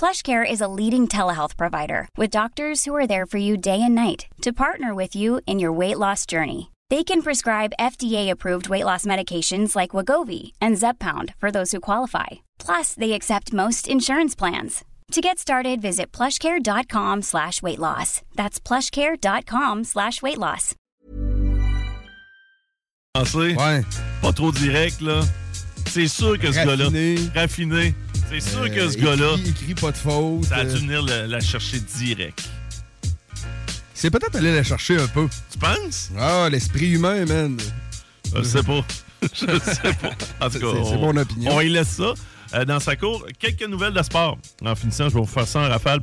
PlushCare is a leading telehealth provider with doctors who are there for you day and night to partner with you in your weight loss journey. They can prescribe FDA-approved weight loss medications like Wagovi and Zepbound for those who qualify. Plus, they accept most insurance plans. To get started, visit plushcare.com slash weight loss. That's plushcare.com slash weight loss. Pensez, Ouais. Pas trop direct, là. C'est sûr que ce gars-là. Raffiné. C'est sûr Euh, que ce gars-là, Écrit, écrit pas de faute. ça a euh, dû venir la, la chercher direct. C'est peut-être aller la chercher un peu. Tu penses? Ah, l'esprit humain, man. Je sais pas. Je sais pas. En tout cas, C'est- c'est on- mon opinion. On y laisse ça. Euh, dans sa cour, quelques nouvelles de sport. En finissant, je vais vous faire ça en rafale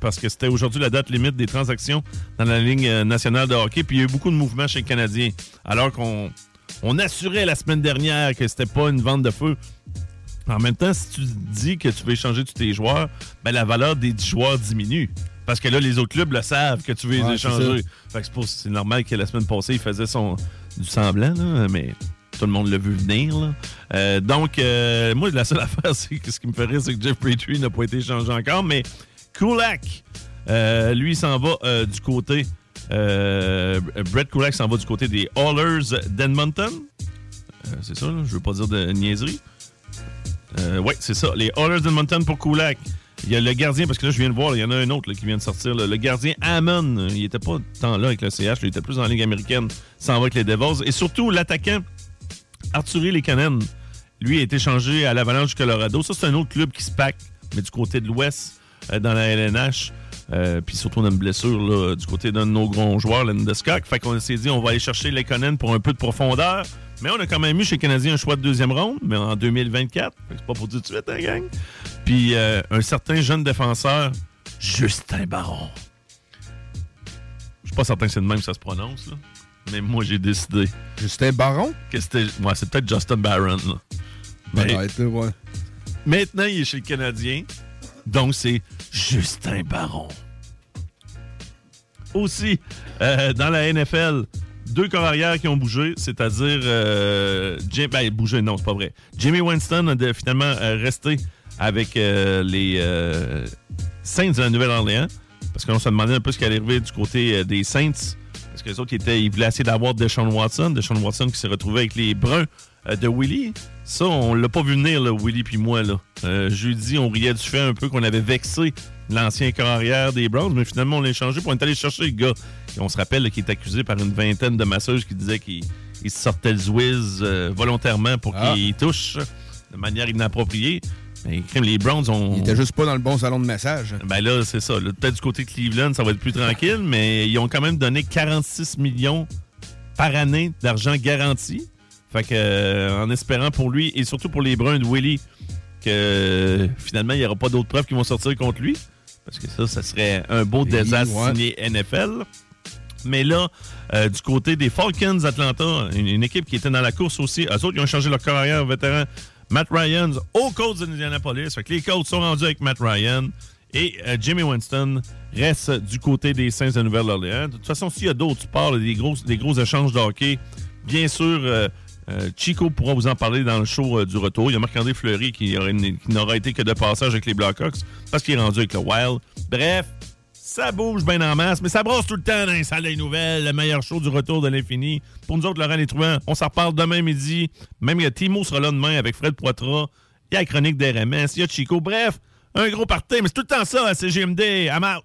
parce que, c'était aujourd'hui la date limite des transactions dans la Ligue euh, nationale de hockey. Puis il y a eu beaucoup de mouvements chez les Canadiens. Alors qu'on on assurait la semaine dernière que c'était pas une vente de feu. En même temps, si tu dis que tu veux échanger tous tes joueurs, ben la valeur des 10 joueurs diminue. Parce que là, les autres clubs le savent que tu veux les Ouais, échanger. Fait que c'est normal que la semaine passée, il faisait son, du semblant, là, mais tout le monde l'a vu venir. là. Euh, donc, euh, moi, la seule affaire, c'est que ce qui me rire, c'est que Jeff Petrie n'a pas été échangé encore, mais Kulak, euh, lui, s'en va du côté. Brett Kulak s'en va du côté des Oilers d'Edmonton. C'est ça, là, je veux pas dire de niaiserie. Euh, oui, c'est ça. Les Oilers d'Edmonton pour Kulak. Il y a le gardien, parce que là, je viens de voir, il y en a un autre qui vient de sortir. Le gardien Hammond, euh, il était pas tant là avec le CH, il était plus la Ligue américaine, s'en va avec les Devils. Et surtout, l'attaquant Arthurie Lekanen, lui, a été changé à l'Avalanche du Colorado. Ça, c'est un autre club qui se pack, mais du côté de l'Ouest, euh, dans la LNH. Puis surtout, on a une blessure du côté d'un de nos grands joueurs, Landeskog. Fait qu'on s'est dit, on va aller chercher Lekanen pour un peu de profondeur. Mais on a quand même eu chez les Canadiens un choix de deuxième ronde, mais en 2024. Fait que c'est pas pour tout de suite, hein, gang? Puis euh, un certain jeune défenseur, Justin Baron. Je suis pas certain que c'est de même que ça se prononce, là. Mais moi, j'ai décidé Justin Baron? que c'était. Ouais, c'est peut-être Justin Barron, là. Mais Peut-être, là, ouais. maintenant, il est chez le Canadien. Donc, c'est Justin Baron. Aussi, euh, dans la NFL, deux corps arrière qui ont bougé, c'est-à-dire. Euh, Jim- ben, bougé, non, c'est pas vrai. Jimmy Winston a finalement euh, resté avec euh, les euh, Saints de la Nouvelle-Orléans. Parce qu'on se demandait un peu ce qui allait arriver du côté des Saints. Parce que les autres, ils, étaient, ils voulaient essayer d'avoir Deshaun Watson. Deshaun Watson qui s'est retrouvé avec les Bruns de Willie. Ça, on l'a pas vu venir, là, Willie puis moi. Là. Euh, jeudi, on riait du fait un peu qu'on avait vexé l'ancien carrière des Browns, mais finalement, on l'a échangé pour on est allé chercher le gars. Et on se rappelle qu'il est accusé par une vingtaine de masseuses qui disaient qu'il il sortait le Zwiz euh, volontairement pour Ah. qu'il touche de manière inappropriée. Mais les Browns ont. Il était juste pas dans le bon salon de massage. Ben là, c'est ça. Peut-être du côté de Cleveland, ça va être plus tranquille, mais ils ont quand même donné 46 millions par année d'argent garanti. Fait que, euh, en espérant pour lui et surtout pour les Bruns de Willie que euh, finalement, il n'y aura pas d'autres preuves qui vont sortir contre lui. Parce que ça, ça serait un beau désastre ouais. signé NFL. Mais là, euh, du côté des Falcons Atlanta, une, une équipe qui était dans la course aussi, eux autres, ils ont changé leur carrière vétéran Matt Ryan aux Colts d'Indianapolis. Fait que les Colts sont rendus avec Matt Ryan. Et euh, Jimmy Winston reste du côté des Saints de Nouvelle-Orléans. De toute façon, s'il y a d'autres sports, des gros, des gros échanges de hockey, bien sûr, euh, euh, Chico pourra vous en parler dans le show euh, du retour. Il y a Marc-André Fleury qui, n'aura été que de passage avec les Blackhawks parce qu'il est rendu avec le Wild. Bref, ça bouge bien en masse, mais ça brosse tout le temps dans les salles nouvelles. Le meilleur show du retour de l'infini. Pour nous autres, Laurent Les Trouvants, on s'en reparle demain midi. Même il y a Timo sera là demain avec Fred Poitras. Il y a la chronique d'RMS, il y a Chico. Bref, un gros party, mais c'est tout le temps ça à CGMD. I'm out.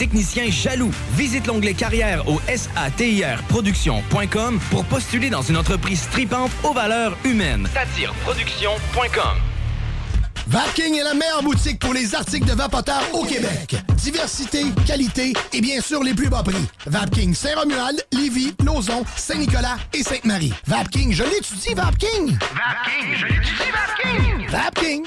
techniciens jaloux. Visite l'onglet carrière au satirproduction.com pour postuler dans une entreprise tripante aux valeurs humaines. Satireproduction.com Vapking est la meilleure boutique pour les articles de vapoteurs au Québec. Diversité, qualité et bien sûr les plus bas prix. Vapking Saint-Romuald, Lévis, Lauson, Saint-Nicolas et Sainte-Marie. Vapking, je l'étudie, Vapking! Vapking, je l'étudie, Vapking! Vapking!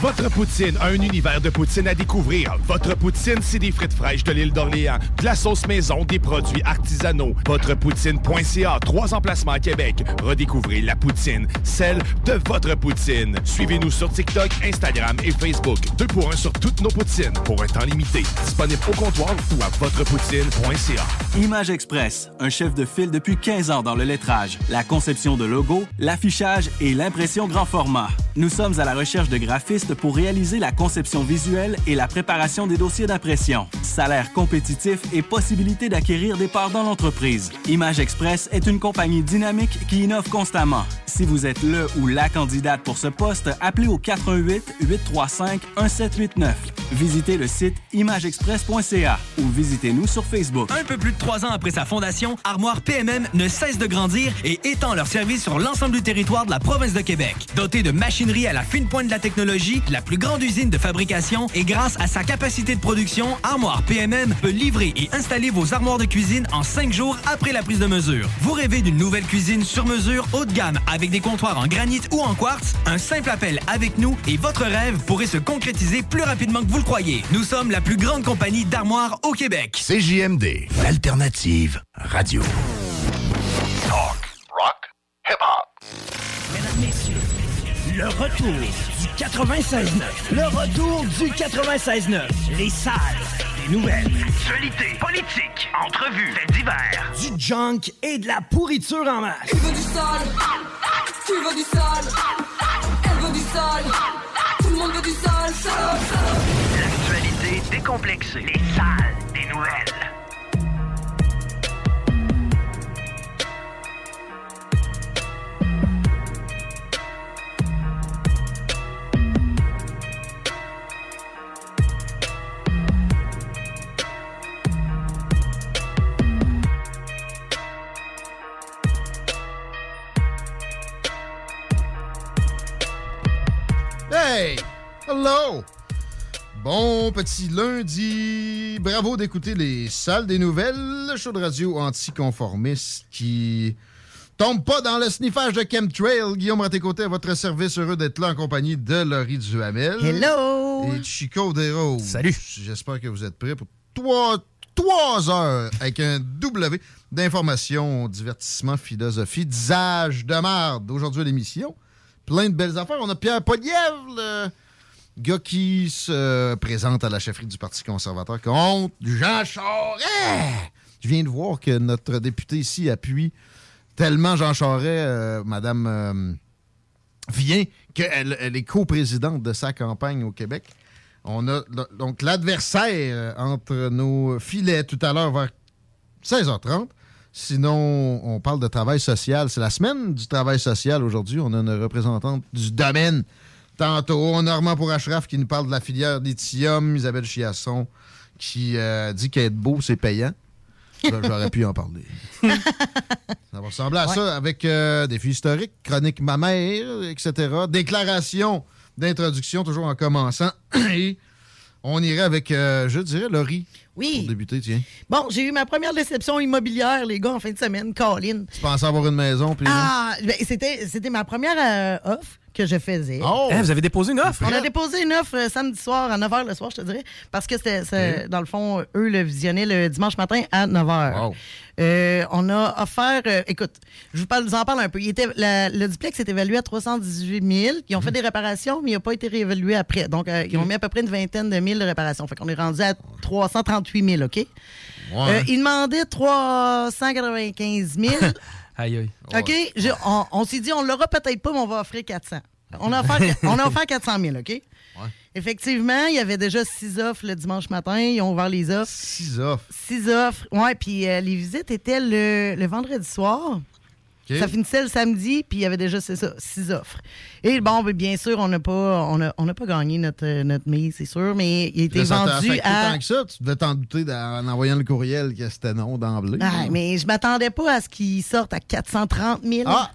Votre poutine, un univers de poutine à découvrir. Votre poutine, c'est des frites fraîches de l'île d'Orléans, de la sauce maison, des produits artisanaux. Votrepoutine.ca, trois emplacements à Québec. Redécouvrez la poutine, celle de votre poutine. Suivez-nous sur TikTok, Instagram et Facebook. Deux pour un sur toutes nos poutines, pour un temps limité. Disponible au comptoir ou à votrepoutine.ca. Image Express, un chef de file depuis 15 ans dans le lettrage, la conception de logos, l'affichage et l'impression grand format. Nous sommes à la recherche de graphistes pour réaliser la conception visuelle et la préparation des dossiers d'impression. Salaire compétitif et possibilité d'acquérir des parts dans l'entreprise. Image Express est une compagnie dynamique qui innove constamment. Si vous êtes le ou la candidate pour ce poste, appelez au 88 835 1789. Visitez le site imageexpress.ca ou visitez-nous sur Facebook. Un peu plus de trois ans après sa fondation, Armoire PMM ne cesse de grandir et étend leur service sur l'ensemble du territoire de la province de Québec. Dotée de machinerie à la fine pointe de la technologie, la plus grande usine de fabrication et grâce à sa capacité de production, Armoire PMM peut livrer et installer vos armoires de cuisine en cinq jours après la prise de mesure. Vous rêvez d'une nouvelle cuisine sur mesure haut de gamme avec des comptoirs en granit ou en quartz? Un simple appel avec nous et votre rêve pourrait se concrétiser plus rapidement que vous le croyez. Nous sommes la plus grande compagnie d'armoires au Québec. CJMD, l'alternative radio. Talk, rock, hip-hop. Le retour du 96.9. Le retour du 96.9. Les salles des nouvelles. Actualité, politique, entrevues, faits divers. Du junk et de la pourriture en masse. Tu veux du sale Tu veux du sale Elle veut du sale Tout le monde veut du sale, sale, sale. L'actualité décomplexée. Les salles des nouvelles. Hey! Hello! Bon petit lundi. Bravo d'écouter les salles des nouvelles, le show de radio anticonformiste qui tombe pas dans le sniffage de chemtrail. Guillaume Raté-Côté à votre service, heureux d'être là en compagnie de Laurie Duhamel. Hello! Et Chico Desroses. Salut! J'espère que vous êtes prêts pour trois trois heures avec un W d'information, divertissement, philosophie, disage de marde. Aujourd'hui à l'émission, plein de belles affaires. On a Pierre Polièvre, le gars qui se présente à la chefferie du Parti conservateur contre Jean Charest. Je viens de voir que notre député ici appuie tellement Jean Charest, euh, Madame euh, vient, qu'elle elle est coprésidente de sa campagne au Québec. On a donc l'adversaire euh, entre nos filets tout à l'heure vers 16h30. Sinon, on parle de travail social. C'est la semaine du travail social aujourd'hui. On a une représentante du domaine. Tantôt, Normand pour Ashraf qui nous parle de la filière lithium. Isabelle Chiasson qui euh, dit qu'être beau, c'est payant. Là, J'aurais pu en parler. Ça va ressembler à ça avec euh, des filles historiques, chronique mammaire, etc. Déclaration d'introduction, toujours en commençant. Et on irait avec, euh, je dirais, Laurie. Oui. Pour débuter, tiens. Bon, j'ai eu ma première déception immobilière, les gars, en fin de semaine. Colin. Tu pensais avoir une maison, puis... Ah, ben, c'était, ma première euh, offre que je faisais. Oh! Hein, vous avez déposé une offre? On a déposé une offre euh, samedi soir à 9h le soir, je te dirais, parce que c'était, c'est- dans le fond, eux le visionnaient le dimanche matin à 9h. Euh, on a offert, euh, écoute, je vous, parle, je vous en parle un peu. Il était, la- le duplex est évalué à 318 000. Ils ont fait des réparations, mais il n'a pas été réévalué après. Donc, euh, ils ont mis à peu près une vingtaine de mille de réparations. Fait qu'on est rendu à 338 000, OK? Euh, ils demandaient 395 000. Aïe, aïe. OK? On on s'est dit, on l'aura peut-être pas, mais on va offrir 400. On a offert, on a offert 400 000, OK? Effectivement, il y avait déjà six offres le dimanche matin. Ils ont ouvert les offres. Six offres. Six offres. Ouais, puis euh, les visites étaient le, le vendredi soir. Ça finissait le samedi, puis il y avait déjà c'est ça, six offres. Et bon, ben, bien sûr, on n'a pas, on a, on pas gagné notre, euh, notre mise, c'est sûr, mais il a été vendu à. tant que ça, tu devais t'en douter en envoyant le courriel que c'était non d'emblée. Ah, mais je m'attendais pas à ce qu'il sorte à 430 000. Ah!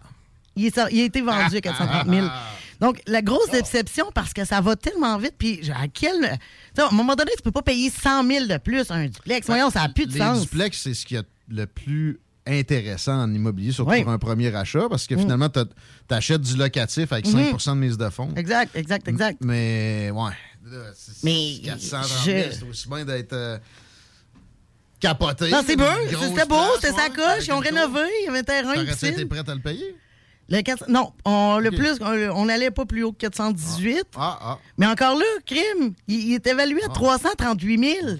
Il, est il a été vendu à 430 000. Donc, la grosse déception, parce que ça va tellement vite, puis à quel... À un moment donné, tu peux pas payer 100 000 de plus un duplex. Voyons, ça n'a plus de les sens. duplex, c'est ce qui est le plus intéressant en immobilier, surtout Oui. pour un premier achat, parce que Mm. finalement, tu achètes du locatif avec Mhm. 5 de mise de fonds. Exact, exact, exact. Mais, ouais. Là, Mais 430 je- 000, c'est aussi bien d'être euh, capoté. Non, c'est beau, c'était beau, c'était sa coche, ils ont rénové, il y avait un terrain, T'aurais-tu prête à le payer? Le 400 non, on, le plus, on, on allait pas plus haut que 418. Ah, ah. Mais encore là, crime, il, il est évalué à 338 000.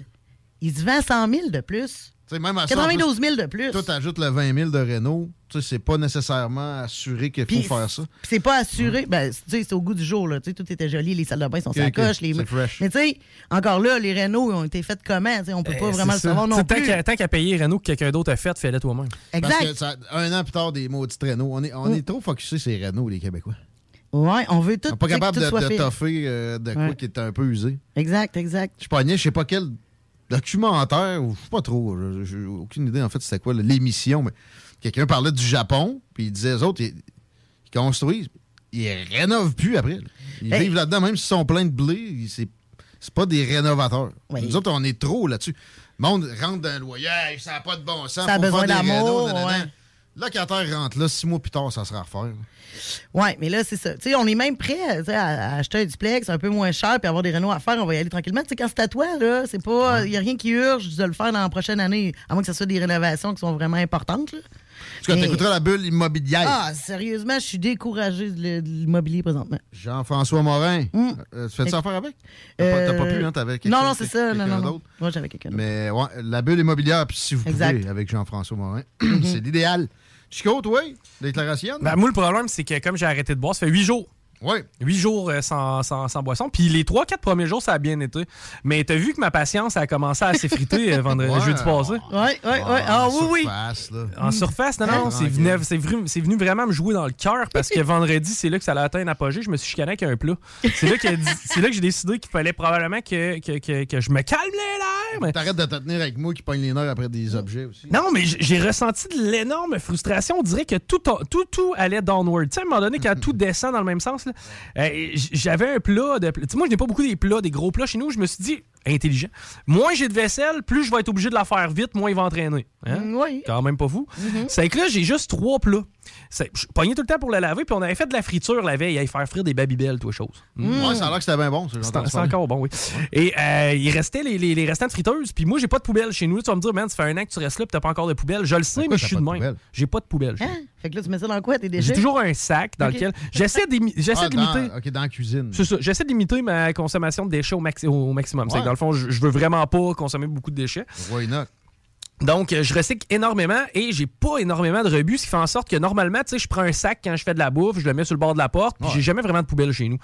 Il se vend 100 000 de plus. Tu sais, même à ça, en 92 plus, 000 de plus. Toi, t'ajoutes le 20 000 de Renault. Tu sais, c'est pas nécessairement assuré qu'il faut faire ça. Puis c'est pas assuré. Ben, tu sais, c'est au goût du jour. Là. Tu sais, tout était joli, les salles de bain sont Ok, sa ok. coche. Les... Fresh. Mais tu sais, encore là, les Renault ont été faits comment? Tu sais, on peut pas Eh, vraiment le ça. savoir non tant plus. qu'à- Tant qu'à payer Renault que quelqu'un d'autre a fait, fais-le toi-même. Parce que ça- un an plus tard, des maudits Renault. On est, on Mm. est trop focusé sur les Renault, les Québécois. Ouais, on veut tout. On n'est pas capable de, de toffer euh, de quoi qui est un peu usé. Exact, exact. Je pognais, je sais pas quel documentaire, ou je sais pas trop, j'ai aucune idée en fait c'était quoi l'émission, mais quelqu'un parlait du Japon, puis il disait, les autres, ils, ils construisent, ils rénovent plus après. là. Ils Hey. vivent là-dedans, même s'ils sont pleins de blé, c'est pas des rénovateurs. Oui. Nous autres, on est trop là-dessus. Le monde rentre dans un loyer, ça n'a pas de bon sens. Ça a besoin d'amour. Locataire rentre là, six mois plus tard, ça sera à refaire. Ouais, mais là, c'est ça. Tu sais, on est même prêt à, à acheter un duplex un peu moins cher puis avoir des Renault à faire. On va y aller tranquillement. Tu sais, quand c'est à toi, là, c'est pas. Il n'y a rien qui urge de le faire dans la prochaine année, à moins que ce soit des rénovations qui sont vraiment importantes. Là. En tout cas, t'écouteras la bulle immobilière. Ah, sérieusement, je suis découragé de l'immobilier présentement. Jean-François Morin. Euh, tu fais ça affaire avec? T'as pas, t'as pas pu, hein? T'avais quelqu'un Euh, Non, non, c'est ça. Non, non, non. d'autre? Moi, j'avais quelqu'un d'autre. Mais ouais, la bulle immobilière, puis si vous Exact. pouvez, avec Jean-François Morin, c'est l'idéal. Chico, toi, déclaration? Ben, moi, le problème, c'est que comme j'ai arrêté de boire, ça fait huit jours. Oui. Huit jours euh, sans, sans- sans boisson. Puis les trois, quatre premiers jours, ça a bien été. Mais t'as vu que ma patience a commencé à s'effriter euh, vendredi, Ouais. jeudi passé? Ouais, ouais, ouais. Ah, oui, oui. Surface, là. En surface, non, non, c'est venu, c'est venu, c'est venu vraiment me jouer dans le cœur parce que vendredi, c'est là que ça a atteint un apogée. Je me suis chicané avec un plat. C'est là que, c'est là que j'ai décidé qu'il fallait probablement que, que, que, que je me calme les nerfs. T'arrêtes de te tenir avec moi qui pogne les nerfs après des objets aussi. Non, mais j'ai ressenti de l'énorme frustration. On dirait que tout, a- tout, tout allait downward. Tu sais, à un moment donné, quand tout descend dans le même sens, là, euh, j'avais un plat de. Tu sais, moi, je n'ai pas beaucoup des plats, des gros plats chez nous. Je me suis dit, intelligent, moins j'ai de vaisselle, plus je vais être obligé de la faire vite, moins il va entraîner. Hein? Mm, oui. Quand même pas fou. C'est que là, j'ai juste trois plats. Je pognais tout le temps pour le laver, puis on avait fait de la friture la veille, à y faire frire des babybel, tout chose. Ouais, ça a l'air que c'était bien bon. ça, j'ai C'est encore bon, oui. Et euh, il restait les, les- les restants de friteuse. Puis moi, j'ai pas de poubelle chez nous. Tu vas me dire, man, ça fait un an que tu restes là, puis t'as pas encore de poubelle. Je le sais, mais je suis de même. J'ai pas de poubelle. Hein? Fait que là, tu mets ça dans quoi, tes déchets? J'ai toujours un sac dans Ok. lequel. J'essaie Ah, d'imiter. dans- OK, dans la cuisine. C'est ça. J'essaie d'imiter ma consommation de déchets au, maxi- au maximum. C'est Ouais. que dans le fond, je, je veux vraiment pas consommer beaucoup de déchets. Why not? Donc, euh, je recycle énormément et j'ai pas énormément de rebut, ce qui fait en sorte que normalement, tu sais, je prends un sac quand je fais de la bouffe, je le mets sur le bord de la porte, puis Ouais. j'ai jamais vraiment de poubelle chez nous.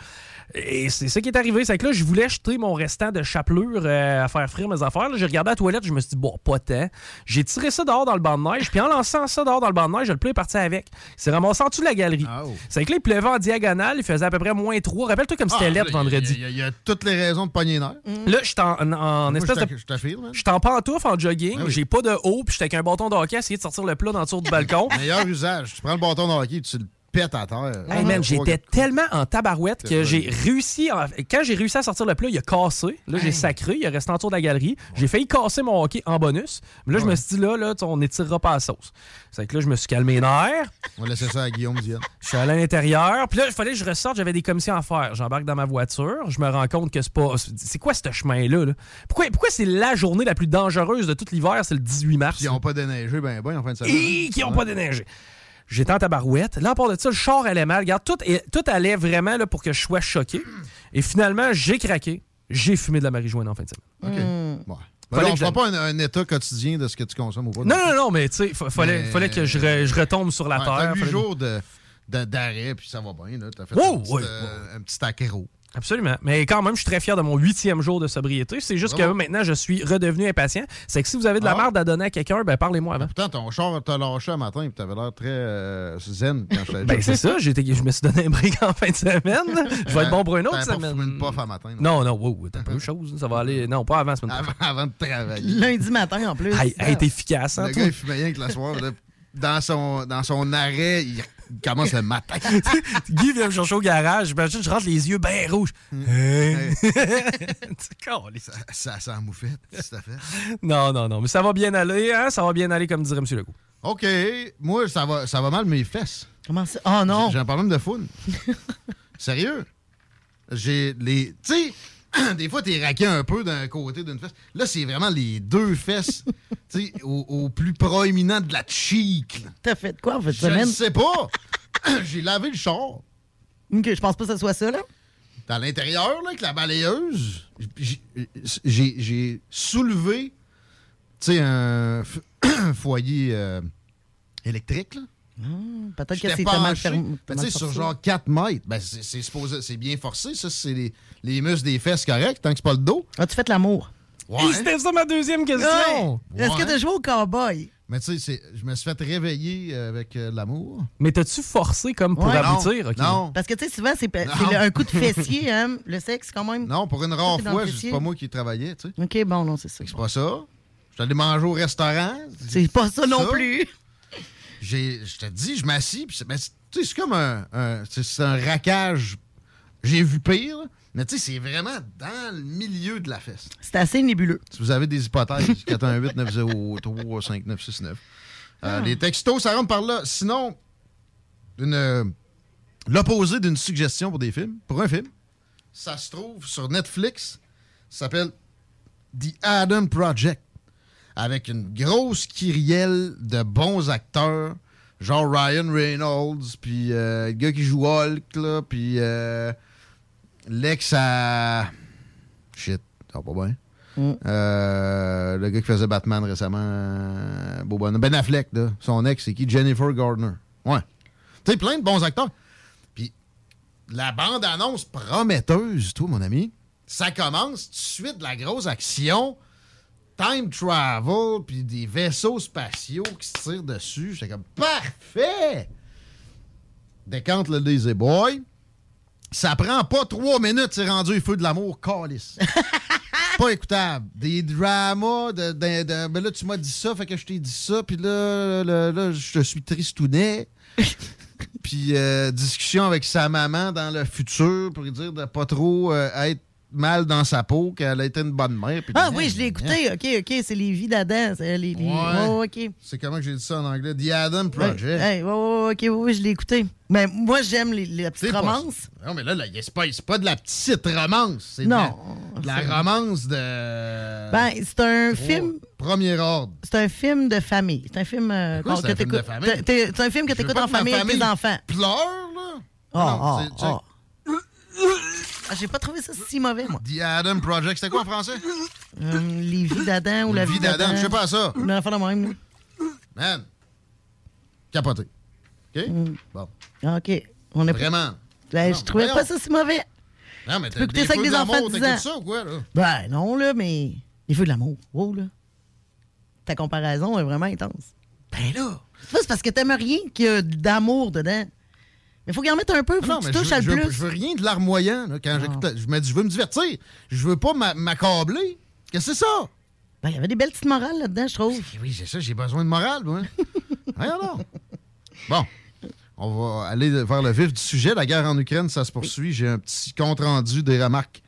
Et c'est ça qui est arrivé, c'est que là, je voulais jeter mon restant de chapelure euh, à faire frire mes affaires. Là, J'ai regardé à la toilette, je me suis dit, bon, pas tant. J'ai tiré ça dehors dans le banc de neige, puis en lançant ça dehors dans le banc de neige, le plat est parti avec. C'est ramassé en dessous de la galerie. C'est que là, il pleuvait en diagonale, il faisait à peu près moins 3. Rappelle-toi comme c'était Ah, lettre vendredi. Il y, a- il y a toutes les raisons de pogner nerf. Là, je suis en, en- espèce de. je suis en pantoufle, en jogging, Ah oui. j'ai pas de haut, puis j'étais avec un bâton de hockey à essayer de sortir le plat dans le tour du balcon. Meilleur usage. Tu prends le bâton de hockey, tu le pètes à terre. Hey man, j'étais tellement en tabarouette que j'ai réussi. à- Quand j'ai réussi à sortir le plat, il a cassé. Là, j'ai sacré. Il est resté en tour de la galerie. J'ai failli casser mon hockey en bonus. Mais là, je me suis dit, là, là, on n'étirera pas la sauce. C'est que là, je me suis calmé les nerfs. On va laisser ça à Guillaume Diane. Je suis allé à l'intérieur. Puis là, il fallait que je ressorte. J'avais des commissions à faire. J'embarque dans ma voiture. Je me rends compte que c'est pas. C'est quoi ce chemin-là? là? Pourquoi, pourquoi c'est la journée la plus dangereuse de tout l'hiver? C'est le 18 mars? Ils n'ont pas déneigé, ben, ben, en fin de semaine. Et qui n'ont pas déneigé. J'étais en tabarouette. Là, à part de ça, le char allait mal. Regarde, tout, tout allait vraiment là, pour que je sois choqué. Et finalement, j'ai craqué. J'ai fumé de la marijuana en fin de semaine. OK. Ouais. Ben on que fera pas un, un état quotidien de ce que tu consommes ou pas. Non, non, non, mais tu sais, fa- fallait, Mais- fallait que je, re- je retombe sur la Ouais, terre. T'as huit Fallait- jours de- de- d'arrêt, puis ça va bien. là. T'as fait Oh, un, petit, oui, euh, un petit accro. Absolument. Mais quand même, je suis très fier de mon huitième jour de sobriété. C'est juste que maintenant, je suis redevenu impatient. C'est que si vous avez de la Ah. merde à donner à quelqu'un, ben parlez-moi avant. Pourtant, ton char t'a lâché un matin, puis t'avais l'air très euh, zen quand je t'avais Ben dit. c'est ça, je me suis donné un break en fin de semaine. Je vais être bon pour une autre pas semaine. fumé une puff à matin, non? Non, non, wow, t'as pas eu chose. Ça va aller. Non, pas avant la semaine Avant, avant de travailler. Lundi matin, en plus. Hey, t'es efficace, hein, Le toi? gars, il fumait rien que le soir. là. Dans son, dans son arrêt, il commence le matin. Guy vient me chercher au garage. J'imagine, je rentre les yeux bien rouges. Hein? Tu câlisse. ça, ça sent moufette, c'est à fait. non, non, non. Mais ça va bien aller, hein? Ça va bien aller, comme dirait M. Legault. OK. Moi, ça va, ça va mal mes fesses. Comment ça? Oh non! J'ai un problème de foule. Sérieux? J'ai les. Tu sais, des fois, t'es raqué un peu d'un côté d'une fesse. Là, c'est vraiment les deux fesses, tu sais, au, au plus proéminent de la cheek. T'as fait quoi en fait Je ne semaine? sais pas. J'ai lavé le char. Ok, je pense pas que ce soit ça, là. Dans l'intérieur, là, avec la balayeuse, j'ai- soulevé, tu sais, un foyer euh, électrique, là. Hmm, Peut-être que c'est tellement fermé. ben, tu sais, sur genre 4 mètres. Ben, c'est c'est supposé, c'est bien forcé, ça, c'est les, les muscles des fesses corrects, tant que c'est pas le dos. As-tu fait l'amour? Ouais. C'était ça ma deuxième question. Ouais. Est-ce que t'as joué au cowboy? Mais tu sais, je me suis fait réveiller euh, avec euh, l'amour. Mais t'as-tu forcé comme pour Ouais. aboutir? Non, ok? non. Parce que, tu sais, souvent, c'est un coup de fessier, hein, le sexe, quand même. Non, pour une rare fois, c'est pas moi qui travaillais, tu sais. OK, bon, non, c'est ça. C'est pas ça. Je suis allé manger au restaurant. C'est pas ça non Ça. plus. J'ai, je te dis, je m'assis, puis c'est, ben, c'est- tu sais, c'est comme un, un- un raquage. J'ai vu pire, là. Mais tu sais, c'est vraiment dans le milieu de la fesse. C'est assez nébuleux. Si vous avez des hypothèses, 418-903-5969. Euh, Les textos, ça rentre par là. Sinon, euh, l'opposé d'une suggestion pour des films, pour un film, ça se trouve sur Netflix. Ça s'appelle The Adam Project. Avec une grosse kyrielle de bons acteurs, genre Ryan Reynolds, puis euh, le gars qui joue Hulk, là, puis euh, l'ex à. Shit, ça va pas bien. Euh, le gars qui faisait Batman récemment, euh, beau bonhomme. Ben Affleck, là. son ex, c'est qui? Jennifer Gardner. Ouais. Tu sais, plein de bons acteurs. Puis la bande-annonce prometteuse, toi, mon ami, ça commence tout de suite de la grosse action, time travel, puis des vaisseaux spatiaux qui se tirent dessus. J'étais comme, parfait! Décante le Lazy Boy. Ça prend pas trois minutes, c'est rendu le feu de l'amour, calice. pas écoutable. Des dramas, de, de- de- ben là, tu m'as dit ça, fait que je t'ai dit ça, puis là, là, là, je suis tristounet. puis euh, discussion avec sa maman dans le futur pour lui dire de pas trop euh, être mal dans sa peau, qu'elle a été une bonne mère. puis Ah oui, je l'ai écouté. OK, OK, c'est les vies d'Adam. C'est les, les- Ouais. C'est comment que j'ai dit ça en anglais? The Adam Project. hey, ouais, ouais, ouais, OK, oui, oui, je l'ai écouté. Mais moi, j'aime les, les- la petite pas- romance. Non, mais là, là, c'est pas, pas de la petite romance. C'est Non. la, de la romance de. Ben, c'est un film. Premier ordre. C'est un film de famille. C'est un film euh, c'est que un film de t'écoutes- famille? C'est un film que Je veux tu écoutes pas en famille avec tes enfants. Pleure, là? Non, ah, J'ai pas trouvé ça si mauvais, moi. The Adam Project, c'était quoi en français? Euh, les vies d'Adam ou la Les vie d'Adam, je sais pas ça. Une affaire de même. Man. Capoté. OK? Bon. Ah, OK. On est Vraiment. Ben, je trouvais pas ça si mauvais. Non, mais t'as des ça avec des enfants de 10 t'écoutes ans. ça ou quoi, là? Ben non, là, mais les feux de l'amour. Wow, là. Ta comparaison est vraiment intense. Ben là. C'est parce que t'aimes rien qu'il y a d'amour dedans. Mais faut qu'il en mette un peu, faut Non, que tu touches je, à le je plus. Ah. je veux rien de larmoyant là, quand j'écoute. la- Je me dis, je veux me divertir. Je veux pas m'a- m'accabler. Qu'est-ce que c'est ça? Ben, il y avait des belles petites morales là-dedans, je trouve. Oui, c'est ça, j'ai besoin de morale, moi. Bon. On va aller vers le vif du sujet. La guerre en Ukraine, ça se poursuit. J'ai un petit compte-rendu des remarques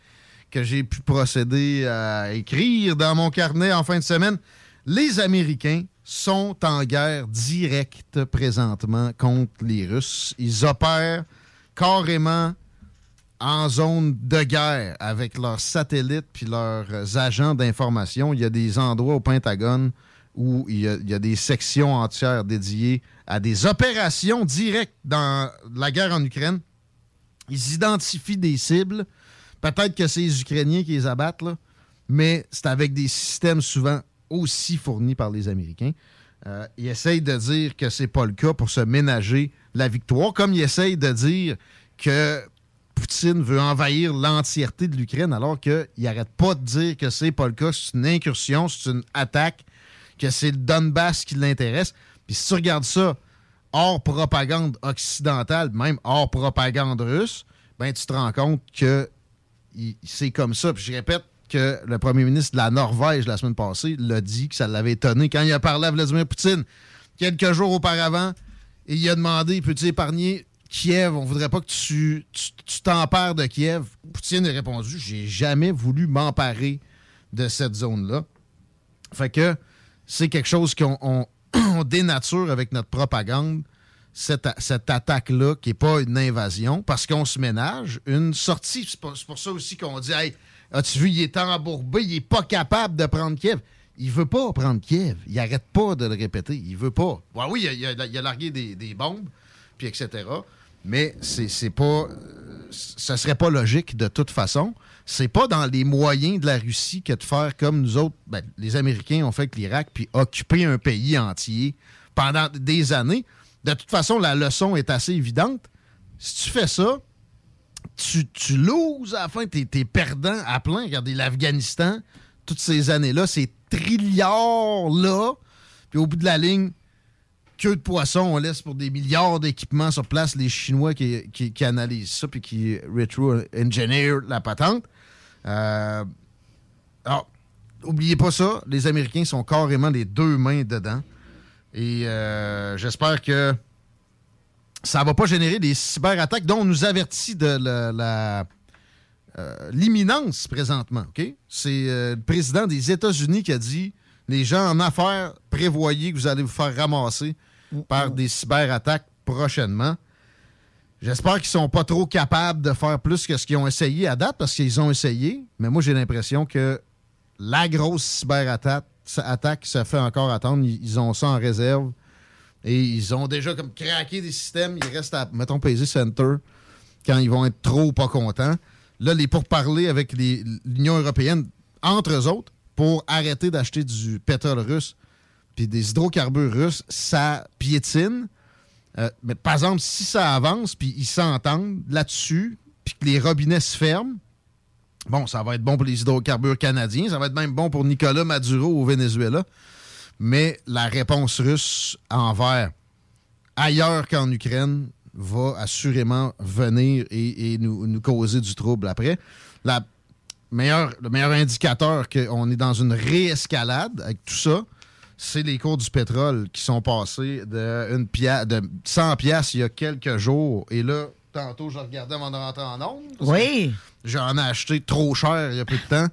que j'ai pu procéder à écrire dans mon carnet en fin de semaine. Les Américains sont en guerre directe présentement contre les Russes. Ils opèrent carrément en zone de guerre avec leurs satellites puis leurs agents d'information. Il y a des endroits au Pentagone où il y a, des sections entières dédiées à des opérations directes dans la guerre en Ukraine. Ils identifient des cibles. Peut-être que c'est les Ukrainiens qui les abattent, mais c'est avec des systèmes souvent aussi fournis par les Américains. Euh, ils essayent de dire que c'est pas le cas pour se ménager la victoire, comme ils essayent de dire que Poutine veut envahir l'entièreté de l'Ukraine, alors qu'il n'arrête pas de dire que c'est pas le cas, c'est une incursion, c'est une attaque, que c'est le Donbass qui l'intéresse. Puis si tu regardes ça hors propagande occidentale, même hors propagande russe, ben tu te rends compte que il- c'est comme ça. Puis je répète que le premier ministre de la Norvège la semaine passée l'a dit que ça l'avait étonné quand il a parlé à Vladimir Poutine quelques jours auparavant et il a demandé peux-tu épargner Kiev? On voudrait pas que tu t'empares de Kiev. Poutine a répondu j'ai jamais voulu m'emparer de cette zone-là. Fait que c'est quelque chose qu'on on- on dénature avec notre propagande, cette, cette attaque-là, qui n'est pas une invasion, parce qu'on se ménage. Une sortie, c'est pour, pour ça aussi qu'on dit Hey, as-tu vu, il est embourbé, il n'est pas capable de prendre Kiev. Il veut pas prendre Kiev. Il arrête pas de le répéter. Il veut pas. Oui, il a, largué des, bombes, puis etc. Mais c'est pas. euh, Ce serait pas logique de toute façon. C'est pas dans les moyens de la Russie que de faire comme nous autres. ben, les Américains ont fait avec l'Irak, puis occuper un pays entier pendant des années. De toute façon, la leçon est assez évidente. Si tu fais ça, tu, tu loses à la fin, t'es es perdant à plein. Regardez l'Afghanistan, toutes ces années-là, ces trilliards-là, puis au bout de la ligne, queue de poisson, on laisse pour des milliards d'équipements sur place les Chinois qui, qui- qui analysent ça puis qui retro-engineer la patente. Euh, alors, oubliez pas ça, les Américains sont carrément les deux mains dedans. Et euh, j'espère que ça va pas générer des cyberattaques dont on nous avertit de la- la, euh, l'imminence présentement. ok? C'est euh, le président des États-Unis qui a dit les gens en affaires, prévoyez que vous allez vous faire ramasser par des cyberattaques prochainement. J'espère qu'ils sont pas trop capables de faire plus que ce qu'ils ont essayé à date, parce qu'ils ont essayé, mais moi j'ai l'impression que la grosse cyberattaque ça- attaque se fait encore attendre. Ils ont ça en réserve. Et ils ont déjà comme craqué des systèmes. Il reste à, mettons, peser Center quand ils vont être trop pas contents. Là, les pourparlers avec l'Union européenne, entre eux autres, pour arrêter d'acheter du pétrole russe puis des hydrocarbures russes, ça piétine. Euh, mais par exemple, si ça avance puis ils s'entendent là-dessus, puis que les robinets se ferment, bon, ça va être bon pour les hydrocarbures canadiens, ça va être même bon pour Nicolas Maduro au Venezuela. Mais la réponse russe envers ailleurs qu'en Ukraine va assurément venir et, et nous, nous causer du trouble après. La meilleure, le meilleur indicateur qu'on est dans une réescalade avec tout ça, c'est les cours du pétrole qui sont passés de, une pia- de 100 piastres il y a quelques jours. Et là, tantôt, je regardais avant de rentrer en. Oui. J'en ai acheté trop cher il y a peu de temps.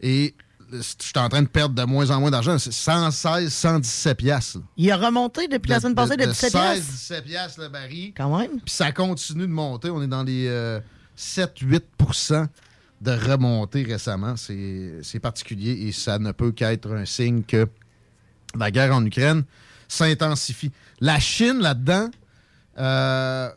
Et je suis en train de perdre de moins en moins d'argent. C'est 116, 117 piastres. Il a remonté depuis la semaine passée de, 17 16, piastres. 17 piastres le baril. Quand même. Puis ça continue de monter. On est dans les 7-8% de remontée récemment. C'est c'est particulier et ça ne peut qu'être un signe que la guerre en Ukraine s'intensifie. La Chine, là-dedans, euh,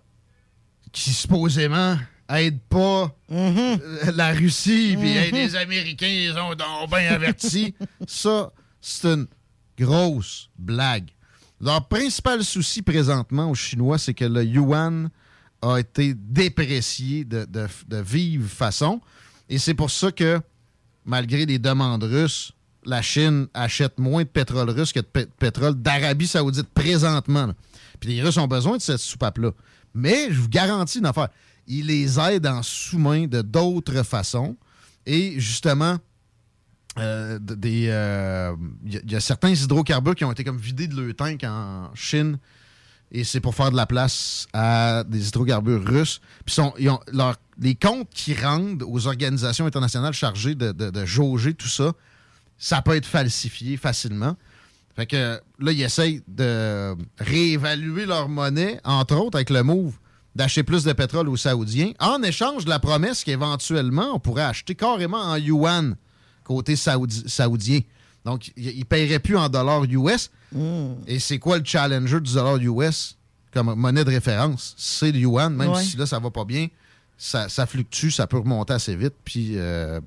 qui supposément aide pas euh, la Russie, puis hey, les Américains, ils ont bien averti. Ça, c'est une grosse blague. Leur principal souci présentement aux Chinois, c'est que le yuan a été déprécié de, de- de vive façon. Et c'est pour ça que, malgré les demandes russes, la Chine achète moins de pétrole russe que de pé- pétrole d'Arabie Saoudite présentement. là. Puis les Russes ont besoin de cette soupape-là. Mais je vous garantis une affaire. Ils les aident en sous-main de d'autres façons. Et justement, euh, des, euh, il y, a- il certains hydrocarbures qui ont été comme vidés de leur tank en Chine. Et c'est pour faire de la place à des hydrocarbures russes. Puis ont les comptes qui rendent aux organisations internationales chargées de, de- de jauger tout ça, ça peut être falsifié facilement. Fait que là, ils essayent de réévaluer leur monnaie, entre autres avec le move d'acheter plus de pétrole aux Saoudiens, en échange de la promesse qu'éventuellement, on pourrait acheter carrément en yuan côté saoudi- saoudien. Donc, ils ne paieraient plus en dollars US. Et c'est quoi le challenger du dollar US comme monnaie de référence? C'est le yuan, même Ouais. si là, ça va pas bien. Ça, ça fluctue, ça peut remonter assez vite. Puis, euh,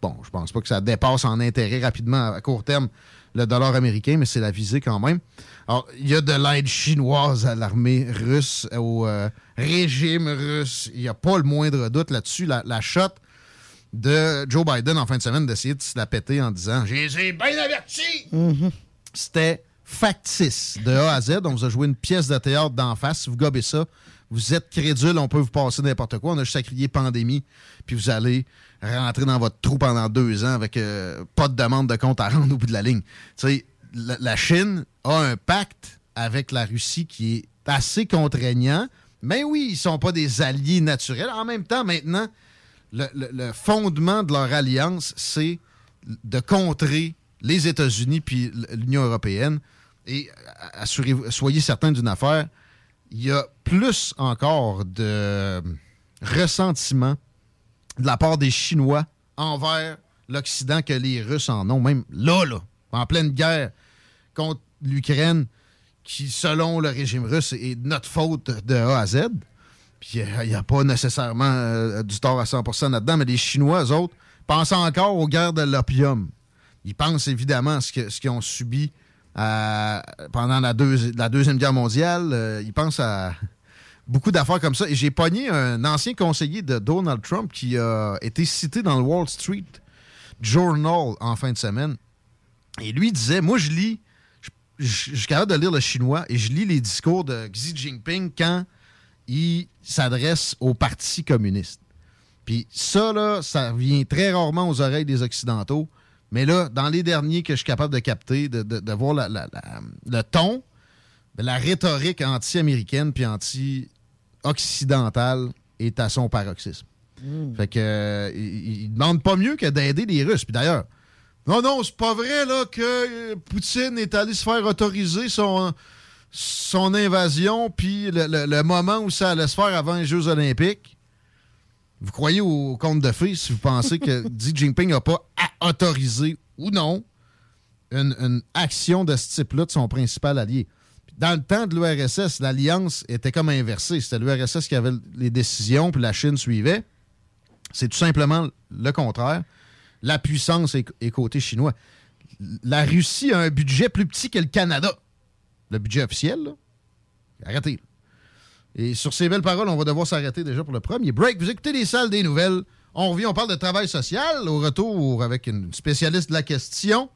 bon, je pense pas que ça dépasse en intérêt rapidement à court terme le dollar américain, mais c'est la visée quand même. Alors, il y a de l'aide chinoise à l'armée russe, au euh, régime russe. Il n'y a pas le moindre doute là-dessus. La, la shot de Joe Biden en fin de semaine d'essayer de se la péter en disant J'ai bien averti! C'était factice de A à Z. On vous a joué une pièce de théâtre d'en face. Si vous gobez ça, vous êtes crédule, on peut vous passer n'importe quoi. On a juste à crier pandémie, puis vous allez rentrer dans votre trou pendant deux ans avec euh, pas de demande de compte à rendre au bout de la ligne. Tu sais, la, la Chine a un pacte avec la Russie qui est assez contraignant. Mais oui, ils sont pas des alliés naturels. En même temps, maintenant, le, fondement de leur alliance, c'est de contrer les États-Unis puis l'Union européenne. Et assurez soyez certains d'une affaire, il y a plus encore de ressentiment de la part des Chinois envers l'Occident que les Russes en ont. Même là, là, en pleine guerre contre l'Ukraine, qui, selon le régime russe, est notre faute de A à Z. Puis il n'y a pas nécessairement euh, du tort à 100% là-dedans, mais les Chinois, eux autres, pensent encore aux guerres de l'opium. Ils pensent évidemment à ce qu'ils ont subi euh, pendant la Deuxième Guerre mondiale. Euh, ils pensent à beaucoup d'affaires comme ça. Et j'ai pogné un ancien conseiller de Donald Trump qui a été cité dans le Wall Street Journal en fin de semaine. Et lui disait, moi je lis, je, suis capable de lire le chinois et je lis les discours de Xi Jinping quand il s'adresse au Parti communiste. Puis ça, là, ça vient très rarement aux oreilles des Occidentaux. Mais là, dans les derniers que je suis capable de capter, de, de- de voir la- la- la- le ton, la rhétorique anti-américaine puis anti-occidentale est à son paroxysme. Fait que euh, il, il demande pas mieux que d'aider les Russes. Puis d'ailleurs, non, non, c'est pas vrai là que euh, Poutine est allé se faire autoriser son, son invasion, puis le, le- le moment où ça allait se faire avant les Jeux Olympiques. Vous croyez au conte de fées si vous pensez que Xi Jinping n'a pas à autoriser ou non une, une action de ce type-là de son principal allié. Dans le temps de l'URSS, l'alliance était comme inversée. C'était l'URSS qui avait les décisions, puis la Chine suivait. C'est tout simplement le contraire. La puissance est, est côté chinois. La Russie a un budget plus petit que le Canada. Le budget officiel, là. Arrêtez. Et sur ces belles paroles, on va devoir s'arrêter déjà pour le premier break. Vous écoutez les salles des nouvelles. On revient, on parle de travail social. Au retour, avec une spécialiste de la question,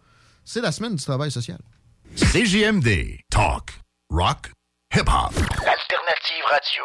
c'est la semaine du travail social. CJMD. Talk. Rock. Hip-hop. Alternative radio.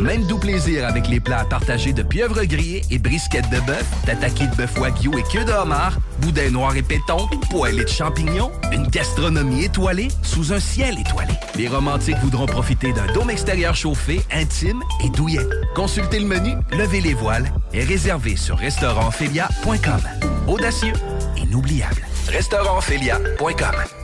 Même doux plaisir avec les plats à partager de pieuvres grillées et brisquettes de bœuf, tataki de bœuf wagyu et queue de homard, boudin noir et péton, poêlée de champignons, une gastronomie étoilée sous un ciel étoilé. Les romantiques voudront profiter d'un dôme extérieur chauffé, intime et douillet. Consultez le menu, levez les voiles et réservez sur restaurantphilia.com. Audacieux, inoubliable. Restaurantphilia.com.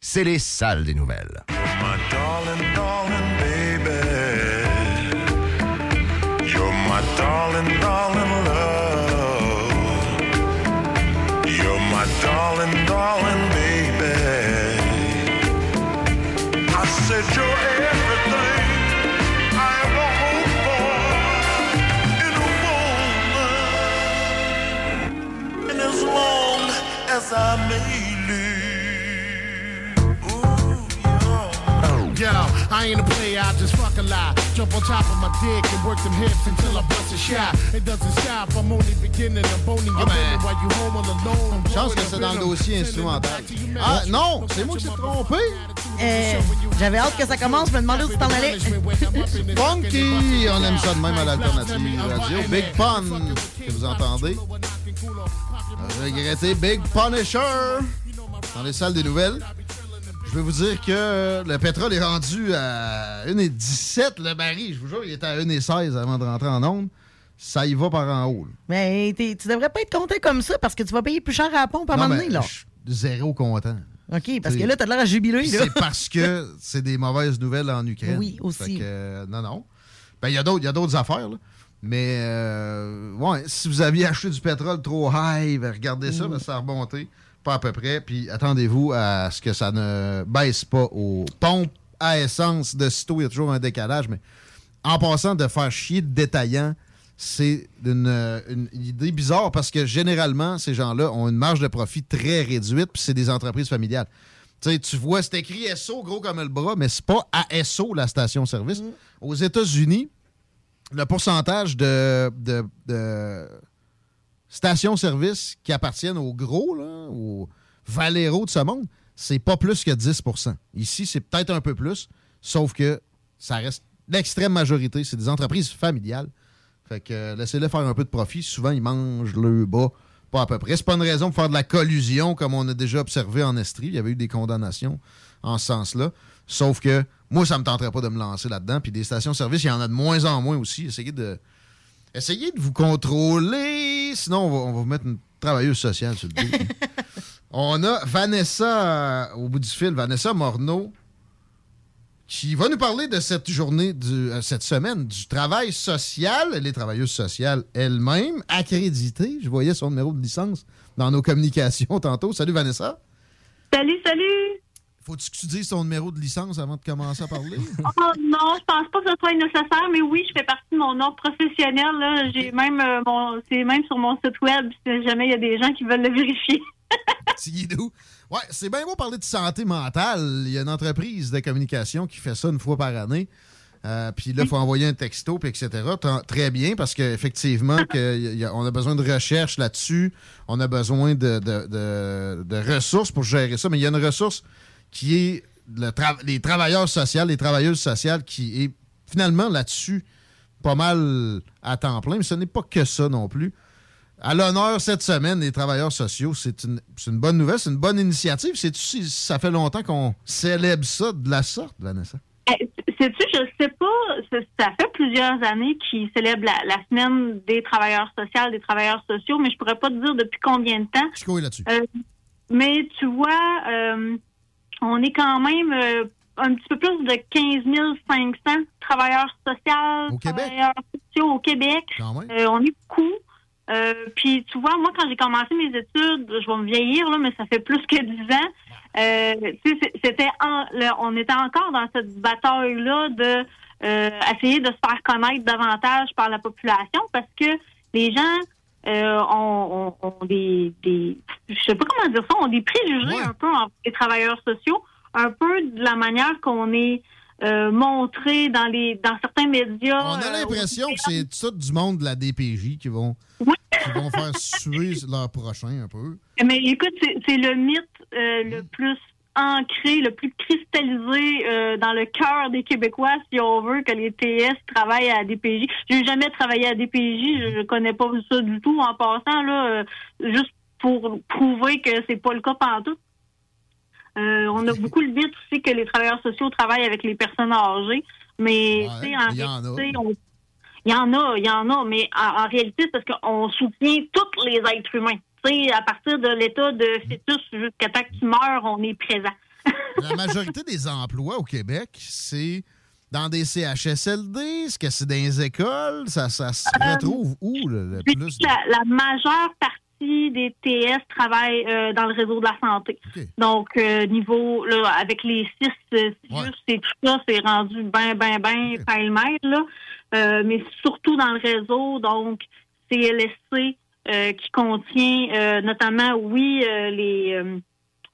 c'est les salles des nouvelles. You're my darling, darling love. You're my darling, darling baby. I said you're everything I ever Yo, I ain't a player, I just fuck a lie. Jump on top of my dick and work them hips until I bust a shot. It doesn't stop, I'm only beginning. I'm boning your belly while you home all alone. I'm Chance que c'est dans le dossier instrumental. Ah non, c'est moi qui s'est trompé. Euh, J'avais hâte que ça commence, je me demandais où tu t'en allais. Funky! On aime ça de même à l'alternative radio. Big Pun, que vous entendez. Regrettez Big Punisher dans les salles des nouvelles. Je vais vous dire que le pétrole est rendu à 1,17 le baril. Je vous jure, il était à 1,16 avant de rentrer en onde. Ça y va par en haut. là. Mais tu devrais pas être content comme ça parce que tu vas payer plus cher à la pompe à un moment donné, là. je suis zéro content. OK, parce que là, t'as l'air à jubiler. C'est parce que c'est des mauvaises nouvelles en Ukraine. Oui, aussi. Fait que, euh, non, non. Ben, il y a d'autres affaires, là. Mais, euh, ouais, si vous aviez acheté du pétrole trop high, ben, regardez ça, Mm. ben, ça a remonté. Pas à peu près. Puis attendez-vous à ce que ça ne baisse pas aux pompes à essence. De sitôt, il y a toujours un décalage. Mais en passant de faire chier de détaillants, c'est une, euh, une idée bizarre parce que généralement, ces gens-là ont une marge de profit très réduite, puis c'est des entreprises familiales. Tu sais, tu vois, c'est écrit SO gros comme le bras, mais c'est pas ASO la station-service. Aux États-Unis, le pourcentage de, de- de stations-service qui appartiennent aux gros, là, aux Valero de ce monde, c'est pas plus que 10% Ici, c'est peut-être un peu plus, sauf que ça reste l'extrême majorité. C'est des entreprises familiales. Fait que euh, laissez-les faire un peu de profit. Souvent, ils mangent le bas, pas à peu près. C'est pas une raison pour faire de la collusion comme on a déjà observé en Estrie. Il y avait eu des condamnations en ce sens-là. Sauf que Moi, ça me tenterait pas de me lancer là-dedans. Puis des stations-service, il y en a de moins en moins aussi. Essayez de, essayez de vous contrôler. Sinon, on va, on va vous mettre une travailleuse sociale sur le dos. on a Vanessa, euh, au bout du fil, Vanessa Morneau, qui va nous parler de cette journée, du, euh, cette semaine, du travail social. Elle est travailleuse sociale elle-même, accréditée. Je voyais son numéro de licence dans nos communications tantôt. Salut Vanessa. Salut, salut! Faut-tu que tu dises ton numéro de licence avant de commencer à parler? Oh non, je pense pas que ce soit nécessaire, mais oui, je fais partie de mon ordre professionnel. là. J'ai même euh, mon c'est même sur mon site web si jamais il y a des gens qui veulent le vérifier. Ouais, c'est bien beau parler de santé mentale. Il y a une entreprise de communication qui fait ça une fois par année. Euh, puis là, il faut envoyer un texto, puis etc. Tant- Très bien, parce qu'effectivement, on a besoin de recherche là-dessus. On a besoin de, de- de- de ressources pour gérer ça. Mais il y a une ressource qui est le tra- les travailleurs sociaux, les travailleuses sociales, qui est finalement là-dessus pas mal à temps plein. Mais ce n'est pas que ça non plus. À l'honneur cette semaine, les travailleurs sociaux, c'est une, bonne nouvelle, c'est une bonne initiative. C'est si ça fait longtemps qu'on célèbre ça de la sorte, Vanessa? Eh, Sais-tu, je sais pas, ça, fait plusieurs années qu'ils célèbrent la, la semaine des travailleurs sociaux, des travailleurs sociaux, mais je pourrais pas te dire depuis combien de temps. Je couille là-dessus. Euh, mais tu vois, euh, on est quand même euh, un petit peu plus de 15 500 travailleurs sociaux, travailleurs sociaux au Québec. Euh, on est beaucoup. Euh, puis tu vois, moi, quand j'ai commencé mes études, je vais me vieillir, là, mais ça fait plus que 10 ans. Euh, c'était en- le- on était encore dans cette bataille-là de euh, essayer de se faire connaître davantage par la population parce que les gens euh, ont des, des je sais pas comment dire ça, ont des préjugés un peu envers les travailleurs sociaux, un peu de la manière qu'on est euh, montré dans les dans certains médias. On a euh, l'impression que c'est tout du monde de la DPJ qui vont, qui vont faire suer leur prochain un peu. Mais écoute, c'est le mythe le plus ancré, le plus cristallisé euh, dans le cœur des Québécois, si on veut, que les TS travaillent à DPJ. J'ai jamais travaillé à DPJ, je, je connais pas ça du tout en passant, là, euh, juste pour prouver que c'est pas le cas pantoute. Euh, on a beaucoup le mythe aussi que les travailleurs sociaux travaillent avec les personnes âgées, mais en réalité, on- il y en a, il y en a, mais en, en réalité, c'est parce qu'on soutient tous les êtres humains. Sais, à partir de l'état de fœtus jusqu'à temps qu'il on est présent. La majorité des emplois au Québec, c'est dans des CHSLD, est-ce que c'est dans les écoles? Ça, ça se Euh, retrouve où, le, plus? La, la majeure partie des TS travaillent euh, dans le réseau de la santé. Donc, euh, niveau, là, avec les six et tout ça, c'est rendu ben, ben, ben, pêle-mêle, là. Euh, mais surtout dans le réseau, donc, CLSC, qui contient euh, notamment, oui, euh, les, euh,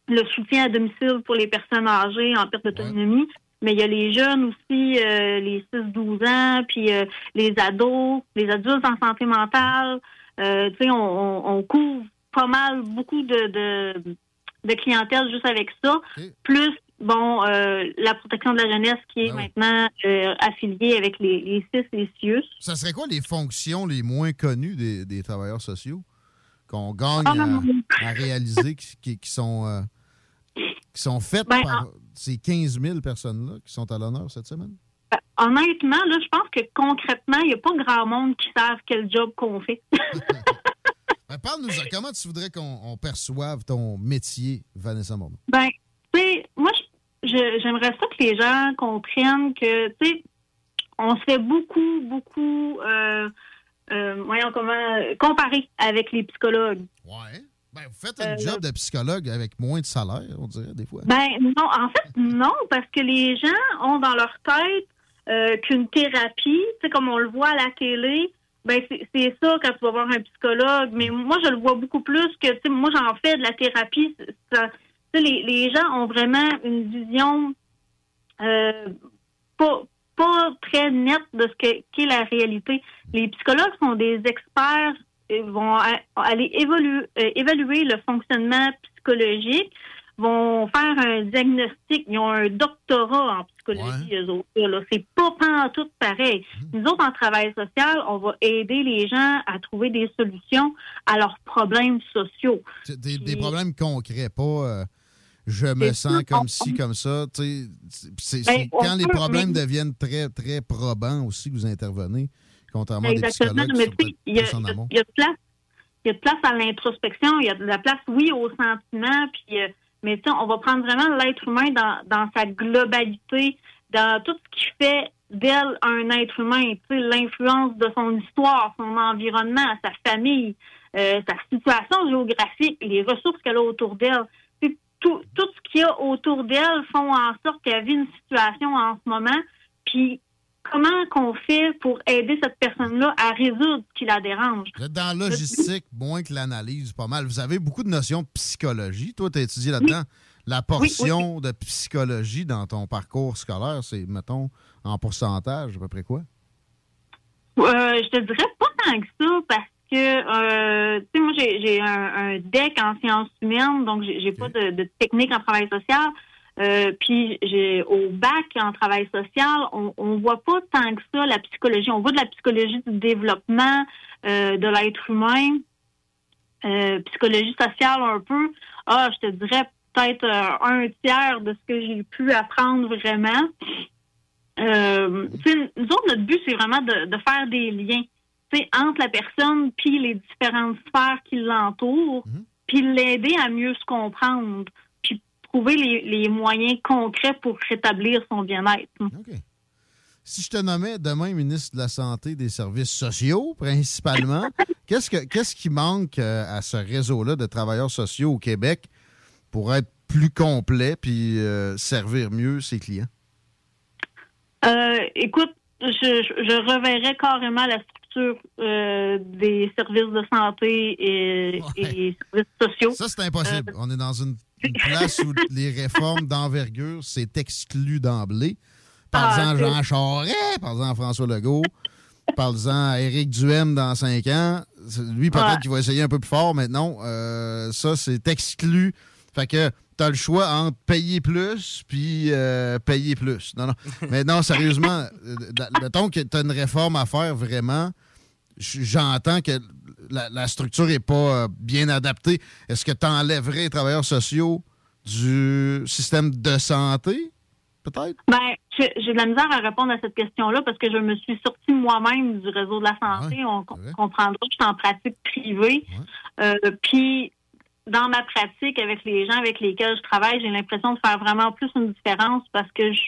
le soutien à domicile pour les personnes âgées en perte d'autonomie, mais il y a les jeunes aussi, euh, les 6-12 ans, puis euh, les ados, les adultes en santé mentale. Euh, tu sais, on, on, on couvre pas mal, beaucoup de, de, de clientèle juste avec ça. Plus, bon, euh, la protection de la jeunesse qui est maintenant euh, affiliée avec les, les CIS et les CIUS. Ça serait quoi les fonctions les moins connues des, des travailleurs sociaux qu'on gagne Ah, à, non, non. à réaliser, qui, qui- qui sont, euh, qui sont faites Ben, par ces 15 000 personnes-là qui sont à l'honneur cette semaine? Honnêtement, là, je pense que concrètement, il n'y a pas grand monde qui savent quel job qu'on fait. Ben, Parle-nous, comment tu voudrais qu'on on perçoive ton métier, Vanessa Morneau? Ben, moi, je- j'aimerais ça que les gens comprennent que, tu sais, on se fait beaucoup, beaucoup, euh, euh, voyons comment, comparer avec les psychologues. Ouais. Ben, vous faites un job de psychologue avec moins de salaire, on dirait, des fois. Ben non, en fait non, parce que les gens ont dans leur tête euh, qu'une thérapie, tu sais comme on le voit à la télé, ben c'est ça quand tu vas voir un psychologue. Mais moi je le vois beaucoup plus que, tu sais, moi j'en fais de la thérapie. Ça- les, les gens ont vraiment une vision euh, pas pas très nette de ce que- qu'est la réalité. Les psychologues sont des experts vont aller évoluer, euh, évaluer le fonctionnement psychologique, vont faire un diagnostic. Ils ont un doctorat en psychologie, eux autres. C'est pas tout pareil. Nous autres, en travail social, on va aider les gens à trouver des solutions à leurs problèmes sociaux. Des problèmes concrets, pas euh, je me sens comme ci, comme ça. tu sais, c'est- C'est Ben, c'est quand les peut, problèmes mais- deviennent très, très probants aussi que vous intervenez, contrairement à des psychologues mais il y, a- en y a- amont. il y a de place. Il y a de place à l'introspection, il y a de la place, oui, au sentiment, puis, euh, mais on va prendre vraiment l'être humain dans, dans sa globalité, dans tout ce qui fait d'elle un être humain, l'influence de son histoire, son environnement, sa famille, euh, sa situation géographique, les ressources qu'elle a autour d'elle. Tout, tout ce qu'il y a autour d'elle font en sorte qu'elle vit une situation en ce moment, puis comment qu'on fait pour aider cette personne-là à résoudre ce qui la dérange? Vous êtes dans la logistique moins que l'analyse, pas mal. Vous avez beaucoup de notions de psychologie. Toi, tu as étudié là-dedans. La portion de psychologie dans ton parcours scolaire, c'est, mettons, en pourcentage, à peu près quoi? Euh, je te dirais pas tant que ça parce que, euh, tu sais, moi, j'ai un, un deck en sciences humaines, donc j'ai j'ai pas de, de technique en travail social. Euh, puis j'ai au bac en travail social, on, on voit pas tant que ça la psychologie. On voit de la psychologie du développement euh, de l'être humain, psychologie sociale un peu. Ah, je te dirais peut-être un tiers de ce que j'ai pu apprendre vraiment. Euh, nous autres, notre but, c'est vraiment de, de faire des liens entre la personne puis les différentes sphères qui l'entourent, puis l'aider à mieux se comprendre, puis trouver les, les moyens concrets pour rétablir son bien-être. Si je te nommais demain ministre de la Santé et des Services sociaux, principalement, qu'est-ce, que, qu'est-ce qui manque euh, à ce réseau-là de travailleurs sociaux au Québec pour être plus complet puis euh, servir mieux ses clients? Euh, écoute, je, je, je reverrais carrément la euh, des services de santé et, et services sociaux. Ça, c'est impossible. On est dans une, une place où les réformes d'envergure, c'est exclu d'emblée. Parle-en Ah, Jean Charest, parle-en François Legault, parle-en Éric Duhem dans cinq ans. Lui, peut-être Ouais. qu'il va essayer un peu plus fort maintenant. Euh, ça, c'est exclu. Fait que t'as le choix entre payer plus puis euh, payer plus. Non, non. Mais non, sérieusement, euh, mettons que t'as une réforme à faire vraiment. J'entends que la, la structure n'est pas euh, bien adaptée. Est-ce que tu enlèverais les travailleurs sociaux du système de santé? Peut-être? Ben, j'ai de la misère à répondre à cette question-là parce que je me suis sortie moi-même du réseau de la santé. On com- comprendra que je suis en pratique privée. Euh, Puis, dans ma pratique avec les gens avec lesquels je travaille, j'ai l'impression de faire vraiment plus une différence parce que je-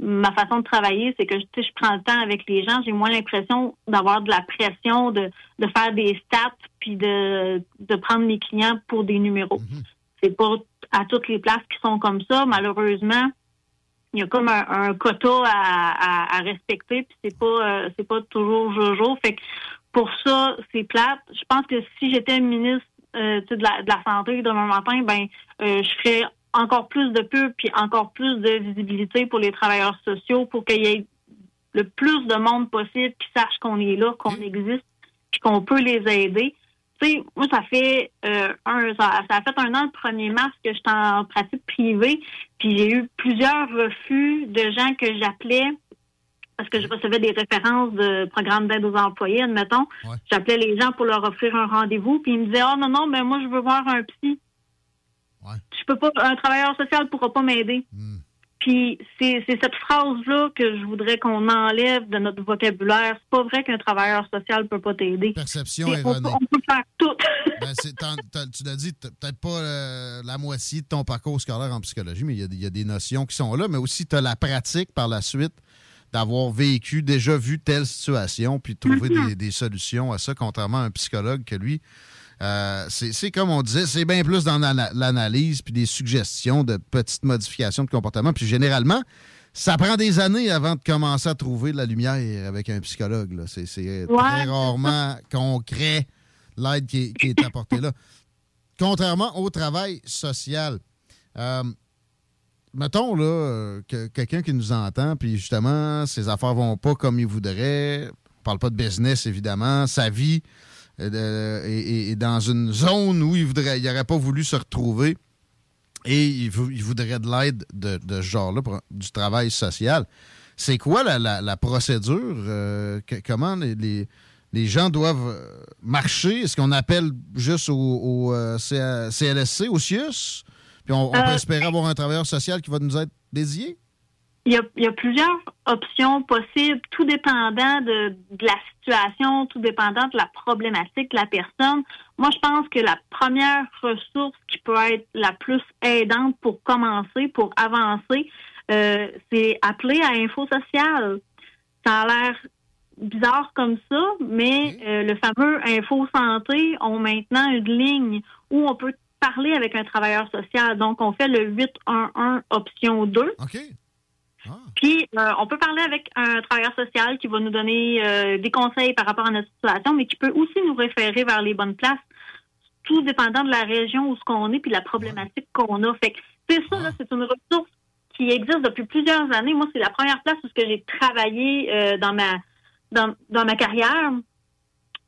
ma façon de travailler, c'est que sais, je prends le temps avec les gens. J'ai moins l'impression d'avoir de la pression, de, de faire des stats, puis de, de prendre mes clients pour des numéros. C'est pas à toutes les places qui sont comme ça, malheureusement il y a comme un, un quota à, à- à respecter, puis c'est pas euh, c'est pas toujours jojo. Fait que pour ça, c'est plate. Je pense que si j'étais ministre euh, la, de la santé demain matin, ben euh, je ferais encore plus de pubs puis encore plus de visibilité pour les travailleurs sociaux pour qu'il y ait le plus de monde possible qui sache qu'on est là, qu'on existe, puis qu'on peut les aider. Tu sais, moi, ça fait euh, un, ça, ça a fait un an le 1er mars que j'étais en pratique privée, puis j'ai eu plusieurs refus de gens que j'appelais parce que je recevais des références de programmes d'aide aux employés, admettons. J'appelais les gens pour leur offrir un rendez-vous, puis ils me disaient Ah non, non, mais moi je veux voir un psy. Je peux pas, un travailleur social pourra pas m'aider. Puis c'est cette phrase-là que je voudrais qu'on enlève de notre vocabulaire. C'est pas vrai qu'un travailleur social peut pas t'aider. Perception erronée. on peut faire tout. Ben, tu l'as dit, peut-être pas euh, la moitié de ton parcours scolaire en psychologie, mais il y a des- il y, a des notions qui sont là, mais aussi tu as la pratique par la suite d'avoir vécu, déjà vu telle situation, puis de trouver Mm-hmm. des, des solutions à ça, contrairement à un psychologue que lui, euh, c'est comme on disait, c'est bien plus dans l'ana- l'analyse, puis des suggestions de petites modifications de comportement, puis généralement, ça prend des années avant de commencer à trouver de la lumière avec un psychologue. C'est Ouais, très rarement concret l'aide qui, est- qui est apportée là. Contrairement au travail social, euh, mettons là, que quelqu'un qui nous entend, puis justement, ses affaires vont pas comme il voudrait. On parle pas de business, évidemment. Sa vie euh, est- est dans une zone où il voudrait, il n'aurait pas voulu se retrouver et il, vou- il voudrait de l'aide de, de ce genre-là, du travail social. C'est quoi la, la- la procédure? euh, que- comment les, les- les gens doivent euh, marcher? Est-ce qu'on appelle juste au, euh, CLSC, au CIUS? Puis on, on peut Euh, espérer avoir un travailleur social qui va nous être dédié? Il y, a, il y a plusieurs options possibles, tout dépendant de, de la situation, tout dépendant de la problématique de la personne. Moi, je pense que la première ressource qui peut être la plus aidante pour commencer, pour avancer, euh, c'est appeler à Info Social. Ça a l'air bizarre comme ça, mais euh, le fameux Info Santé ont maintenant une ligne où on peut parler avec un travailleur social. Donc, on fait le 811 option 2. OK. Puis, euh, on peut parler avec un travailleur social qui va nous donner euh, des conseils par rapport à notre situation, mais qui peut aussi nous référer vers les bonnes places, tout dépendant de la région où ce qu'on est puis de la problématique qu'on a. Fait que c'est ça, là, c'est une ressource qui existe depuis plusieurs années. Moi, c'est la première place où j'ai travaillé euh, dans ma dans, dans ma carrière.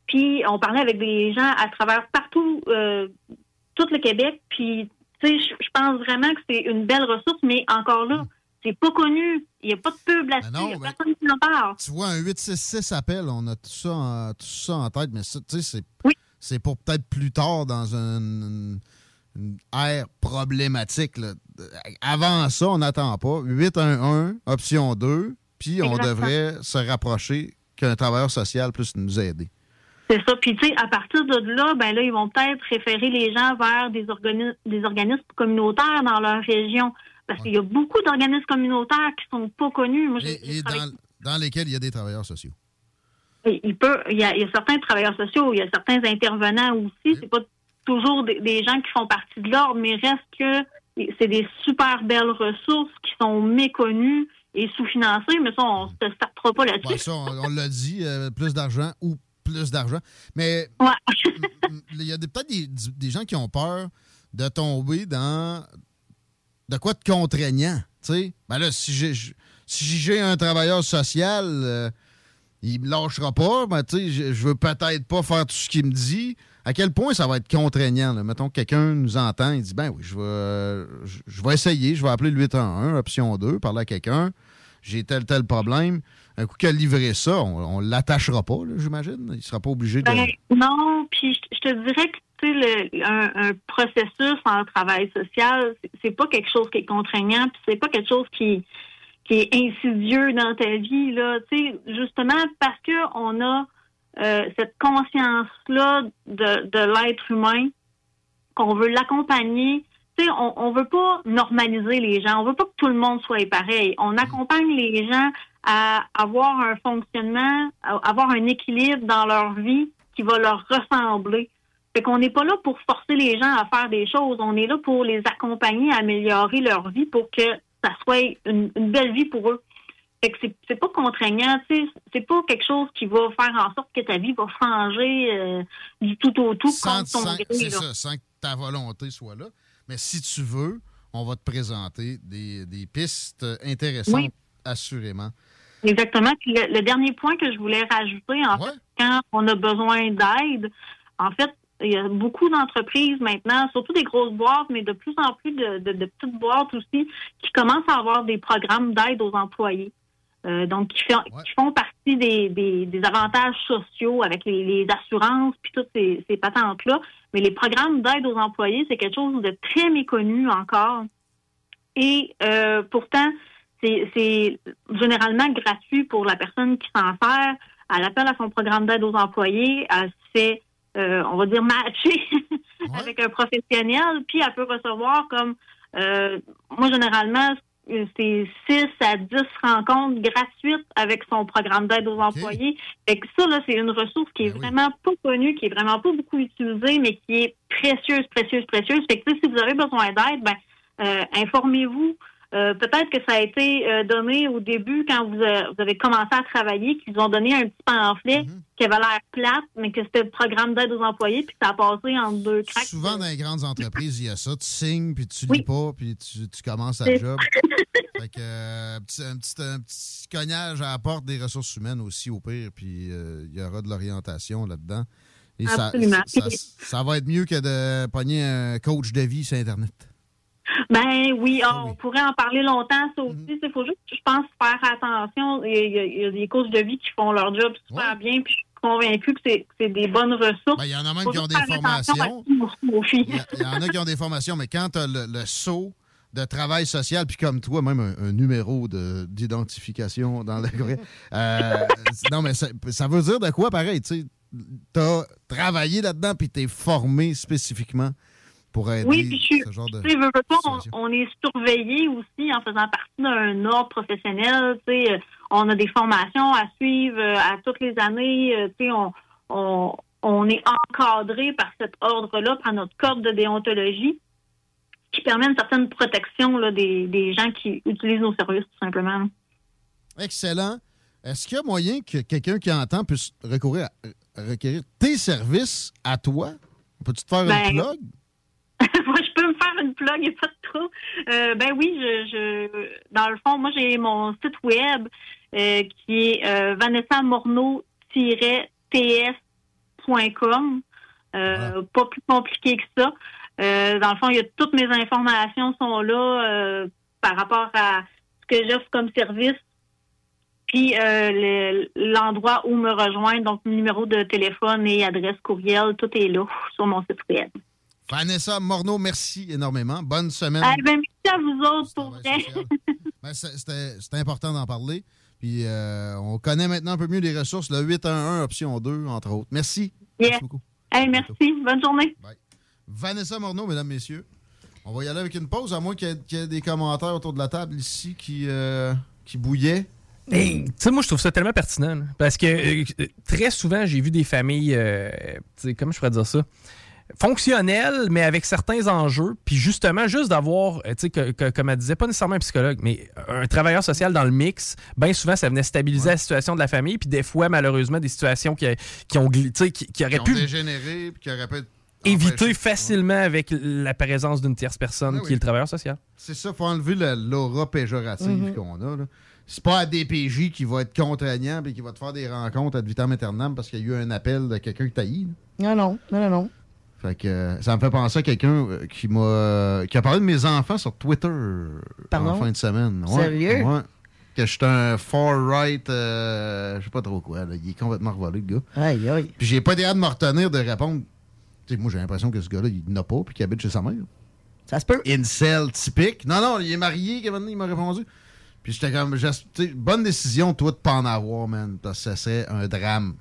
Puis, on parlait avec des gens à travers partout, tout le Québec. Puis, tu sais, je pense vraiment que c'est une belle ressource, mais encore là, c'est pas connu. Il n'y a pas de pub là-dessus. Il n'y a personne qui en parle. Tu vois, un 866 appel, on a tout ça en, tout ça en tête, mais ça, tu sais, c'est, c'est pour peut-être plus tard dans une, une ère problématique. là. Avant ça, on n'attend pas. 811, option 2, puis on Exactement. devrait se rapprocher qu'un travailleur social puisse nous aider. C'est ça. Puis, tu sais, à partir de là, ben là, ils vont peut-être référer les gens vers des, organi- des organismes communautaires dans leur région. Parce qu'il y a beaucoup d'organismes communautaires qui sont pas connus. Moi, Et travaillé- dans, dans lesquels il y a des travailleurs sociaux? Et il peut, il y, a, il y a certains travailleurs sociaux, il y a certains intervenants aussi. C'est pas toujours des, des gens qui font partie de l'ordre, mais reste que c'est des super belles ressources qui sont méconnues et sous-financées. Mais ça, on se startera pas là-dessus. Ouais, ça, on, on l'a dit, euh, plus d'argent ou plus d'argent. Mais il y a peut-être des, des gens qui ont peur de tomber dans de quoi de contraignant. Ben là, si j'ai si un travailleur social, euh, il me lâchera pas. Ben, je, je veux peut-être pas faire tout ce qu'il me dit. À quel point ça va être contraignant? Mettons que quelqu'un nous entend, il dit Ben oui, je vais, je, vais essayer, je vais appeler le 811, option 2, parler à quelqu'un. J'ai tel, tel problème. Un coup qu'il a livré ça, on, on l'attachera pas, j'imagine. Il sera pas obligé de. Ben, non, puis je te dirais que tu un, processus en travail social, c'est- pas quelque chose qui est contraignant, puis c'est pas quelque chose qui, qui est insidieux dans ta vie là. Tu sais, justement parce que on a euh, cette conscience-là de, de l'être humain, qu'on veut l'accompagner. Tu sais, on, on veut pas normaliser les gens. On veut pas que tout le monde soit pareil. On accompagne les gens à avoir un fonctionnement, à avoir un équilibre dans leur vie qui va leur ressembler. Fait qu'on n'est pas là pour forcer les gens à faire des choses. On est là pour les accompagner à améliorer leur vie pour que ça soit une, une belle vie pour eux. Fait que c'est- pas contraignant, tu sais, c'est pas quelque chose qui va faire en sorte que ta vie va changer euh, du tout au tout sans, contre ton c'est ça, sans que ta volonté soit là. Mais si tu veux, on va te présenter des, des pistes intéressantes, Oui. assurément. Exactement. Puis le, le dernier point que je voulais rajouter, en fait, quand on a besoin d'aide, en fait, il y a beaucoup d'entreprises maintenant, surtout des grosses boîtes, mais de plus en plus de, de- de petites boîtes aussi, qui commencent à avoir des programmes d'aide aux employés. Euh, donc, qui, font- qui font partie des, des- des avantages sociaux avec les, les assurances puis toutes ces, ces patentes-là. Mais les programmes d'aide aux employés, c'est quelque chose de très méconnu encore. Et euh, pourtant, c'est c'est généralement gratuit pour la personne qui s'en sert. Elle appelle à son programme d'aide aux employés, elle se fait, euh, on va dire, matcher avec un professionnel, puis elle peut recevoir comme, euh, moi, généralement, c'est 6 à 10 rencontres gratuites avec son programme d'aide aux employés. Fait que ça, là, c'est une ressource qui est vraiment pas connue, qui est vraiment pas beaucoup utilisée, mais qui est précieuse, précieuse, précieuse. Fait que si vous avez besoin d'aide, ben, euh, informez-vous. Euh, Peut-être que ça a été euh, donné au début quand vous, euh, vous avez commencé à travailler, qu'ils ont donné un petit pamphlet Mhm. qui avait l'air plate, mais que c'était le programme d'aide aux employés, puis ça a passé en deux cracks. Souvent, dans les grandes entreprises, il y a ça. Tu signes, puis tu lis pas, puis tu, tu commences à job. fait que, un, petit, un petit- un petit cognage à la porte des ressources humaines aussi, au pire, puis il y aura de l'orientation là-dedans. Et ça, Absolument. ça, ça va être mieux que de pogner un coach de vie sur Internet. Ben oui, ah, on pourrait en parler longtemps, ça aussi. Il faut juste, je pense, faire attention. Il y, a, il y a des coachs de vie qui font leur job super bien, puis convaincue que c'est que c'est des bonnes ressources. Il y en a même qui ont des formations. Il y en a qui ont des formations, mais quand tu as le, le saut de travail social, puis comme toi, même un, un numéro de- d'identification dans le courrier, euh, non, mais ça, ça veut dire de quoi pareil? Tu as travaillé là-dedans, puis tu es formé spécifiquement pour aider Oui, puis je ce genre de. veux, veux pas, on, on est surveillé aussi en faisant partie d'un ordre professionnel. Euh, on a des formations à suivre euh, à toutes les années. euh, on, on, on est encadré par cet ordre-là, par notre code de déontologie, qui permet une certaine protection là, des, des gens qui utilisent nos services, tout simplement. Excellent. Est-ce qu'il y a moyen que quelqu'un qui entend puisse recourir à, requérir tes services à toi? Peux-tu te faire Ben, un plug? Moi, je peux me faire une plug, a pas de trop. Euh, ben oui, je, je, dans le fond, moi, j'ai mon site web euh, qui est euh, vanessa-morneau-ts.com. Euh, Pas plus compliqué que ça. Dans le fond, il y a toutes mes informations sont là par rapport à ce que j'offre comme service. Puis le- l'endroit où me rejoindre, donc numéro de téléphone et adresse courriel, tout est là sur mon site web. Vanessa Morneau, merci énormément. Bonne semaine. Ah, ben, merci à vous autres pour vrai. Ben, c'est- C'était c'était important d'en parler. Puis euh, on connaît maintenant un peu mieux les ressources, le 811 option 2, entre autres. Merci. Yeah. Hey, merci. Bonne journée. Vanessa Morneau, mesdames, messieurs. On va y aller avec une pause, à moins qu'il y, ait- qu'il y ait des commentaires autour de la table ici qui, euh, qui bouillaient. Hey, tu sais, moi, je trouve ça tellement pertinent. là. parce que euh, très souvent, j'ai vu des familles, euh, tu sais, comment je pourrais dire ça? Fonctionnelles, mais avec certains enjeux. Puis justement, juste d'avoir, euh, tu sais, que- que- comme elle disait, pas nécessairement un psychologue, mais un travailleur social dans le mix, bien souvent, ça venait stabiliser la situation de la famille. Puis des fois, malheureusement, des situations qui, qui ont, tu sais, qui, qui auraient Qui ont pu dégénéré puis qui auraient pu être éviter facilement avec la présence d'une tierce personne Ah qui est le travailleur social. C'est ça, faut enlever la- l'aura péjorative Mhm. qu'on a. là. C'est pas à DPJ qui va être contraignant et qui va te faire des rencontres ad vitam aeternam parce qu'il y a eu un appel de quelqu'un qui t'a haï, là. Non, non, non, non, non. Fait que euh, ça me fait penser à quelqu'un euh, qui m'a euh, qui a parlé de mes enfants sur Twitter Pardon? en fin de semaine. Sérieux? Ouais. Que j'étais un far-right, euh, je sais pas trop quoi. là. Il est complètement revolé, le gars. Aïe, aïe. Puis j'ai pas hâte de me retenir de répondre. Moi, j'ai l'impression que ce gars-là, il n'a pas puis qu'il habite chez sa mère. Ça se peut. Incel typique. Non, non, il est marié, Kevin, il m'a répondu. Puis j'étais comme, bonne décision, toi, de pas en avoir, man. Parce que ça serait un drame.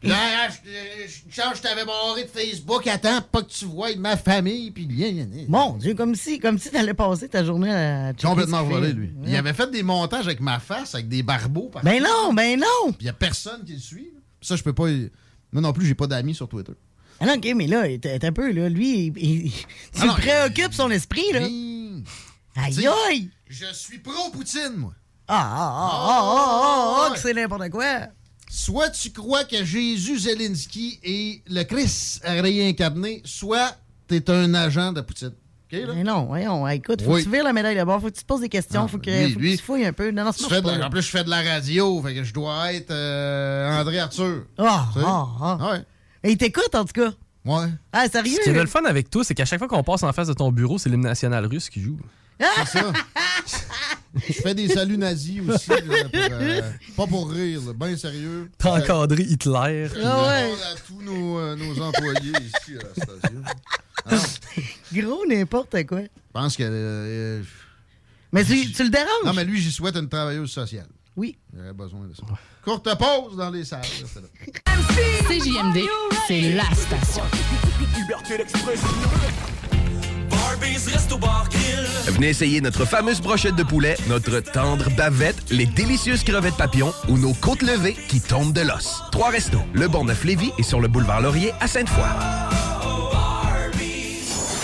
Puis là, là, je- je t'avais barré de Facebook, attends, pas que tu vois ma famille, puis bien, bien, bien. Mon Dieu, comme si, comme si t'allais passer ta journée à Complètement volé, lui. Ouais. Il avait fait des montages avec ma face, avec des barbeaux. partout. Ben non, ben non! Puis il y a personne qui le suit. là. Ça, je peux pas. Moi non plus, j'ai pas d'amis sur Twitter. Ah non, ok, mais là, t'es un peu, là, lui, il, il- tu Ah non, préoccupes son esprit, là. Aïe, T'sais, aïe! Je suis pro-Poutine, moi. Ah, ah, ah, ah, ah, ah, que c'est n'importe quoi. Soit tu crois que Jésus Zelensky est le Christ réincarné, soit t'es un agent de Poutine. OK, là? Mais non, voyons, écoute, faut Oui. que tu vires la médaille de bord, faut que tu te poses des questions, Ah, faut que, lui, faut que lui. tu fouilles un peu. Non, non, Tu fais de en plus, je fais de la radio, fait que je dois être euh, André Arthur. Ah, Tu ah, ah. Ouais. Et il t'écoute, en tout cas. Ouais. Ah, sérieux? Ce qui est le fun avec toi, c'est qu'à chaque fois qu'on passe en face de ton bureau, c'est l'hymne national russe qui joue. C'est ça. je fais des saluts nazis aussi, là, pour, euh, pas pour rire, là, bien sérieux. T'as encadré Hitler. Je demande à tous nos, euh, nos employés ici à la station. Ah Gros n'importe quoi. Je pense que. euh, Mais tu, tu le déranges? non, mais lui, j'y souhaite une travailleuse sociale. Oui. Il aurait besoin de ça. Courte pause dans les salles. CJMD, c'est la station. Liberté d'expression. Barbies, resto bar grill. Venez essayer notre fameuse brochette de poulet, notre tendre bavette, les délicieuses crevettes papillons ou nos côtes levées qui tombent de l'os. Trois restos, le Bonneuf-Lévis et sur le boulevard Laurier à Sainte-Foy.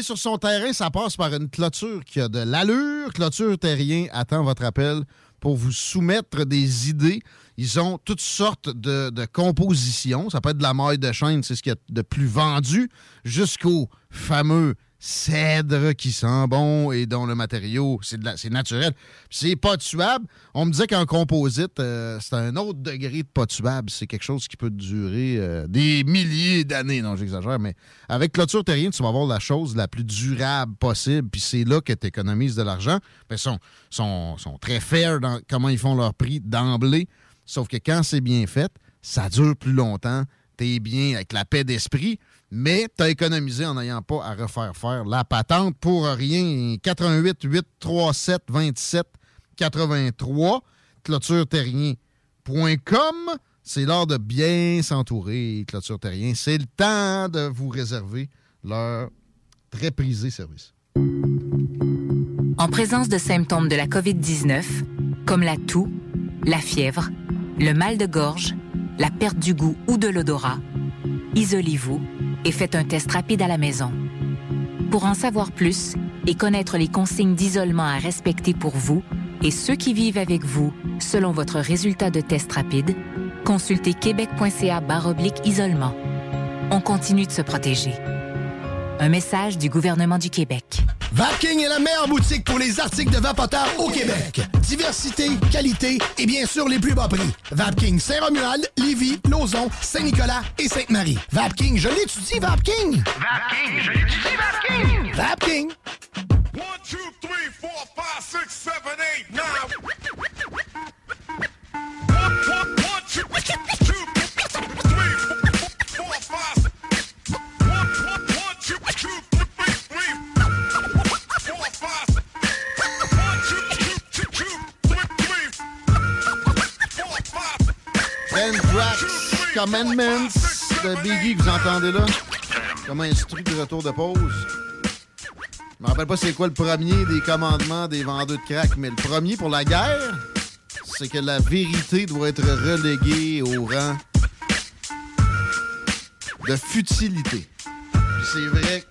sur son terrain, ça passe par une clôture qui a de l'allure. Clôture Terrien attend votre appel pour vous soumettre des idées. Ils ont toutes sortes de, compositions. Ça peut être de la maille de chaîne, c'est ce qu'il y a de plus vendu, jusqu'au fameux cèdre qui sent bon et dont le matériau, c'est naturel. C'est pas tuable. On me disait qu'un composite, euh, c'est un autre degré de pas tuable. C'est quelque chose qui peut durer euh, des milliers d'années. Non, j'exagère, mais avec Clôture Terrien, tu vas avoir la chose la plus durable possible. Puis c'est là que tu économises de l'argent. Ben, Ils sont, sont, sont très fair dans comment ils font leur prix d'emblée. Sauf que quand c'est bien fait, ça dure plus longtemps. Tu es bien avec la paix d'esprit, mais tu as économisé en n'ayant pas à refaire faire la patente pour rien. 88 837 27 83 clôtureterrien.com. C'est l'heure de bien s'entourer, Clôture Terrien. C'est le temps de vous réserver leur très prisé service. En présence de symptômes de la COVID-19, comme la toux, la fièvre, le mal de gorge, la perte du goût ou de l'odorat, isolez-vous et faites un test rapide à la maison. Pour en savoir plus et connaître les consignes d'isolement à respecter pour vous et ceux qui vivent avec vous selon votre résultat de test rapide, consultez québec.ca isolement. On continue de se protéger. Un message du gouvernement du Québec. Vapking est la meilleure boutique pour les articles de vapoteurs au Québec. Diversité, qualité et bien sûr les plus bas prix. Vapking Saint-Romuald, Lévis, Lauson, Saint-Nicolas et Sainte-Marie. Vapking, je l'étudie, Vapking! Vapking, je l'étudie, Vapking! Vapking! 1, 2, 3, 4, 5, 6, 7, 8, 9... 1, 2, 1, 2, Commandments de Biggie que vous entendez là, comme instru de retour de pause? Je me rappelle pas c'est quoi le premier des commandements des vendeurs de crack, mais le premier pour la guerre, c'est que la vérité doit être reléguée au rang de futilité. Puis c'est vrai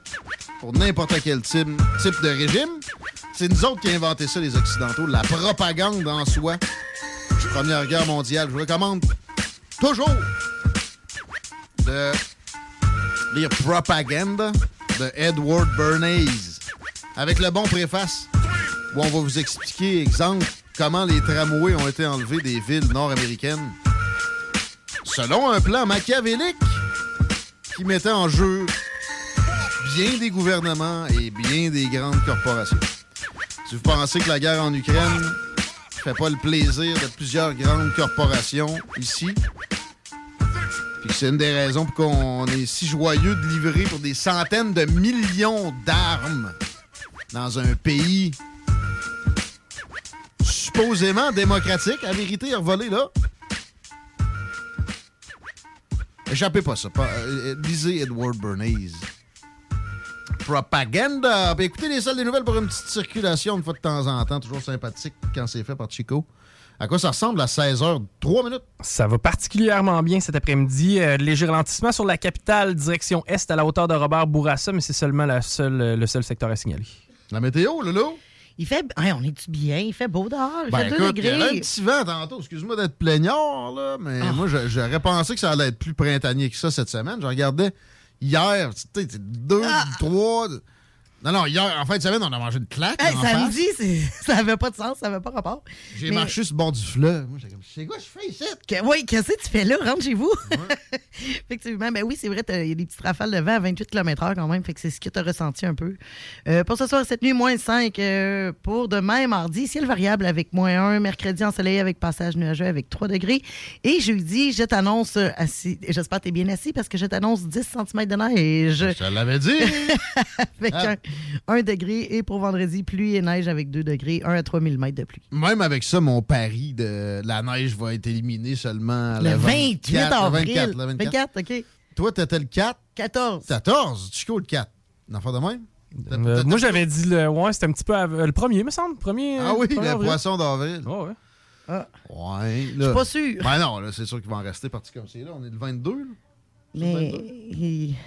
pour n'importe quel type, type de régime. C'est nous autres qui avons inventé ça, les Occidentaux. La propagande en soi. Première guerre mondiale. Je vous recommande toujours de lire Propaganda de Edward Bernays avec le bon préface où on va vous expliquer, exemple, comment les tramways ont été enlevés des villes nord-américaines selon un plan machiavélique qui mettait en jeu bien des gouvernements et bien des grandes corporations. Si vous pensez que la guerre en Ukraine fait pas le plaisir de plusieurs grandes corporations ici, puis c'est une des raisons pour qu'on est si joyeux de livrer pour des centaines de millions d'armes dans un pays supposément démocratique. La vérité est revolée là. Échappez pas ça. Pas- euh, lisez Edward Bernays. Propaganda. Ben, écoutez les salles des nouvelles pour une petite circulation une fois de temps en temps. Toujours sympathique quand c'est fait par Chico. À quoi ça ressemble à 16h, 3 minutes? Ça va particulièrement bien cet après-midi. Euh, léger ralentissement sur la capitale, direction est à la hauteur de Robert Bourassa, mais c'est seulement la seule, le seul secteur à signaler. La météo, Lolo? Il fait. Hey, on est-tu bien? Il fait beau dehors. Il Ben fait 2 écoute, il y avait un petit vent tantôt. Excuse-moi d'être plaignard, là, mais Ah. moi, j'aurais pensé que ça allait être plus printanier que ça cette semaine. Je regardais hier, tu sais, deux, Ah. trois. Non, non, hier, en fin de semaine, on a mangé une claque. Hey, samedi, ça avait pas de sens, ça avait pas rapport. J'ai Mais- marché sur le bord du fleuve. Moi, j'étais comme, c'est quoi je fais ici? Que- oui, qu'est-ce que tu fais là? Rentre chez vous. Effectivement, ben oui, c'est vrai, il y a des petites rafales de vent à 28 km/h quand même, fait que c'est ce que tu as ressenti un peu. Euh, pour ce soir, cette nuit, moins 5. euh, pour demain, mardi, ciel variable avec moins 1. Mercredi, ensoleillé avec passage nuageux avec 3 degrés. Et jeudi, je t'annonce euh, assis. J'espère que tu es bien assis parce que je t'annonce 10 cm de neige. Je te l'avais dit. avec Ah. un, 1 degré. Et pour vendredi, pluie et neige avec 2 degrés, 1 à 3 mm de pluie. Même avec ça, mon pari de la neige va être éliminé seulement Le 28 24, avril. Le 24, le 24. 24, OK. Toi, t'étais le 4? 14. 14? Tu le 4? Une affaire de même? Euh, moi, j'avais dit le. Ouais, c'était un petit peu. av- euh, le premier, me semble. Premier, Ah oui, le poisson d'avril. Ouais, ouais. Ah. Ouais, Je suis pas sûr. Ben non, là, c'est sûr qu'il va en rester parti comme c'est là. On est le 22, là. Mais.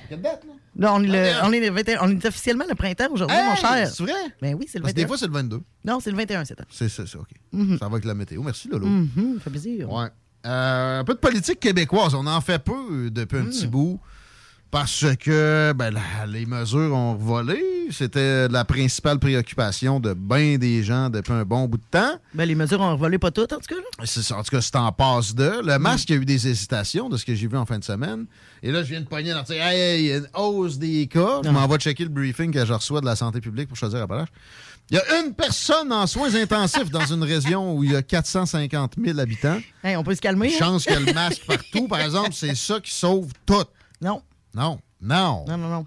Quelle date, là? Là, on est, le- on, est le 21 on est officiellement le printemps aujourd'hui, Hey, mon cher. c'est vrai? Ben oui, c'est le 21. Parce que des fois, c'est le 22. Non, c'est le 21 cette année. C'est ça, c'est OK. Mhm. Ça va avec la météo. Merci, Lolo. Mhm, ça fait plaisir. Ouais. Euh, un peu de politique québécoise. On en fait peu depuis un Mm. petit bout. Parce que ben, la- les mesures ont volé. C'était la principale préoccupation de bien des gens depuis un bon bout de temps. Ben, les mesures ont volé pas toutes, en tout cas. ça, en tout cas, c'est en passe de. Le masque, il y a eu des hésitations de ce que j'ai vu en fin de semaine. Et là, je viens de pogner dans hey, hey, il y a une hausse des cas. Je m'en vais checker le briefing que je reçois de la santé publique pour choisir Appalaches. Il y a une personne en soins intensifs dans une région où il y a 450 000 habitants. Hey, on peut se calmer. hein? Chance qu'il y a le masque partout, par exemple, c'est ça qui sauve tout. Non. Non. Non. Non, non, non.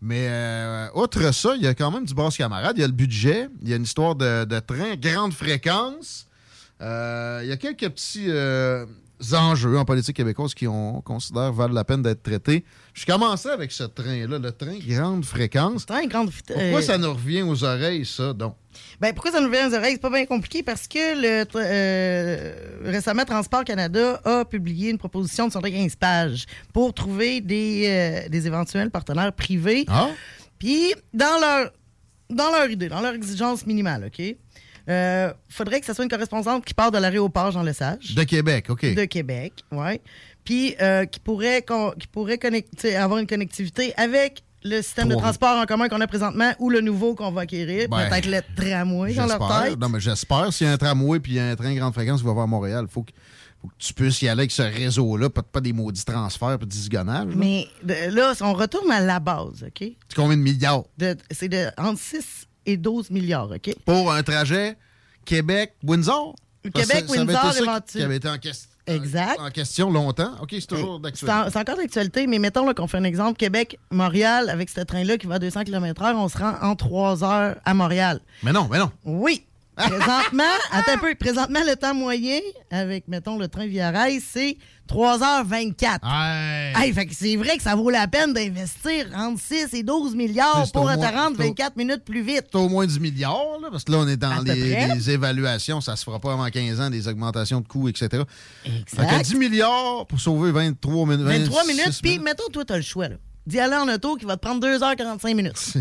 Mais euh, outre ça, il y a quand même du brasse camarade. Il y a le budget. Il y a une histoire de, de train grande fréquence. Euh, il y a quelques petits euh, enjeux en politique québécoise qui, on considère, valent la peine d'être traités. Je commençais avec ce train-là, le train grande fréquence. Train grande Pourquoi euh, ça nous revient aux oreilles, ça, donc? Ben, pourquoi ça nous vient aux oreilles? C'est pas bien compliqué parce que le, euh, récemment, Transport Canada a publié une proposition de 115 pages pour trouver des, euh, des éventuels partenaires privés. Ah? Puis, dans leur, dans leur idée, dans leur exigence minimale, OK? Euh, faudrait que ce soit une correspondante qui part de l'aéroport Jean-Lesage. De Québec, OK. De Québec, oui. Puis euh, qui pourrait, qui pourrait connecter, avoir une connectivité avec le système de transport en commun qu'on a présentement ou le nouveau qu'on va acquérir. Ben, Peut-être le tramway dans leur J'espère. tête. Non, mais j'espère. S'il y a un tramway puis il y a un train grande fréquence qui va vers Montréal, il faut que, faut que tu puisses y aller avec ce réseau-là, pas, pas des maudits transferts et là. Mais là, on retourne à la base, OK? C'est combien de milliards? C'est de entre 6 et 12 milliards, OK? Pour un trajet Québec-Windsor? Que Québec-Windsor, éventuellement. Qui avait été en, ques- Exact. en question longtemps. OK, c'est toujours C'est d'actualité. c'est encore d'actualité, mais mettons là, qu'on fait un exemple. Québec-Montréal, avec ce train-là qui va à 200 km/h, on se rend en 3 heures à Montréal. Mais non, mais non. Oui. Présentement, attends un peu. Présentement, le temps moyen avec, mettons, le train Via Rail, c'est 3h24. Hey, fait que c'est vrai que ça vaut la peine d'investir entre 6 et 12 milliards pour te rendre c'est au- 24 minutes plus vite. C'est au moins 10 milliards, là, parce que là, on est dans les, évaluations. Ça se fera pas avant 15 ans, des augmentations de coûts, etc. Exact. Fait que 10 milliards pour sauver 23 minutes. 23 minutes, 26 puis mettons, toi, t'as le choix, là. D'y aller en auto qui va te prendre 2h45 minutes.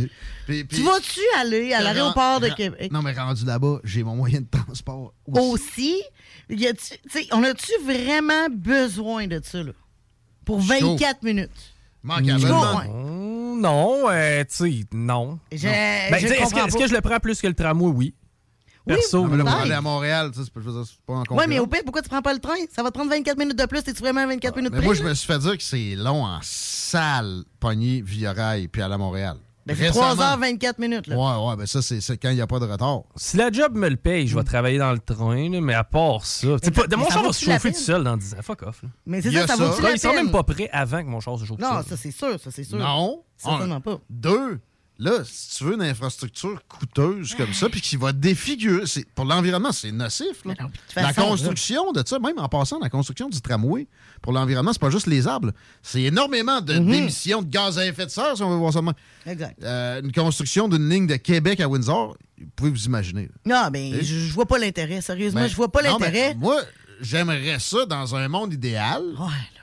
Puis- puis- tu vas-tu aller à l'aéroport de Québec? Non, mais rendu là-bas, j'ai mon moyen de transport. Aussi, y tu sais, on a-tu vraiment besoin de ça, là? Pour Chaud. 24 minutes? Manque Je Non, euh, tu sais, non. Je- Non. je Ben, est-ce, que je le prends plus que le tramway? Oui. Perso, Non, mais là, pour oui. aller à Montréal, tu sais, c'est pas, en Oui, mais au pire, pourquoi tu prends pas le train? Ça va te prendre 24 minutes de plus. T'es-tu vraiment à 24 minutes Mais près? moi, je me suis fait dire que c'est long en salle, pogné via rail, puis aller à Montréal. Ben, c'est Récemment. 3h24 minutes, là. Ouais, ouais, ben ça, c'est quand il n'y a pas de retard. Si la job me le paye, je vais travailler dans le train, là, mais à part ça. pas- mais mon char va se chauffer tout seul dans 10 ans. Fuck off. là. Mais c'est ça, ça ça. la ils sont même pas prêts avant que mon char se chauffe tout Non, seul. ça, c'est sûr, ça, c'est sûr. Non. Certainement Un. pas. Deux. Là, si tu veux une infrastructure coûteuse comme ça, puis qui va défigurer, pour l'environnement, c'est nocif. là. La façon, construction de ça, même en passant, la construction du tramway, pour l'environnement, c'est pas juste les arbres. C'est énormément de- Mhm. d'émissions de gaz à effet de serre, si on veut voir ça. Exact. Euh, une construction d'une ligne de Québec à Windsor, vous pouvez vous imaginer. là. Non, mais Et- je, je vois pas l'intérêt. Sérieusement, Ben, je vois pas l'intérêt. moi, j'aimerais ça dans un monde idéal.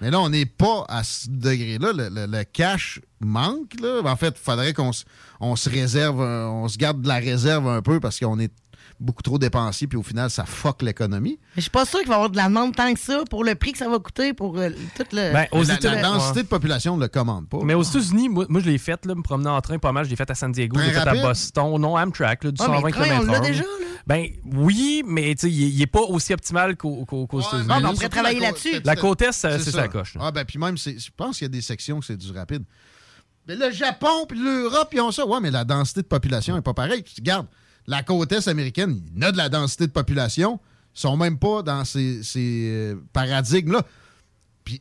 mais là, on n'est pas à ce degré-là. Le, le- le cash manque. Là. En fait, il faudrait qu'on se- on se réserve, un- on se garde de la réserve un peu parce qu'on est beaucoup trop dépensier, puis au final, ça fuck l'économie. Mais je suis pas sûr qu'il va y avoir de la demande tant que ça pour le prix que ça va coûter pour euh, tout le. Ben, aux la, la densité Ouais. de population ne le commande pas. Mais aux États-Unis, moi, moi, je l'ai fait, là, me promener en train pas mal. Je l'ai fait à San Diego, je l'ai fait à? Boston. Non, Amtrak, là, du Ah, mais 120 le train, km on l'a déjà, là. Ben oui, mais tu sais, il n'est pas aussi optimal qu'au- qu'au- qu'aux États-Unis. ben, on pourrait travailler la côte- là-dessus. La côte Est, c'est ça. coche. là. Ah, ben, puis même, je pense qu'il y a des sections que c'est du rapide. Mais le Japon puis l'Europe, ils ont ça. Ouais, mais la densité de population n'est pas pareille. Puis, Regarde, la côte Est américaine, il y a de la densité de population. Ils sont même pas dans ces, ces, euh, paradigmes-là. Puis,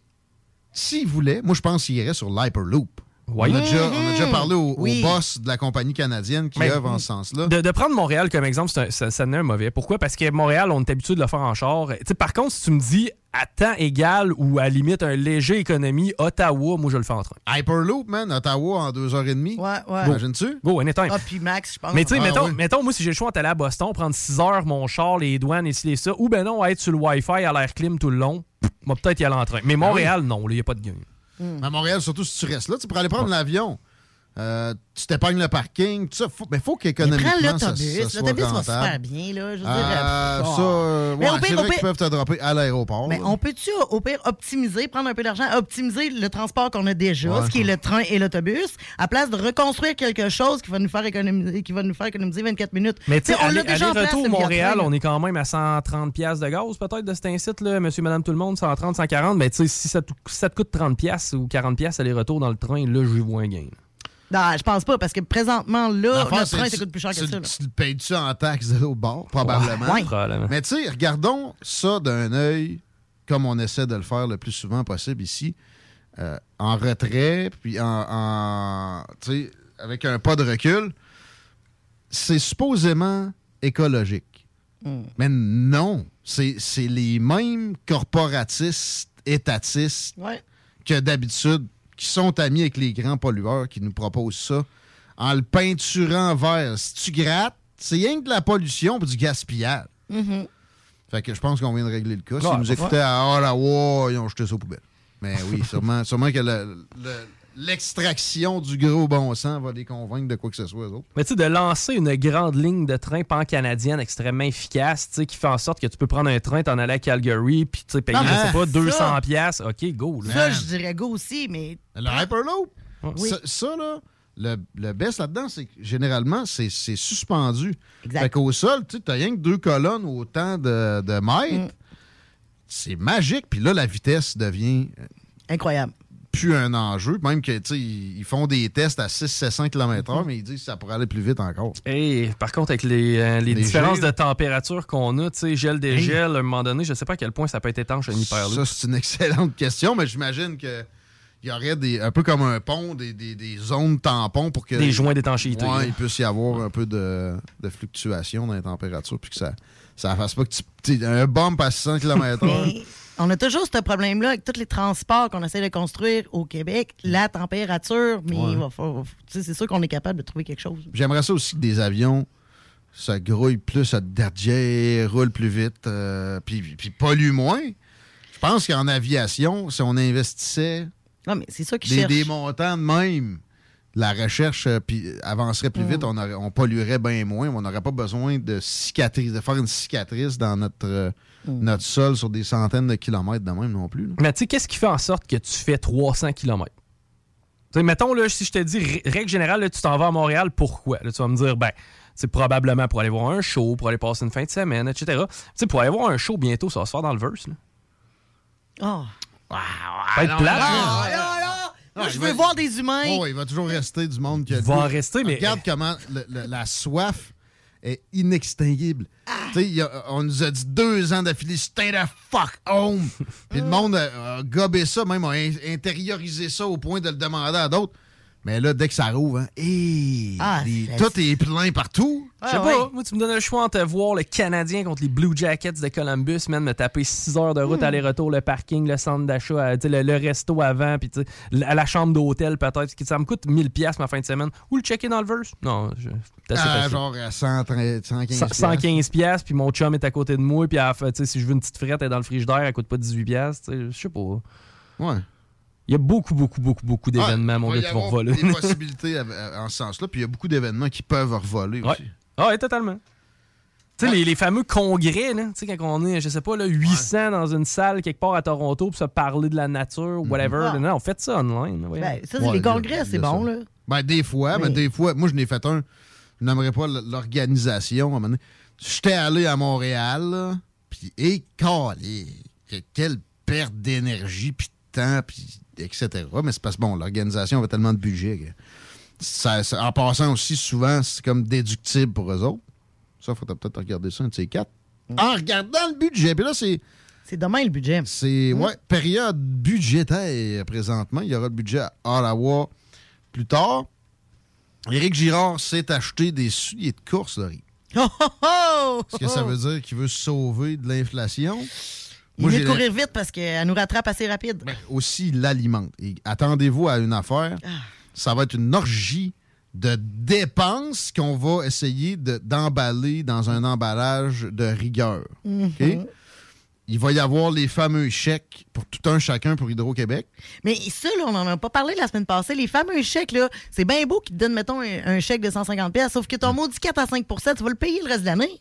s'ils voulaient, moi, je pense qu'ils iraient sur l'Hyperloop. Oui. On, a déjà, on a déjà parlé au, boss de la compagnie canadienne qui œuvre en ce sens-là. De, de prendre Montréal comme exemple, un- ça, ça n'est un mauvais. Pourquoi? Parce que Montréal, on est habitué de le faire en char. Tu sais, par contre, si tu me dis à temps égal ou à limite un léger économie, Ottawa, moi, je le fais en train. Hyperloop, man, Ottawa en deux heures et demie. Ouais, ouais. Imagines-tu? Go, anytime. Ah, puis Max, je pense. Mais tu sais, Ah, mettons, oui. mettons, moi, si j'ai le choix d'aller à Boston, prendre 6 heures mon char, les douanes, et ci, et ça, ou ben non, être sur le Wi-Fi à l'air clim tout le long, moi, peut-être y aller en train. Mais Montréal, non, il n'y a pas de gain. À Montréal, surtout si tu restes là, tu pourrais aller prendre l'avion. Euh, tu t'épargnes le parking, tout ça. Faut, mais faut qu'économiquement, prends ça, l'autobus. ça soit L'autobus va super bien, là. Je veux dire, Euh, euh, ça, euh, Mais ouais, au pire, c'est au vrai pire- qu'ils peuvent te dropper à l'aéroport. Mais là. on peut-tu, au pire, optimiser, prendre un peu d'argent, optimiser le transport qu'on a déjà, Ouais, ce qui est le train et l'autobus, à place de reconstruire quelque chose qui va nous faire économiser, qui va nous faire économiser 24 minutes? Mais tu sais, on aller- l'a déjà en place, le Montréal, on est quand même à 130 pièces de gaz peut-être de cet incite là, monsieur madame tout le monde 130 140, mais tu sais si ça te, si ça te coûte 30 pièces ou 40 pièces aller-retour dans le train, là je vois un gain. Non, je pense pas, parce que présentement, là, c'est train, ça coûte plus cher que tu, ça. Tu le payes-tu en taxes de l'autre bord? Probablement. Ouais, probablement. Mais tu sais, regardons ça d'un œil comme on essaie de le faire le plus souvent possible ici, euh, en retrait, puis en, en- tu sais, avec un pas de recul. C'est supposément écologique. Hmm. Mais non, c'est c'est les mêmes corporatistes, étatistes Ouais. que d'habitude, qui sont amis avec les grands pollueurs, qui nous proposent ça, en le peinturant vert. Si tu grattes, c'est rien que de la pollution et du gaspillage. Mhm. Fait que je pense qu'on vient de régler le cas. S'ils Ouais, nous ouais. écoutaient à Ottawa, ils ont jeté ça aux poubelles. Mais oui, sûrement, sûrement que le- le- l'extraction du gros bon sang va les convaincre de quoi que ce soit, eux autres. Mais tu sais de lancer une grande ligne de train pan-canadienne extrêmement efficace, tu sais qui fait en sorte que tu peux prendre un train t'en aller à Calgary puis tu sais payer Non, je sais pas ça- 200 pièces, OK, go. là. Ça, je dirais go aussi, mais. Le Hyperloop, Oui. ça, ça, là, le, le best là-dedans, c'est que généralement, c'est c'est suspendu. Exact. Fait qu'au sol, tu n'as rien que deux colonnes autant de, de mètres. Mm. C'est magique. Puis là, la vitesse devient euh, Incroyable. Plus un enjeu. Même que, ils font des tests à 600-700 km/h, mais ils disent que ça pourrait aller plus vite encore. Et par contre, avec les, euh, les Les différences gels. de température qu'on a, gel des Hey. gels, à un moment donné, je sais pas à quel point ça peut être étanche un hyperloop. Ça, c'est une excellente question, mais j'imagine que. Il y aurait des, un peu comme un pont, des, des- des zones tampons pour que. Des joints d'étanchéité. Ouais, il puisse y avoir un peu de, de fluctuation dans les températures, puis que ça ne fasse pas que tu. Un bump à 600 km/h. On a toujours ce problème-là avec tous les transports qu'on essaie de construire au Québec, la température, mais Ouais. va falloir- c'est sûr qu'on est capable de trouver quelque chose. J'aimerais ça aussi que des avions ça grouille plus, ça derrière, roule plus vite, euh, puis, puis pollue moins. Je pense qu'en aviation, si on investissait Non, mais c'est ça qu'ils des, des montants de même, la recherche euh, puis avancerait plus Mm. vite, on, aurait- on polluerait bien moins, on n'aurait pas besoin de cicatrice, de faire une cicatrice dans notre, euh, Mm. notre sol sur des centaines de kilomètres de même non plus. là. Mais tu sais, qu'est-ce qui fait en sorte que tu fais 300 km? Tu sais, mettons, là, si je te dis, règle générale, là, tu t'en vas à Montréal, pourquoi? Là, tu vas me dire, ben, c'est probablement pour aller voir un show, pour aller passer une fin de semaine, etc. Tu sais, pour aller voir un show bientôt, ça va se faire dans le verse. Là. Oh. Ça va être plate, là. Ah, je veux va- voir des humains. Oh, il va toujours rester du monde qui a Il va rester, mais- Regarde comment le- le- la soif est inextinguible. Tu sais, il y a- on nous a dit deux ans d'affilée, stay the fuck home. Puis le monde a, a gobé ça, même a in- intériorisé ça au point de le demander à d'autres. Mais là, dès que ça rouvre, hein, hey, Ah, les- tout est plein partout. Je sais pas, moi, tu me donnes le choix entre voir le Canadien contre les Blue Jackets de Columbus, man, me taper 6 heures de route Hmm. aller-retour, le parking, le centre d'achat, euh, tu sais, le, le resto avant, puis tu sais, la, la chambre d'hôtel peut-être. Ça me coûte 1000$ piastres ma fin de semaine. Ou le checker dans le verse? Non, je, Ah, facile. genre à 130, 115 Cent- 115 piastres, puis mon chum est à côté de moi, puis si je veux une petite frette, elle est dans le frigidaire, elle coûte pas 18 piastres, tu sais, je sais pas. Ouais. Il y a beaucoup, beaucoup, beaucoup, beaucoup d'événements, Ah, mon il va gars, y qui vont avoir voler. des possibilités à- à- en ce sens-là. Puis il y a beaucoup d'événements qui peuvent revoler Ouais. aussi. Ah ouais, totalement. Tu sais, les, les fameux congrès, là, tu sais, quand on est, je sais pas, là, 800 dans une salle quelque part à Toronto pour se parler de la nature, whatever. Ah. Non, faites ça online. voyons. Ben, ça, c'est les congrès, c'est bon, là. Ben, des fois, mais Mais- des fois, moi, je n'ai fait un. Je n'aimerais pas l'organisation. J'étais allé à Montréal, puis, et calé, quelle perte d'énergie, puis de temps, puis etc. Mais c'est parce que, bon, l'organisation avait tellement de budget que. ça- ça- en passant aussi, souvent, c'est comme déductible pour eux autres. Ça, il faudrait peut-être regarder ça, un de ces quatre. En regardant le budget. Puis là, c'est. C'est demain le budget. C'est, ouais, période budgétaire présentement. Il y aura le budget à Ottawa plus tard. Éric Girard s'est acheté des souliers de course, Laurie. Oh, oh, oh! Est-ce que ça veut dire qu'il veut sauver de l'inflation? Il veut courir vite parce qu'elle nous rattrape assez rapide. aussi il l'alimente. Attendez-vous à une affaire. Ah. Ça va être une orgie de dépenses qu'on va essayer de- d'emballer dans un emballage de rigueur. Mhm. Il va y avoir les fameux chèques pour tout un chacun pour Hydro-Québec. Mais ça, là, on n'en a pas parlé la semaine passée. Les fameux chèques, c'est bien beau qu'ils te donnent, mettons, un, un chèque de 150 pièces, sauf que ton maudit 4 à 5% tu vas le payer le reste de l'année.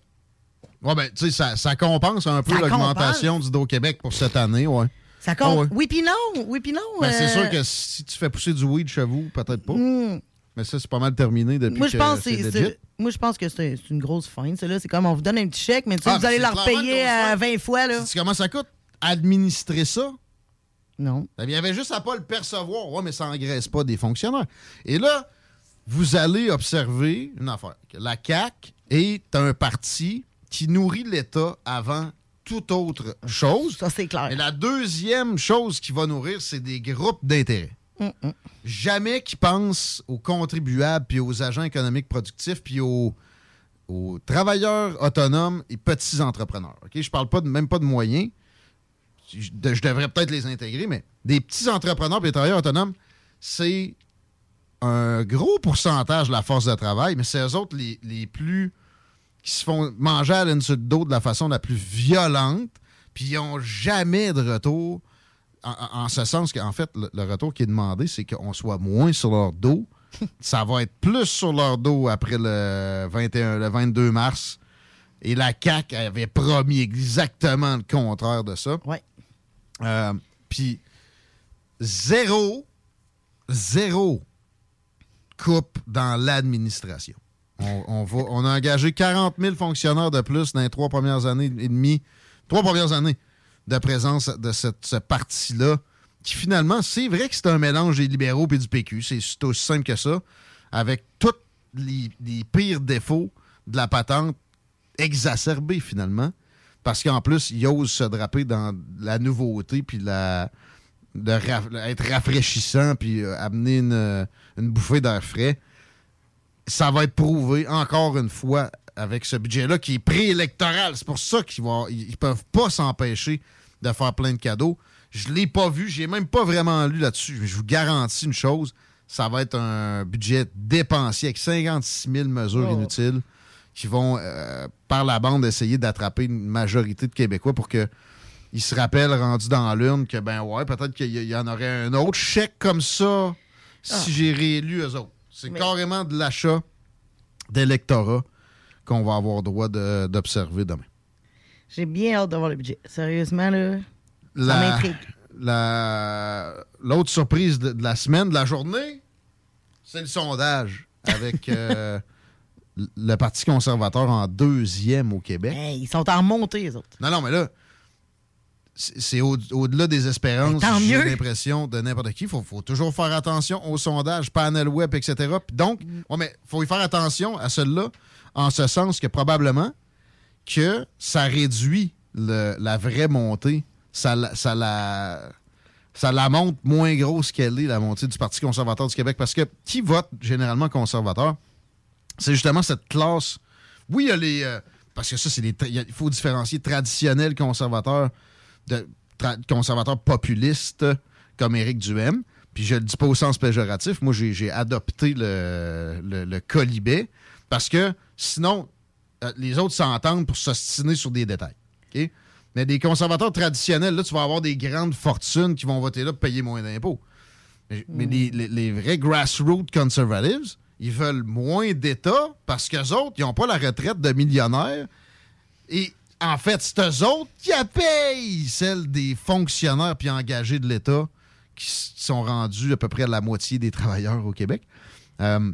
Ouais, ben, tu sais, ça, ça compense un peu l'augmentation d'Hydro-Québec pour cette année, ouais. Ça compte. Ah ouais. Oui, puis non. Oui, puis non. Ben, c'est euh, sûr que si tu fais pousser du weed chez vous, peut-être pas. hmm. Mais ça, c'est pas mal terminé depuis Moi, je pense que c'est moi, je pense que c'est une grosse fin. ça. C'est comme on vous donne un petit chèque, mais tu sais, Ah, vous allez la repayer à fin. 20 fois. Là. Tu comment ça coûte? Administrer ça? Non. Il y avait juste à pas le percevoir. Ouais, mais ça engraisse pas des fonctionnaires. Et là, vous allez observer une affaire. que La CAQ est un parti qui nourrit l'État avant toute autre chose. Ça, c'est clair. Et la deuxième chose qui va nourrir, c'est des groupes d'intérêt. Jamais qu'ils pensent aux contribuables, puis aux agents économiques productifs, puis aux, aux travailleurs autonomes et petits entrepreneurs. OK? Je parle pas de, même pas de moyens. Je, de- je devrais peut-être les intégrer, mais des petits entrepreneurs et des travailleurs autonomes, c'est un gros pourcentage de la force de travail, mais c'est eux autres les, les plus qui se font manger à l'insulte d'eau de la façon la plus violente, puis ils n'ont jamais de retour. En, en- en ce sens qu'en fait, le, le retour qui est demandé, c'est qu'on soit moins sur leur dos. Ça va être plus sur leur dos après le 21, le 22 mars. Et la CAQ avait promis exactement le contraire de ça. Ouais. Euh, Puis zéro, zéro coupe dans l'administration. On, a engagé 40 000 fonctionnaires de plus dans les trois premières années et demie, trois premières années de présence de cette, ce parti-là, qui finalement, c'est vrai que c'est un mélange des libéraux et du PQ. C'est aussi simple que ça, avec tous les, pires défauts de la patente exacerbés finalement, parce qu'en plus, ils osent se draper dans la nouveauté puis la, de être rafraîchissant puis euh, amener une bouffée d'air frais. Ça va être prouvé encore une fois avec ce budget-là qui est préélectoral. C'est pour ça qu'ils vont, ils peuvent pas s'empêcher de faire plein de cadeaux. Je l'ai pas vu, j'ai même pas vraiment lu là-dessus. Mais Je vous garantis une chose, ça va être un budget dépensier avec 56 000 mesures Oh. inutiles qui vont, euh, par la bande, essayer d'attraper une majorité de Québécois pour que ils se rappellent, rendus dans l'urne, que ben ouais, peut-être qu'il y, y en aurait un autre chèque comme ça si Ah. j'ai réélu eux autres. C'est Mais- carrément de l'achat d'électorat qu'on va avoir droit de- d'observer demain. J'ai bien hâte de voir le budget. Sérieusement, là. Ça La- m'intrigue. la- L'autre surprise de, de la semaine, de la journée, c'est le sondage avec euh, le Parti conservateur en deuxième au Québec. Hey, ils sont en montée, les autres. Non, non, mais là, c'est c'est au- au-delà des espérances, Ben, j'ai l'impression de n'importe qui. Il faut, faut toujours faire attention aux sondages, panel web, etc. Donc, Mm. ouais, mais faut y faire attention à celui-là, en ce sens que probablement que ça réduit le- la vraie montée. Ça, la- ça la ça la montre moins grosse qu'elle est, la montée du Parti conservateur du Québec. Parce que qui vote généralement conservateur? C'est justement cette classe. Oui, il y a les. euh, parce que ça, c'est des. Il faut différencier traditionnels conservateurs de conservateurs populistes comme Éric Duhem. Puis je le dis pas au sens péjoratif. Moi, j'ai adopté le, le, le colibet parce que sinon, euh, les autres s'entendent pour s'ostiner sur des détails. Mais des conservateurs traditionnels, là, tu vas avoir des grandes fortunes qui vont voter là pour payer moins d'impôts. Mais, mais les, les- les vrais grassroots conservatives, ils veulent moins d'État parce qu'eux autres, ils n'ont pas la retraite de millionnaires. Et en fait, c'est eux autres qui payent celle des fonctionnaires puis engagés de l'État qui sont rendus à peu près à la moitié des travailleurs au Québec. Euh,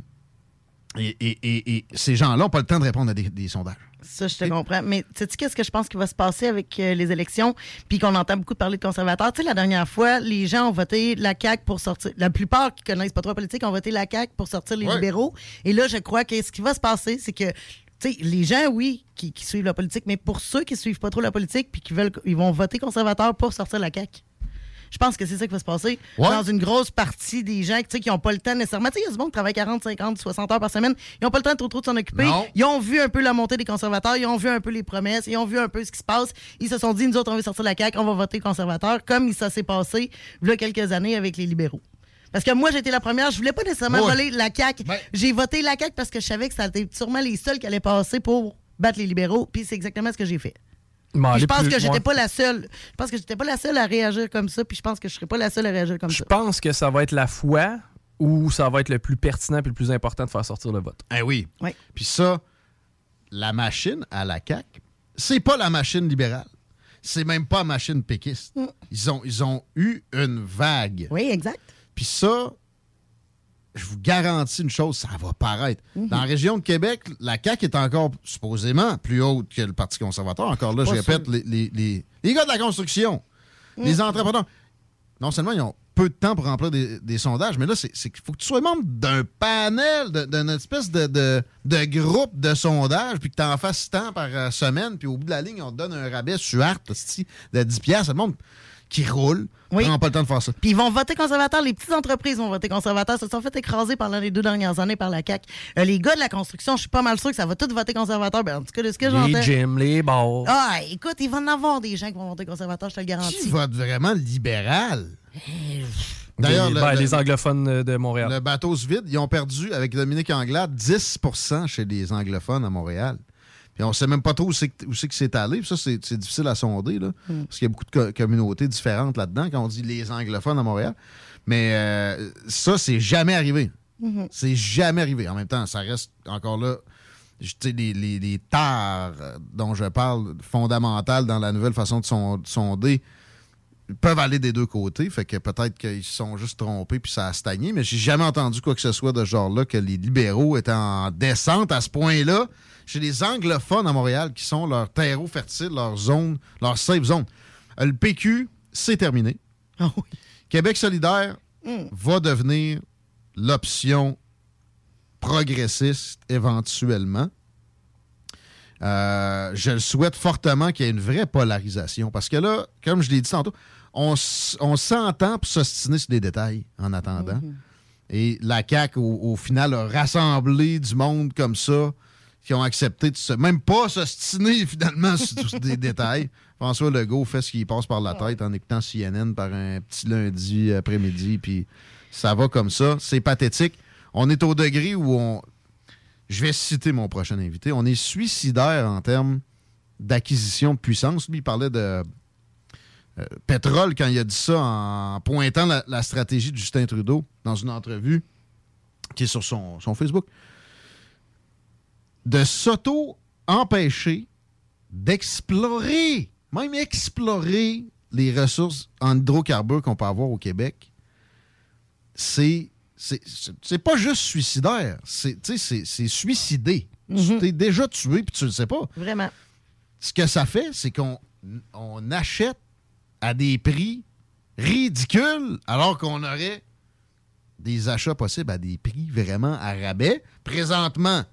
et, et- et- et ces gens-là n'ont pas le temps de répondre à des, des sondages. Ça, je te comprends. Mais sais-tu qu'est-ce que je pense qui va se passer avec euh, les élections, puis qu'on entend beaucoup parler de conservateurs? Tu sais, la dernière fois, les gens ont voté la CAQ pour sortir. La plupart qui connaissent pas trop la politique ont voté la CAQ pour sortir les Ouais. libéraux. Et là, je crois que ce qui va se passer, c'est que tu sais, les gens, oui, qui, qui suivent la politique, mais pour ceux qui suivent pas trop la politique puis qui veulent, ils vont voter conservateur pour sortir la CAQ. Je pense que c'est ça qui va se passer Ouais. dans une grosse partie des gens qui n'ont pas le temps nécessairement. Il y a du monde qui travaille 40, 50, 60 heures par semaine. Ils n'ont pas le temps trop, trop de s'en occuper. Non. Ils ont vu un peu la montée des conservateurs, ils ont vu un peu les promesses, ils ont vu un peu ce qui se passe. Ils se sont dit, nous autres, on veut sortir de la CAQ, on va voter conservateur, comme ça s'est passé il y a quelques années avec les libéraux. Parce que moi, j'étais la première, je voulais pas nécessairement Ouais. voler la CAQ. J'ai voté la CAQ parce que je savais que ça était sûrement les seuls qui allaient passer pour battre les libéraux, puis c'est exactement ce que j'ai fait. Puis je pense plus- que j'étais pas la seule. Je pense que j'étais pas la seule à réagir comme ça, puis je pense que je serais pas la seule à réagir comme Je ça. pense que ça va être la foi ou ça va être le plus pertinent et le plus important de faire sortir le vote. Eh oui. Oui. Puis ça, la machine à la CAQ, c'est pas la machine libérale. C'est même pas la machine péquiste. Ils, ont, ils ont eu une vague. Oui, exact. Puis ça, je vous garantis une chose, ça va paraître. Dans la région de Québec, la CAQ est encore supposément plus haute que le Parti conservateur. Encore là, je répète, les, les- les- les gars de la construction, les entrepreneurs, non seulement ils ont peu de temps pour remplir des, des sondages, mais là, c'est qu'il faut que tu sois membre d'un panel, d'une espèce de, de- de groupe de sondages, puis que tu en fasses tant par euh, semaine, puis au bout de la ligne, on te donne un rabais sur de 10 piastres. Le monde qui roule prend pas le temps de faire ça. Puis ils vont voter conservateur. Les petites entreprises vont voter conservateur. Se sont fait écraser pendant les deux dernières années par la CAQ. Euh, les gars de la construction, je suis pas mal sûr que ça va tout voter conservateur. Ben, en tout cas, de ce que Les j'entends. gyms, les bars. Ah, écoute, il va en avoir des gens qui vont voter conservateur, je te le garantis. Qui vote vraiment libéral? les, D'ailleurs, le- ben, le- les anglophones euh, de Montréal. Le bateau se vide. Ils ont perdu, avec Dominique Anglade, 10% chez les anglophones à Montréal. Puis on sait même pas trop où c'est que c'est allé. Ça, c'est difficile à sonder, là, Mm. parce qu'il y a beaucoup de co- communautés différentes là-dedans quand on dit les anglophones à Montréal. Mais euh, ça, c'est jamais arrivé. Mhm. C'est jamais arrivé. En même temps, ça reste encore là. je- tu sais, les, les, les tares dont je parle, fondamentales dans la nouvelle façon de, son- de sonder, peuvent aller des deux côtés. Fait que peut-être qu'ils se sont juste trompés puis ça a stagné. Mais j'ai jamais entendu quoi que ce soit de ce genre-là, que les libéraux étaient en descente à ce point-là chez les anglophones à Montréal, qui sont leur terreau fertile, leur zone, leur safe zone. Euh, Le PQ, c'est terminé. Québec solidaire Mm. va devenir l'option progressiste éventuellement. Euh, je le souhaite fortement qu'il y ait une vraie polarisation. Parce que là, comme je l'ai dit tantôt, on, s'entend pour s'ostiner sur des détails en attendant. Et la CAQ, au, au final, a rassemblé du monde comme ça qui ont accepté de se, même pas s'ostiner finalement sur, sur des détails. François Legault fait ce qui passe par la tête en écoutant CNN par un petit lundi après-midi, puis ça va comme ça. C'est pathétique. On est au degré où on. Je vais citer mon prochain invité. On est suicidaire en termes d'acquisition de puissance. Lui, il parlait de euh, pétrole quand il a dit ça en pointant la, stratégie de Justin Trudeau dans une entrevue qui est sur son Facebook. De s'auto-empêcher d'explorer, même explorer les ressources en hydrocarbures qu'on peut avoir au Québec, c'est c'est- pas juste suicidaire, c'est tu sais, c'est- c'est suicidé. Tu t'es déjà tué puis tu le sais pas. Vraiment. Ce que ça fait, c'est qu'on on achète à des prix ridicules alors qu'on aurait des achats possibles à des prix vraiment à rabais. Présentement,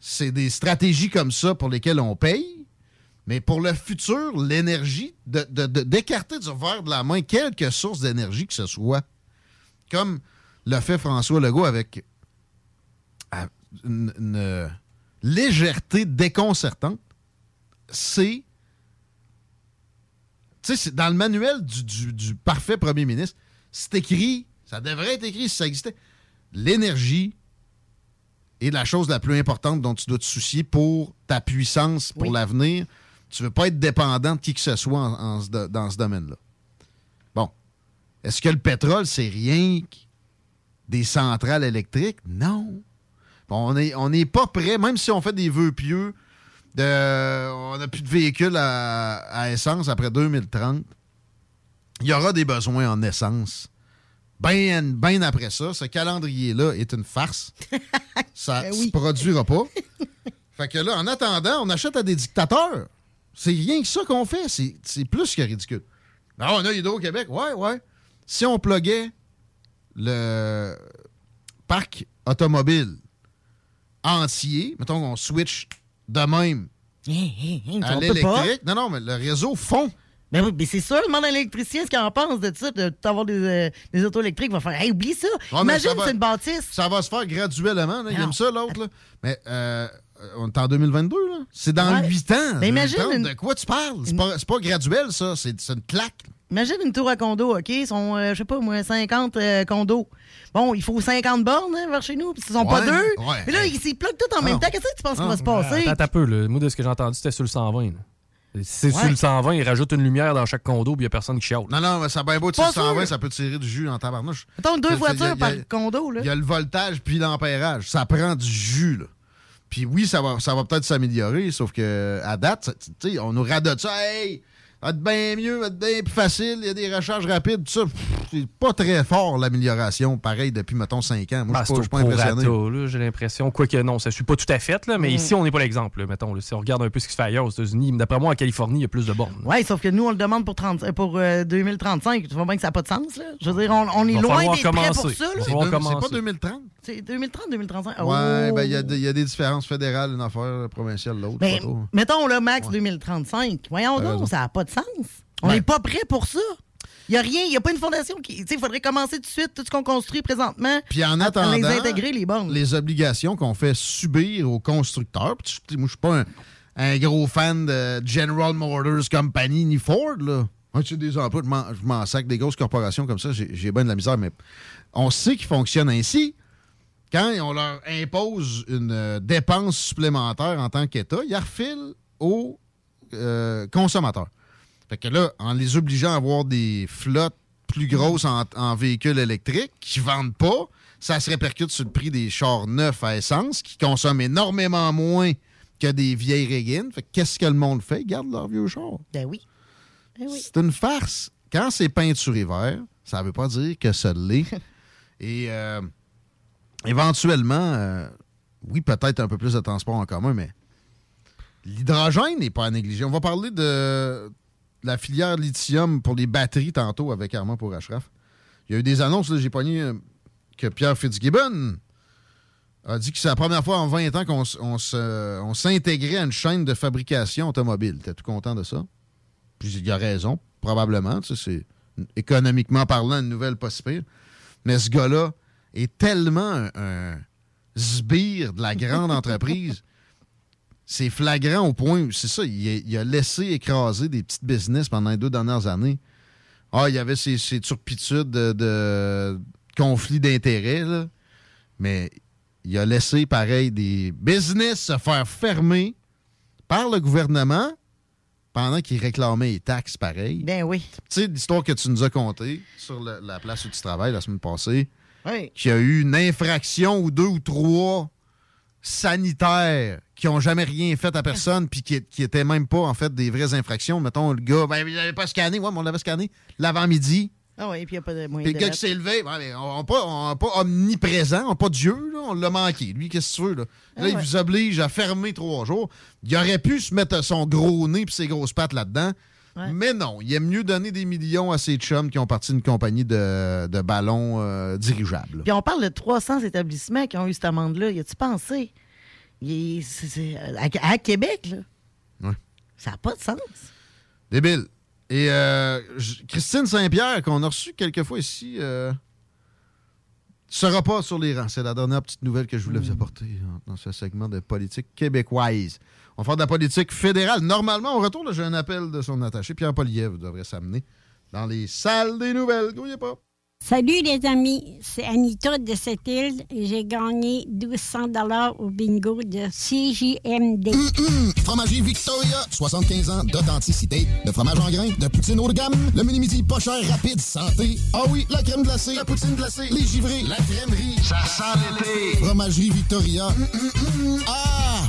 c'est des stratégies comme ça pour lesquelles on paye. Mais pour le futur, l'énergie, de- de- de- d'écarter du revers de la main quelque source d'énergie que ce soit, comme le fait François Legault avec à- une, euh, légèreté déconcertante, c'est. Tu sais, dans le manuel du, du- du parfait premier ministre, c'est écrit, ça devrait être écrit si ça existait. L'énergie est la chose la plus importante dont tu dois te soucier pour ta puissance, pour l'avenir. Tu ne veux pas être dépendant de qui que ce soit en- en ce do- dans ce domaine-là. Bon. Est-ce que le pétrole, c'est rien que des centrales électriques? Non. Bon, on n'est on pas prêt, même si on fait des vœux pieux, de, on n'a plus de véhicules à, à essence après 2030. Il y aura des besoins en essence. Bien ben après ça, ce calendrier-là est une farce. ça ne se produira pas. fait que là, en attendant, on achète à des dictateurs. C'est rien que ça qu'on fait. C'est plus que ridicule. Ah, on a Hydro-Québec. Ouais, ouais. Si on pluguait le parc automobile entier, mettons qu'on switch de même à on peut pas. l'électrique. Non, non, mais le réseau fond. Ben oui, mais c'est sûr, demande à l'électricien ce qu'il en pense de ça, de d'avoir des, euh, des autos électriques. Il va faire, hey, oublie ça. Imagine, c'est une bâtisse. Ça va se faire graduellement. là. Il aime ça, l'autre. là. Mais euh, on est en 2022. là. C'est dans Ouais. 8 ans. Mais imagine 2030. une- De quoi tu parles? C'est pas, c'est pas graduel, ça. C'est une claque. Imagine une tour à condo, OK? Ils sont, euh, je sais pas, moi, 50 euh, condos. Bon, il faut 50 bornes hein, vers chez nous, puis ils sont pas deux. ouais. Mais là, ils s'y tout en même Non. temps. Qu'est-ce que tu penses qu'il va se Ah, passer? Attends un peu, là. moi de ce que j'ai entendu, c'était sur le 120. là. Si c'est Ouais. sur le 120, ils rajoutent une lumière dans chaque condo, puis il n'y a personne qui chiale. Non, non, mais ça a bien beau de Pas 120, sûr. ça peut tirer du jus en tabarnouche. Mettons deux voitures il y a- par a- condo, là. Il y a le voltage puis l'ampérage. Ça prend du jus, là. Puis oui, ça va, ça va peut-être s'améliorer, sauf que à date, tu on nous radote ça. Hey, va être bien mieux, va être bien plus facile, il y a des recharges rapides, tout ça. C'est pas très fort l'amélioration, pareil, depuis, mettons, 5 ans. Moi, Ben, je suis pas- suis pas impressionné. j'ai l'impression. Quoique non, ça ne suit pas tout à fait, là, mais Mm. ici, on n'est pas l'exemple. là, Mettons, là. si on regarde un peu ce qui se fait ailleurs aux États-Unis, d'après moi, en Californie, il y a plus de bornes. Oui, sauf que nous, on le demande pour, 30, euh, pour euh, 2035. Tu vois bien que ça n'a pas de sens, là. Je veux dire, on, on est loin falloir d'être prêt pour ça, C'est pas 2030? C'est 2030, 2035. Ouais, Oh! ben il y, des- y a des différences fédérales, une affaire provinciale, l'autre. Ben, mettons, là, max 2035. Voyons donc, ça n'a pas de sens. On Ouais. n'est pas prêt pour ça. Il n'y a rien, il n'y a pas une fondation qui. Il faudrait commencer tout de suite tout ce qu'on construit présentement. Puis en à attendant, les intégrer, les bornes. les obligations qu'on fait subir aux constructeurs. Puis moi, je suis pas un, un gros fan de General Motors Company ni Ford. Là. Moi, tu sais, des emplois, je m'en- sac des grosses corporations comme ça, j'ai bien de la misère, mais on sait qu'ils fonctionnent ainsi. Quand on leur impose une euh, dépense supplémentaire en tant qu'État, ils refilent aux euh, consommateurs. Fait que là, en les obligeant à avoir des flottes plus grosses en, en véhicules électriques qui vendent pas, ça se répercute sur le prix des chars neufs à essence qui consomment énormément moins que des vieilles régines. Fait que qu'est-ce que le monde fait? Ils gardent leurs vieux chars. Ben oui. Ben oui. C'est une farce. Quand c'est peinturé vert, ça veut pas dire que ça l'est. Et euh, éventuellement, euh, oui, peut-être un peu plus de transport en commun, mais l'hydrogène n'est pas à négliger. On va parler de la filière lithium pour les batteries tantôt avec Armand pour Ashraf. Il y a eu des annonces, j'ai pogné euh, que Pierre Fitzgibbon a dit que c'est la première fois en 20 ans qu'on on s'intégrait à une chaîne de fabrication automobile. T'es tout content de ça? Puis il a raison, probablement. C'est économiquement parlant une nouvelle pas si pire. Mais ce gars-là est tellement un, un sbire de la grande entreprise. C'est flagrant au point, où- c'est ça, il a, il a laissé écraser des petites business pendant les deux dernières années. Ah, il y avait ces, ces turpitudes de, de conflits d'intérêts, là. mais il a laissé, pareil, des business se faire fermer par le gouvernement pendant qu'il réclamait les taxes, pareil. Ben oui. Tu sais, l'histoire que tu nous as contée sur le- la place où tu travailles la semaine passée, Oui. qu'il y a eu une infraction ou deux ou trois sanitaires qui ont jamais rien fait à personne puis qui, qui étaient même pas, en fait, des vraies infractions. Mettons, le gars, ben, il n'avait pas scanné. Ouais, mais on l'avait scanné l'avant-midi. Ah oui, puis il n'y a pas de moyen Puis le de gars qui s'est levé, on n'est pas, on est pas omniprésent, on n'est pas Dieu, là, on l'a manqué. Lui, qu'est-ce que tu veux? Là, Ah Là, il vous oblige à fermer trois jours. Il aurait pu se mettre son gros nez et ses grosses pattes là-dedans. Ouais. Mais non, il aime mieux donner des millions à ses chums qui ont parti d'une compagnie de, de ballons euh, dirigeables. Puis on parle de 300 établissements qui ont eu cette amende-là. Y a-tu pensé? Il est- à, à Québec, là. Ouais. Ça n'a pas de sens. Débile. Et euh, Christine Saint-Pierre, qu'on a reçue quelques fois ici, euh, sera pas sur les rangs. C'est la dernière petite nouvelle que je voulais vous apporter hein, dans ce segment de politique québécoise. On va faire de la politique fédérale. Normalement, au retour, là, j'ai un appel de son attaché. Pierre Poliev devrait s'amener dans les salles des nouvelles. Grouillez pas. Salut les amis, c'est Anita de cette île et j'ai gagné 1200 dollars au bingo de CJMD. Fromagerie Victoria, 75 ans d'authenticité, de fromage en grains, de poutine haut de gamme, le mini-midi pas cher, rapide, santé. Ah oui, la crème glacée, la poutine glacée, les givrés, la crèmerie. Ça sent l'été. Fromagerie Victoria. Hum, hum, hum. Ah!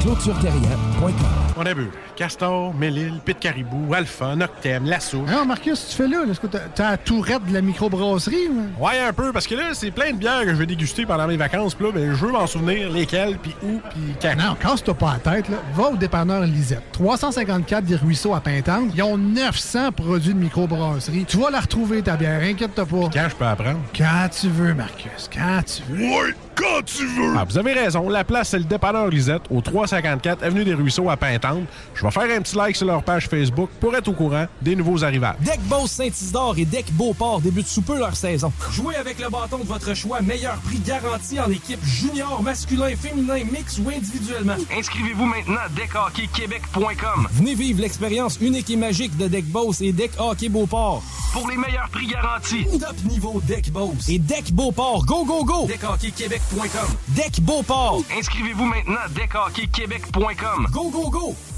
ClôtureTerrien.com. On a vu. Castor, Mélile, Pit Caribou, Alpha, Noctem, Lasso. Non, Marcus, tu fais là, est-ce que t'as t'as la tourette de la microbrasserie? ou? Ouais, un peu, parce que là, c'est plein de bières que je vais déguster pendant mes vacances. Puis là, ben, je veux m'en souvenir lesquelles, puis où, puis quand. Non, casse-toi pas la tête, là. Va au dépanneur Lisette. 354 des Ruisseaux à Pintante. Ils ont 900 produits de microbrasserie. Tu vas la retrouver, ta bière, inquiète-toi pas. Quand je peux apprendre? Quand tu veux, Marcus, quand tu veux. Ouais, quand tu veux! Ah, vous avez raison. La place, c'est le dépanneur Lisette, au 354 Avenue des Ruisseaux à Pintante. Je vais faire un petit like sur leur page Facebook pour être au courant des nouveaux arrivages. Deck Boss Saint-Isidore et Deck Beauport débutent sous peu leur saison. Jouez avec le bâton de votre choix, meilleur prix garanti en équipe junior, masculin, féminin, mix ou individuellement. Inscrivez-vous maintenant à deckhockeyquebec.com Venez vivre l'expérience unique et magique de Deck Boss et Deck Hockey Beauport. pour les meilleurs prix garantis. Top niveau Deck Boss et Deck Beauport. Go, go, go! DeckHockeyQuébec.com. Deck Beauport. Inscrivez-vous maintenant à deckhockeyquebec.com Go, go, go!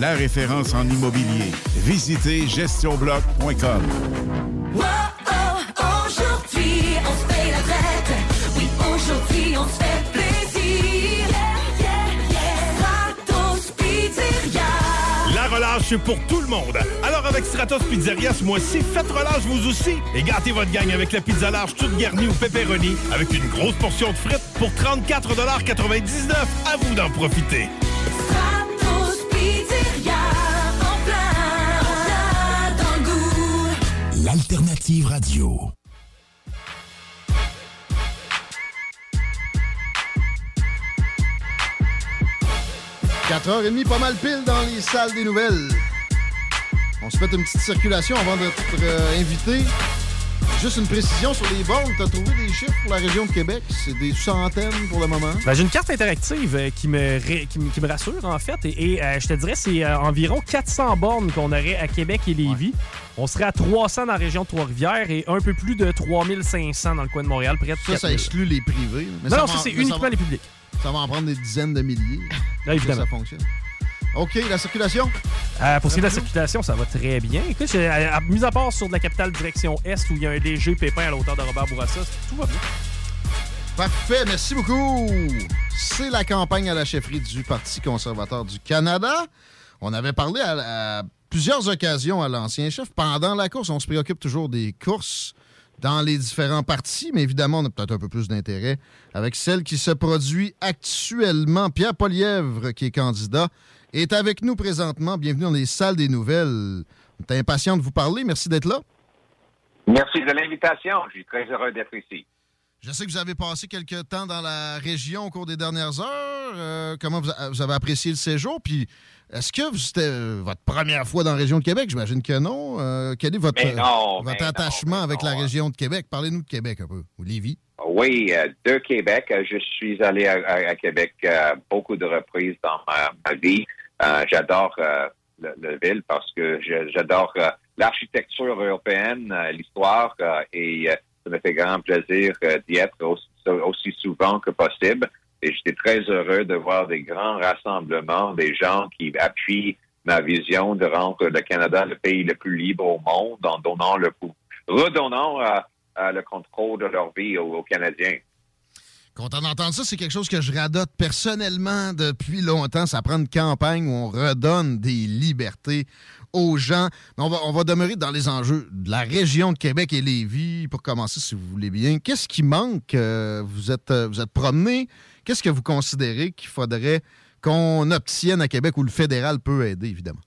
La référence en immobilier. Visitez gestionbloc.com. Wow, oh, aujourd'hui, on se paye la traite. Oui, aujourd'hui, on se fait plaisir. Yeah, yeah, yeah. Stratos Pizzeria. La relâche c'est pour tout le monde. Alors avec Stratos Pizzeria ce mois-ci, faites relâche vous aussi et gâtez votre gang avec la pizza large toute garnie au pepperoni avec une grosse portion de frites pour 34,99 À vous d'en profiter. L'alternative radio. – 4h30, pas mal pile dans les salles des nouvelles. On se fait une petite circulation avant d'être euh, invité. Juste une précision sur les bornes. Tu as trouvé des chiffres pour la région de Québec? C'est des centaines pour le moment. Ben, j'ai une carte interactive euh, qui, me ré- qui, me- qui me rassure, en fait. Et, et, euh, je te dirais, c'est euh, environ 400 bornes qu'on aurait à Québec et Lévis. On serait à 300 dans la région de Trois-Rivières et un peu plus de 3500 dans le coin de Montréal, près de Ça, ça 4000. exclut les privés. Mais Non, non, va ça, c'est mais uniquement va- les publics. Ça va en prendre des dizaines de milliers. Là, évidemment. Que ça fonctionne. OK, la circulation? Euh, pour ce qui est de la circulation, ça va très bien. Écoute, j'ai- à- à- mis à part sur de la capitale direction Est où il y a un léger pépin à la hauteur de Robert Bourassa, tout va bien. Parfait, merci beaucoup. C'est la campagne à la chefferie du Parti conservateur du Canada. On avait parlé à, à plusieurs occasions à l'ancien chef. Pendant la course, on se préoccupe toujours des courses dans les différents partis, mais évidemment, on a peut-être un peu plus d'intérêt avec celle qui se produit actuellement. Pierre Polièvre, qui est candidat, est avec nous présentement. Bienvenue dans les salles des nouvelles. On est impatient de vous parler. Merci d'être là. Merci de l'invitation. Je suis très heureux d'être ici. Je sais que vous avez passé quelques temps dans la région au cours des dernières heures. Euh, comment vous, a- vous avez apprécié le séjour? Puis, est-ce que vous- c'était euh, votre première fois dans la région de Québec? J'imagine que non. Euh, quel est votre, non, votre attachement avec la région de Québec? Parlez-nous de Québec un peu, ou Lévis. Oui, euh, de Québec. Je suis allé à, à- à Québec beaucoup de reprises dans ma, ma vie. Euh, j'adore euh, le, le ville parce que j'adore euh, l'architecture européenne, l'histoire, et ça me fait grand plaisir d'y être aussi, aussi souvent que possible. Et j'étais très heureux de voir des grands rassemblements, des gens qui appuient ma vision de rendre le Canada le pays le plus libre au monde en donnant le pou- redonnant euh, euh, le contrôle de leur vie aux, aux Canadiens. Content d'entendre ça, c'est quelque chose que je radote personnellement depuis longtemps. Ça prend une campagne où on redonne des libertés aux gens. On va, on va demeurer dans les enjeux de la région de Québec et Lévis, pour commencer, si vous voulez bien. Qu'est-ce qui manque? Euh, vous êtes, euh, vous êtes promené. Qu'est-ce que vous considérez qu'il faudrait qu'on obtienne à Québec où le fédéral peut aider, évidemment?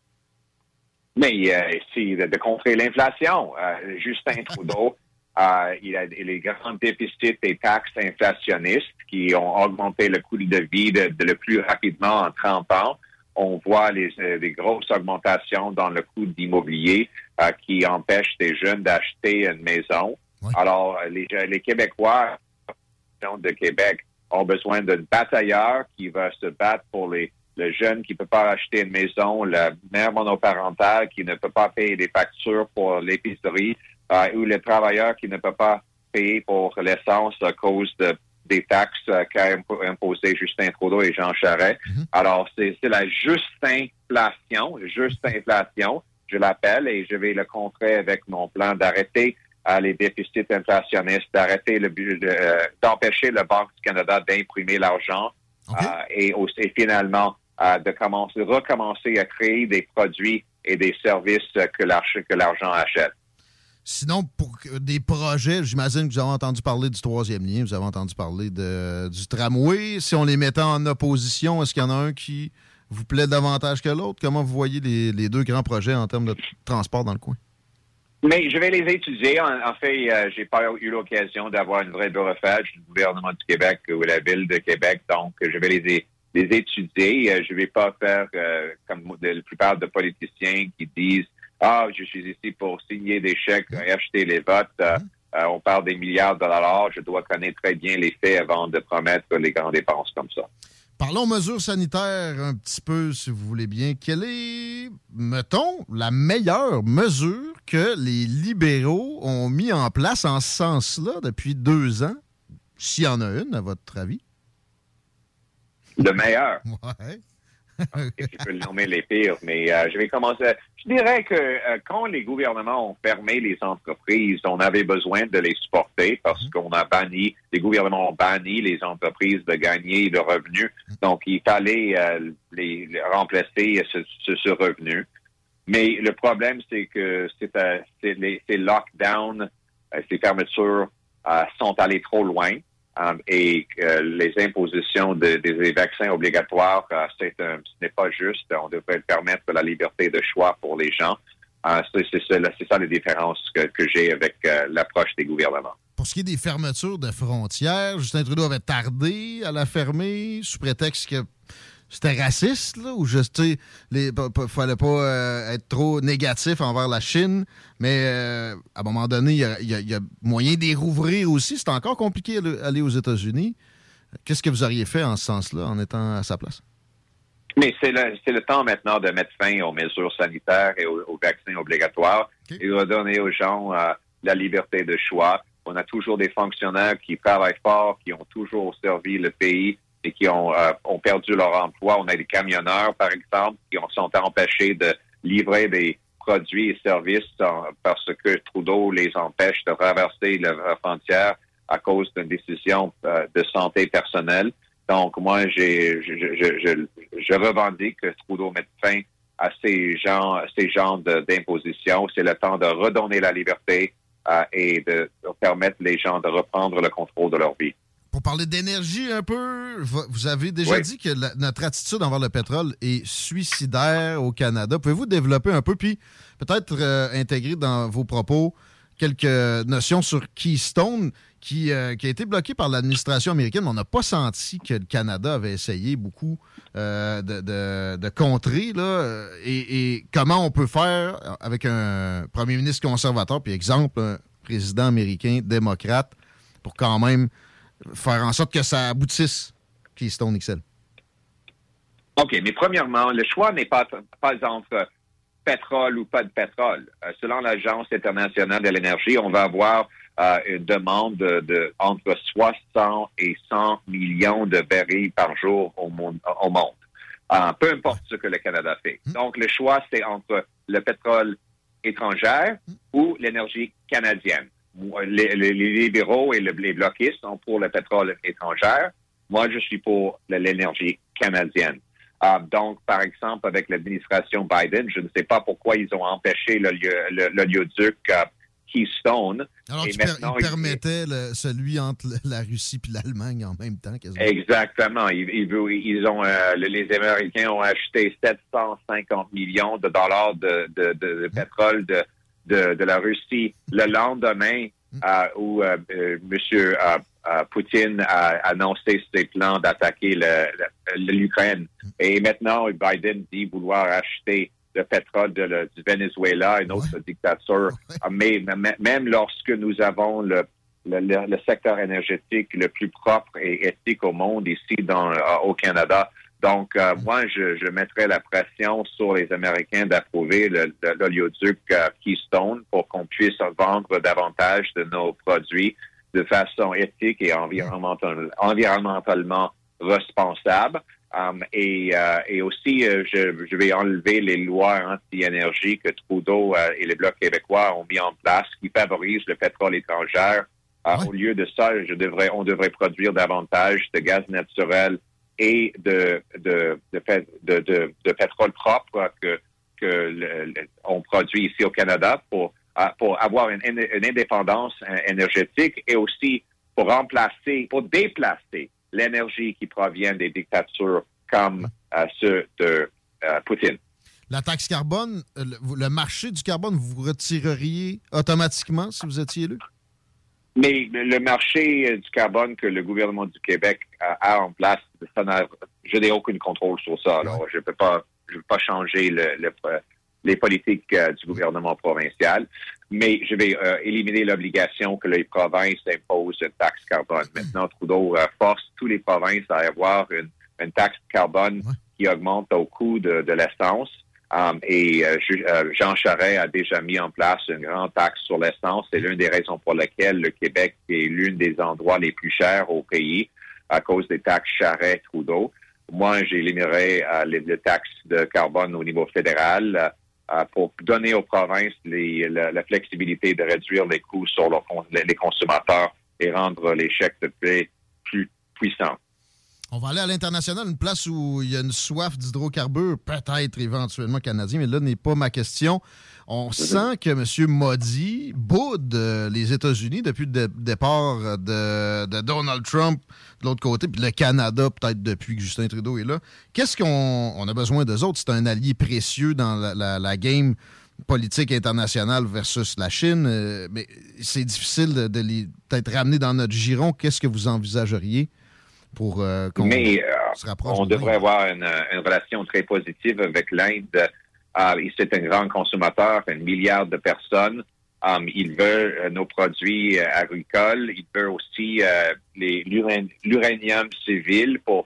Mais euh, c'est de, de contrer l'inflation. Euh, Justin Trudeau, euh, il a les grands déficits des taxes inflationnistes qui ont augmenté le coût de vie de, de le plus rapidement en 30 ans. On voit les, euh, grosses augmentations dans le coût d'immobilier euh, qui empêchent des jeunes d'acheter une maison. Alors, les, les Québécois de Québec ont besoin d'un batailleur qui va se battre pour les le jeune qui peut pas acheter une maison, la mère monoparentale qui ne peut pas payer des factures pour l'épicerie, ou le travailleur qui ne peut pas payer pour l'essence à cause de, des taxes euh, qu'a impo- imposé Justin Trudeau et Jean Charest. Alors, c'est c'est la juste inflation, juste inflation, je l'appelle, et je vais le contrer avec mon plan d'arrêter euh, les déficits inflationnistes, d'arrêter le de, euh, d'empêcher le Banque du Canada d'imprimer l'argent euh, et, aussi, et finalement euh, de commencer, recommencer à créer des produits et des services euh, que l'argent achète. Sinon, pour des projets, j'imagine que vous avez entendu parler du troisième lien, vous avez entendu parler de, du tramway. Si on les mettait en opposition, est-ce qu'il y en a un qui vous plaît davantage que l'autre? Comment vous voyez les, deux grands projets en termes de transport dans le coin? Mais je vais les étudier. En, fait, euh, j'ai pas eu l'occasion d'avoir une vraie bureaufage du gouvernement du Québec ou la ville de Québec, donc je vais les, étudier. Euh, je vais pas faire euh, comme la plupart de politiciens qui disent ah je suis ici pour signer des chèques et acheter les votes. Euh, euh, on parle des milliards de dollars. Je dois connaître très bien les faits avant de promettre les grandes dépenses comme ça. Parlons mesures sanitaires un petit peu, si vous voulez bien. Quelle est, mettons, la meilleure mesure que les libéraux ont mis en place en ce sens-là depuis deux ans? S'il y en a une, à votre avis? Le meilleur. Ouais. Et tu peux le nommer les pires, mais euh, je vais commencer. Je dirais que euh, quand les gouvernements ont fermé les entreprises, on avait besoin de les supporter parce qu'on a banni, les gouvernements ont banni les entreprises de gagner le revenu. Donc, il fallait euh, les, les remplacer ce, ce, ce revenu. Mais le problème, c'est que c'est, c'est les, ces lockdowns, ces fermetures sont allées trop loin. Um, et euh, les impositions de- des vaccins obligatoires, euh, ce n'est pas juste. On devrait permettre la liberté de choix pour les gens. Euh, c'est, ça, ça les différences que, que j'ai avec euh, l'approche des gouvernements. Pour ce qui est des fermetures de frontières, Justin Trudeau avait tardé à la fermer sous prétexte que c'était raciste, là, ou juste, tu sais, fallait pas euh, être trop négatif envers la Chine, mais euh, à un moment donné, il y a, y y moyen d'y rouvrir aussi. C'est encore compliqué d'aller aux États-Unis. Qu'est-ce que vous auriez fait en ce sens-là, en étant à sa place? Mais c'est le, temps maintenant de mettre fin aux mesures sanitaires et aux, aux vaccins obligatoires et de redonner aux gens euh, la liberté de choix. On a toujours des fonctionnaires qui travaillent fort, qui ont toujours servi le pays et qui ont, euh, ont perdu leur emploi. On a des camionneurs, par exemple, qui ont, sont empêchés de livrer des produits et services en- parce que Trudeau les empêche de traverser la frontière à cause d'une décision euh, de santé personnelle. Donc, moi, je, je, je, je revendique que Trudeau mette fin à ces gens, ces genres de- d'impositions. C'est le temps de redonner la liberté euh, et de, de permettre les gens de reprendre le contrôle de leur vie. Pour parler d'énergie un peu, vo- vous avez déjà Oui. dit que la- notre attitude envers le pétrole est suicidaire au Canada. Pouvez-vous développer un peu, puis peut-être euh, intégrer dans vos propos quelques notions sur Keystone, qui, euh, qui a été bloqué par l'administration américaine, on n'a pas senti que le Canada avait essayé beaucoup euh, de, de- de contrer, là, et, et comment on peut faire avec un premier ministre conservateur, puis exemple, un président américain démocrate, pour quand même faire en sorte que ça aboutisse, Keystone XL. OK, mais premièrement, le choix n'est pas, pas entre pétrole ou pas de pétrole. Euh, selon l'Agence internationale de l'énergie, on va avoir euh, une demande de, de entre 60 et 100 millions de barils par jour au monde. Au monde. Euh, peu importe ce que le Canada fait. Donc, le choix, c'est entre le pétrole étranger ou l'énergie canadienne. Les, libéraux et le- les bloquistes sont pour le pétrole étranger. Moi, je suis pour l'énergie canadienne. Euh, donc, par exemple, avec l'administration Biden, je ne sais pas pourquoi ils ont empêché le lieu- le- euh, Keystone. Alors, Et maintenant, il ils- permettait celui entre la Russie et l'Allemagne en même temps. quasiment. Exactement. Ils, ont, euh, le- les Américains ont acheté 750 millions de dollars de, de- de- de pétrole de, de, de la Russie le lendemain euh, où euh, euh, Monsieur euh, Poutine a annoncé ses plans d'attaquer l'Ukraine. Et maintenant, Biden dit vouloir acheter le pétrole de le- du Venezuela, une autre dictature. Ah, Mais, mais- même lorsque nous avons le, le, le- secteur énergétique le plus propre et éthique au monde ici dans, au Canada. Donc, euh, moi, je, je mettrais la pression sur les Américains d'approuver l'oléoduc euh, Keystone pour qu'on puisse vendre davantage de nos produits de façon éthique et environnemental- environnementalement responsable. Um, et, euh, et aussi, euh, je, je vais enlever les lois anti-énergie que Trudeau euh, et les Blocs québécois ont mis en place qui favorisent le pétrole étranger. Euh, Au lieu de ça, je devrais, on devrait produire davantage de gaz naturel et de, de, de, pé- de, de- de pétrole propre que, que on produit ici au Canada pour, pour avoir une, indépendance euh, énergétique et aussi pour remplacer, pour déplacer l'énergie qui provient des dictatures comme euh, ceux de euh, Poutine. La taxe carbone, le, le marché du carbone, vous retireriez automatiquement si vous étiez élu? Mais le marché euh, du carbone que le gouvernement du Québec a en place, ça n'a- je n'ai aucun contrôle sur ça. Alors, je ne peux pas, je peux pas changer le- le- euh, les politiques euh, du gouvernement provincial, mais je vais euh, éliminer l'obligation que les provinces imposent une taxe carbone. Maintenant, Trudeau euh, force tous les provinces à avoir une, une taxe carbone qui augmente au coût de, de l'essence. Um, et euh, euh, Jean Charest a déjà mis en place une grande taxe sur l'essence. C'est l'une des raisons pour lesquelles le Québec est l'un des endroits les plus chers au pays à cause des taxes Charest-Trudeau. Moi, j'éliminerais euh, les, taxes de carbone au niveau fédéral euh, pour donner aux provinces les- la, flexibilité de réduire les coûts sur les, les consommateurs et rendre les chèques de paie plus puissants. On va aller à l'international, une place où il y a une soif d'hydrocarbures, peut-être éventuellement canadien, mais là n'est pas ma question. On sent que M. Modi boude euh, les États-Unis depuis le dé- départ de, de Donald Trump de l'autre côté, puis le Canada peut-être depuis que Justin Trudeau est là. Qu'est-ce qu'on on a besoin d'eux autres? C'est un allié précieux dans la, la- la game politique internationale versus la Chine, euh, mais c'est difficile de, de les peut-être ramener dans notre giron. Qu'est-ce que vous envisageriez pour euh, qu'on Mais euh, se rapproche? on de devrait avoir une, une relation très positive avec l'Inde. Euh, c'est un grand consommateur, un milliard de personnes. Um, il veut nos produits agricoles. Il veut aussi l'uranium civil pour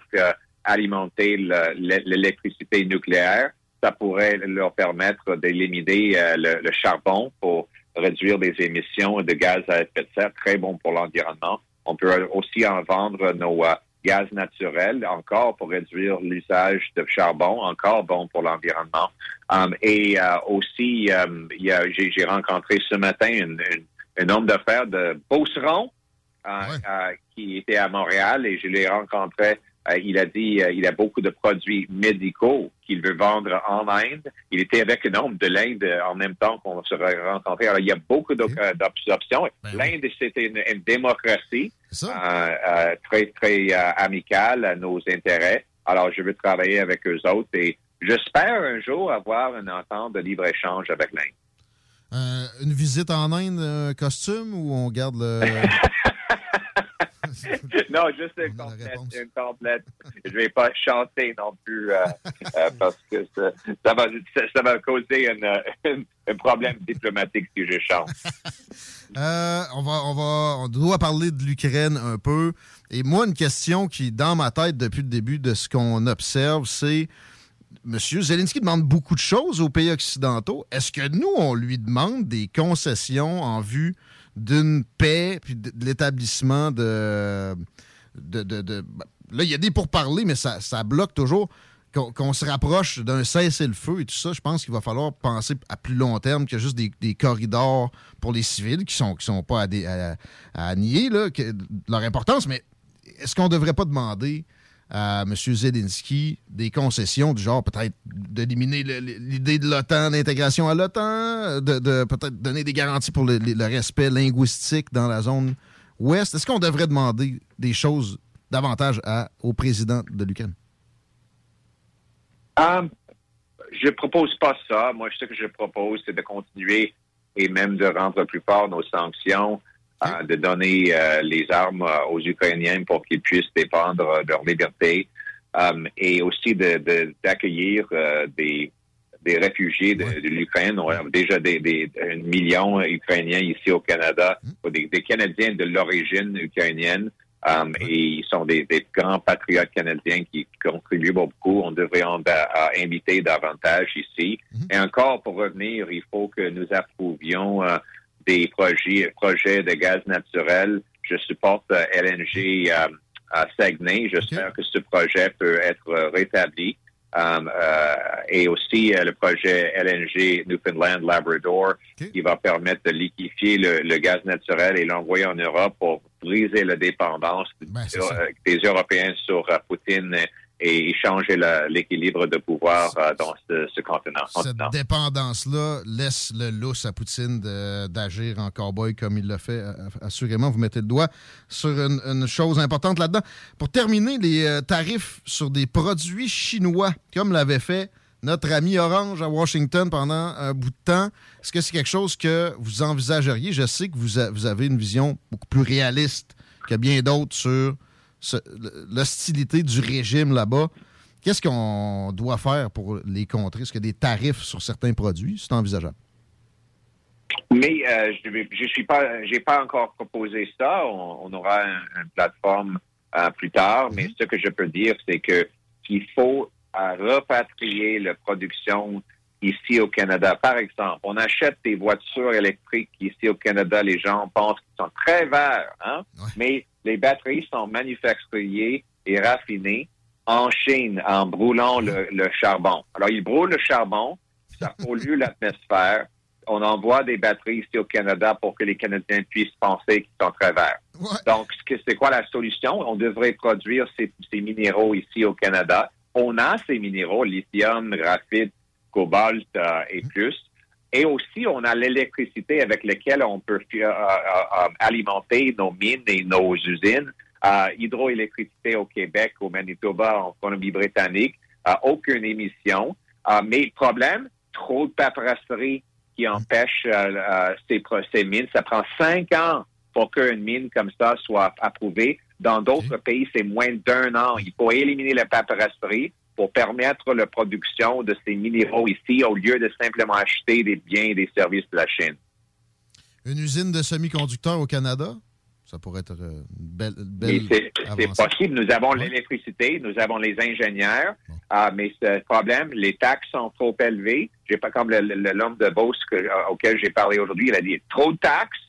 alimenter le- le- l'électricité nucléaire. Ça pourrait leur permettre d'éliminer le, le charbon pour réduire les émissions de gaz à effet de serre. Très bon pour l'environnement. On peut aussi en vendre nos gaz naturels encore pour réduire l'usage de charbon, encore bon pour l'environnement. Um, et euh, aussi, um, il y a- j'ai rencontré ce matin une- une- un homme d'affaires de Beauceron euh, euh, qui était à Montréal et je l'ai rencontré Euh, il a dit euh, il a beaucoup de produits médicaux qu'il veut vendre en Inde. Il était avec un homme de l'Inde en même temps qu'on se rencontrait. Alors, il y a beaucoup euh, d'op- d'options. L'Inde, c'était une, une démocratie euh, très, très amicale à nos intérêts. Alors, je veux travailler avec eux autres et j'espère un jour avoir une entente de libre-échange avec l'Inde. Une visite en Inde, costume ou on garde le. non, juste une complète, une complète. Je vais pas chanter non plus euh, euh, parce que ça, ça va, ça, va causer un problème diplomatique si je chante. Euh, on, va, on, va, on doit parler de l'Ukraine un peu. Et moi, une question qui, dans ma tête depuis le début de ce qu'on observe, c'est M. Zelensky demande beaucoup de choses aux pays occidentaux. Est-ce que nous, on lui demande des concessions en vue d'une paix puis de, l'établissement de, de, ben, Là, il y a des pourparlers, mais ça, bloque toujours qu'on se rapproche d'un cessez-le-feu et tout ça. Je pense qu'il va falloir penser à plus long terme que juste des, corridors pour les civils qui sont, qui sont pas à, nier leur importance, mais est-ce qu'on ne devrait pas demander à M. Zelensky des concessions du genre peut-être d'éliminer l'idée de l'OTAN, d'intégration à l'OTAN, de, peut-être donner des garanties pour le, respect linguistique dans la zone ouest? Est-ce qu'on devrait demander des choses davantage au président de l'Ukraine? Um, je propose pas ça. Moi, ce que je propose, c'est de continuer et même de rendre plus fort nos sanctions, euh, de donner euh, les armes euh, aux Ukrainiens pour qu'ils puissent défendre leur liberté et aussi de- de- d'accueillir euh, des, des réfugiés de, de l'Ukraine. On a déjà des, des un million Ukrainiens ici au Canada, ou des, des Canadiens de l'origine ukrainienne. Um, et ils sont des, des grands patriotes canadiens qui contribuent beaucoup. On devrait en à inviter davantage ici. Et encore, pour revenir, il faut que nous approuvions euh, des projets, projets de gaz naturel. Je supporte euh, LNG euh, à Saguenay. J'espère que ce projet peut être euh, rétabli. Um, euh, et aussi euh, le projet LNG Newfoundland-Labrador qui va permettre de liquéfier le, le gaz naturel et l'envoyer en Europe pour briser la dépendance euh, des Européens sur Poutine et, changer l'équilibre de pouvoir euh, dans ce, ce continent. Cette dépendance-là laisse le lousse à Poutine d'agir en cowboy comme il l'a fait. Euh, Assurément, vous mettez le doigt sur une, une chose importante là-dedans. Pour terminer, les euh, tarifs sur des produits chinois, comme l'avait fait notre ami Orange à Washington pendant un bout de temps, est-ce que c'est quelque chose que vous envisageriez? Je sais que vous, a- vous avez une vision beaucoup plus réaliste que bien d'autres sur l'hostilité du régime là-bas. Qu'est-ce qu'on doit faire pour les contrer? Est-ce qu'il y a des tarifs sur certains produits? C'est envisageable. Mais euh, je je suis pas, j'ai pas encore proposé ça. On, on aura un- une plateforme euh, plus tard. Mais ce que je peux dire, c'est que qu'il faut euh, repatrier la production ici au Canada. Par exemple, on achète des voitures électriques ici au Canada. Les gens pensent qu'ils sont très verts, hein? mais les batteries sont manufacturées et raffinées en Chine en brûlant le, le charbon. Alors, ils brûlent le charbon, ça pollue l'atmosphère. On envoie des batteries ici au Canada pour que les Canadiens puissent penser qu'ils sont très verts. Donc, c'est quoi la solution? On devrait produire ces, ces minéraux ici au Canada. On a ces minéraux, lithium, graphite, cobalt euh, et plus. Et aussi, on a l'électricité avec laquelle on peut euh, euh, euh, alimenter nos mines et nos usines. Euh, hydroélectricité au Québec, au Manitoba, en Colombie-Britannique, aucune émission. Mais le problème, trop de paperasserie qui empêche ces, pro- ces mines. Ça prend cinq ans pour qu'une mine comme ça soit approuvée. Dans d'autres pays, c'est moins d'un an. Il faut éliminer la paperasserie pour permettre la production de ces minéraux ici au lieu de simplement acheter des biens et des services de la Chine. Une usine de semi-conducteurs au Canada? Ça pourrait être euh, une belle, belle c'est possible. Nous avons l'électricité, nous avons les ingénieurs, Ah, mais ce problème, les taxes sont trop élevées. J'ai pas comme l'homme de Beauce que- euh, auquel j'ai parlé aujourd'hui, il a dit trop de taxes,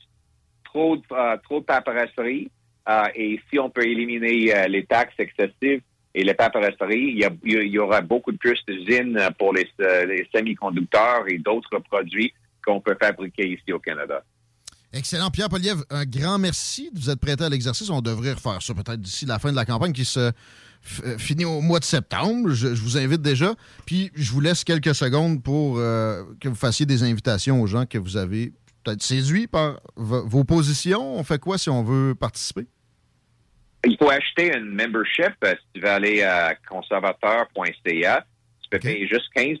trop de, euh, trop de paperasserie, euh, et si on peut éliminer euh, les taxes excessives et les paperasseries, il y, a- il y aura beaucoup plus d'usines pour les, euh, les semi-conducteurs et d'autres produits qu'on peut fabriquer ici au Canada. Excellent. Pierre Poliev, un grand merci de vous être prêté à l'exercice. On devrait refaire ça peut-être d'ici la fin de la campagne qui se euh, finit au mois de septembre. Je, vous invite déjà. Puis je vous laisse quelques secondes pour euh, que vous fassiez des invitations aux gens que vous avez peut-être séduits par vo- vos positions. On fait quoi si on veut participer? Il faut acheter une membership. euh, Si tu veux aller à conservateur.ca, tu peux payer juste 15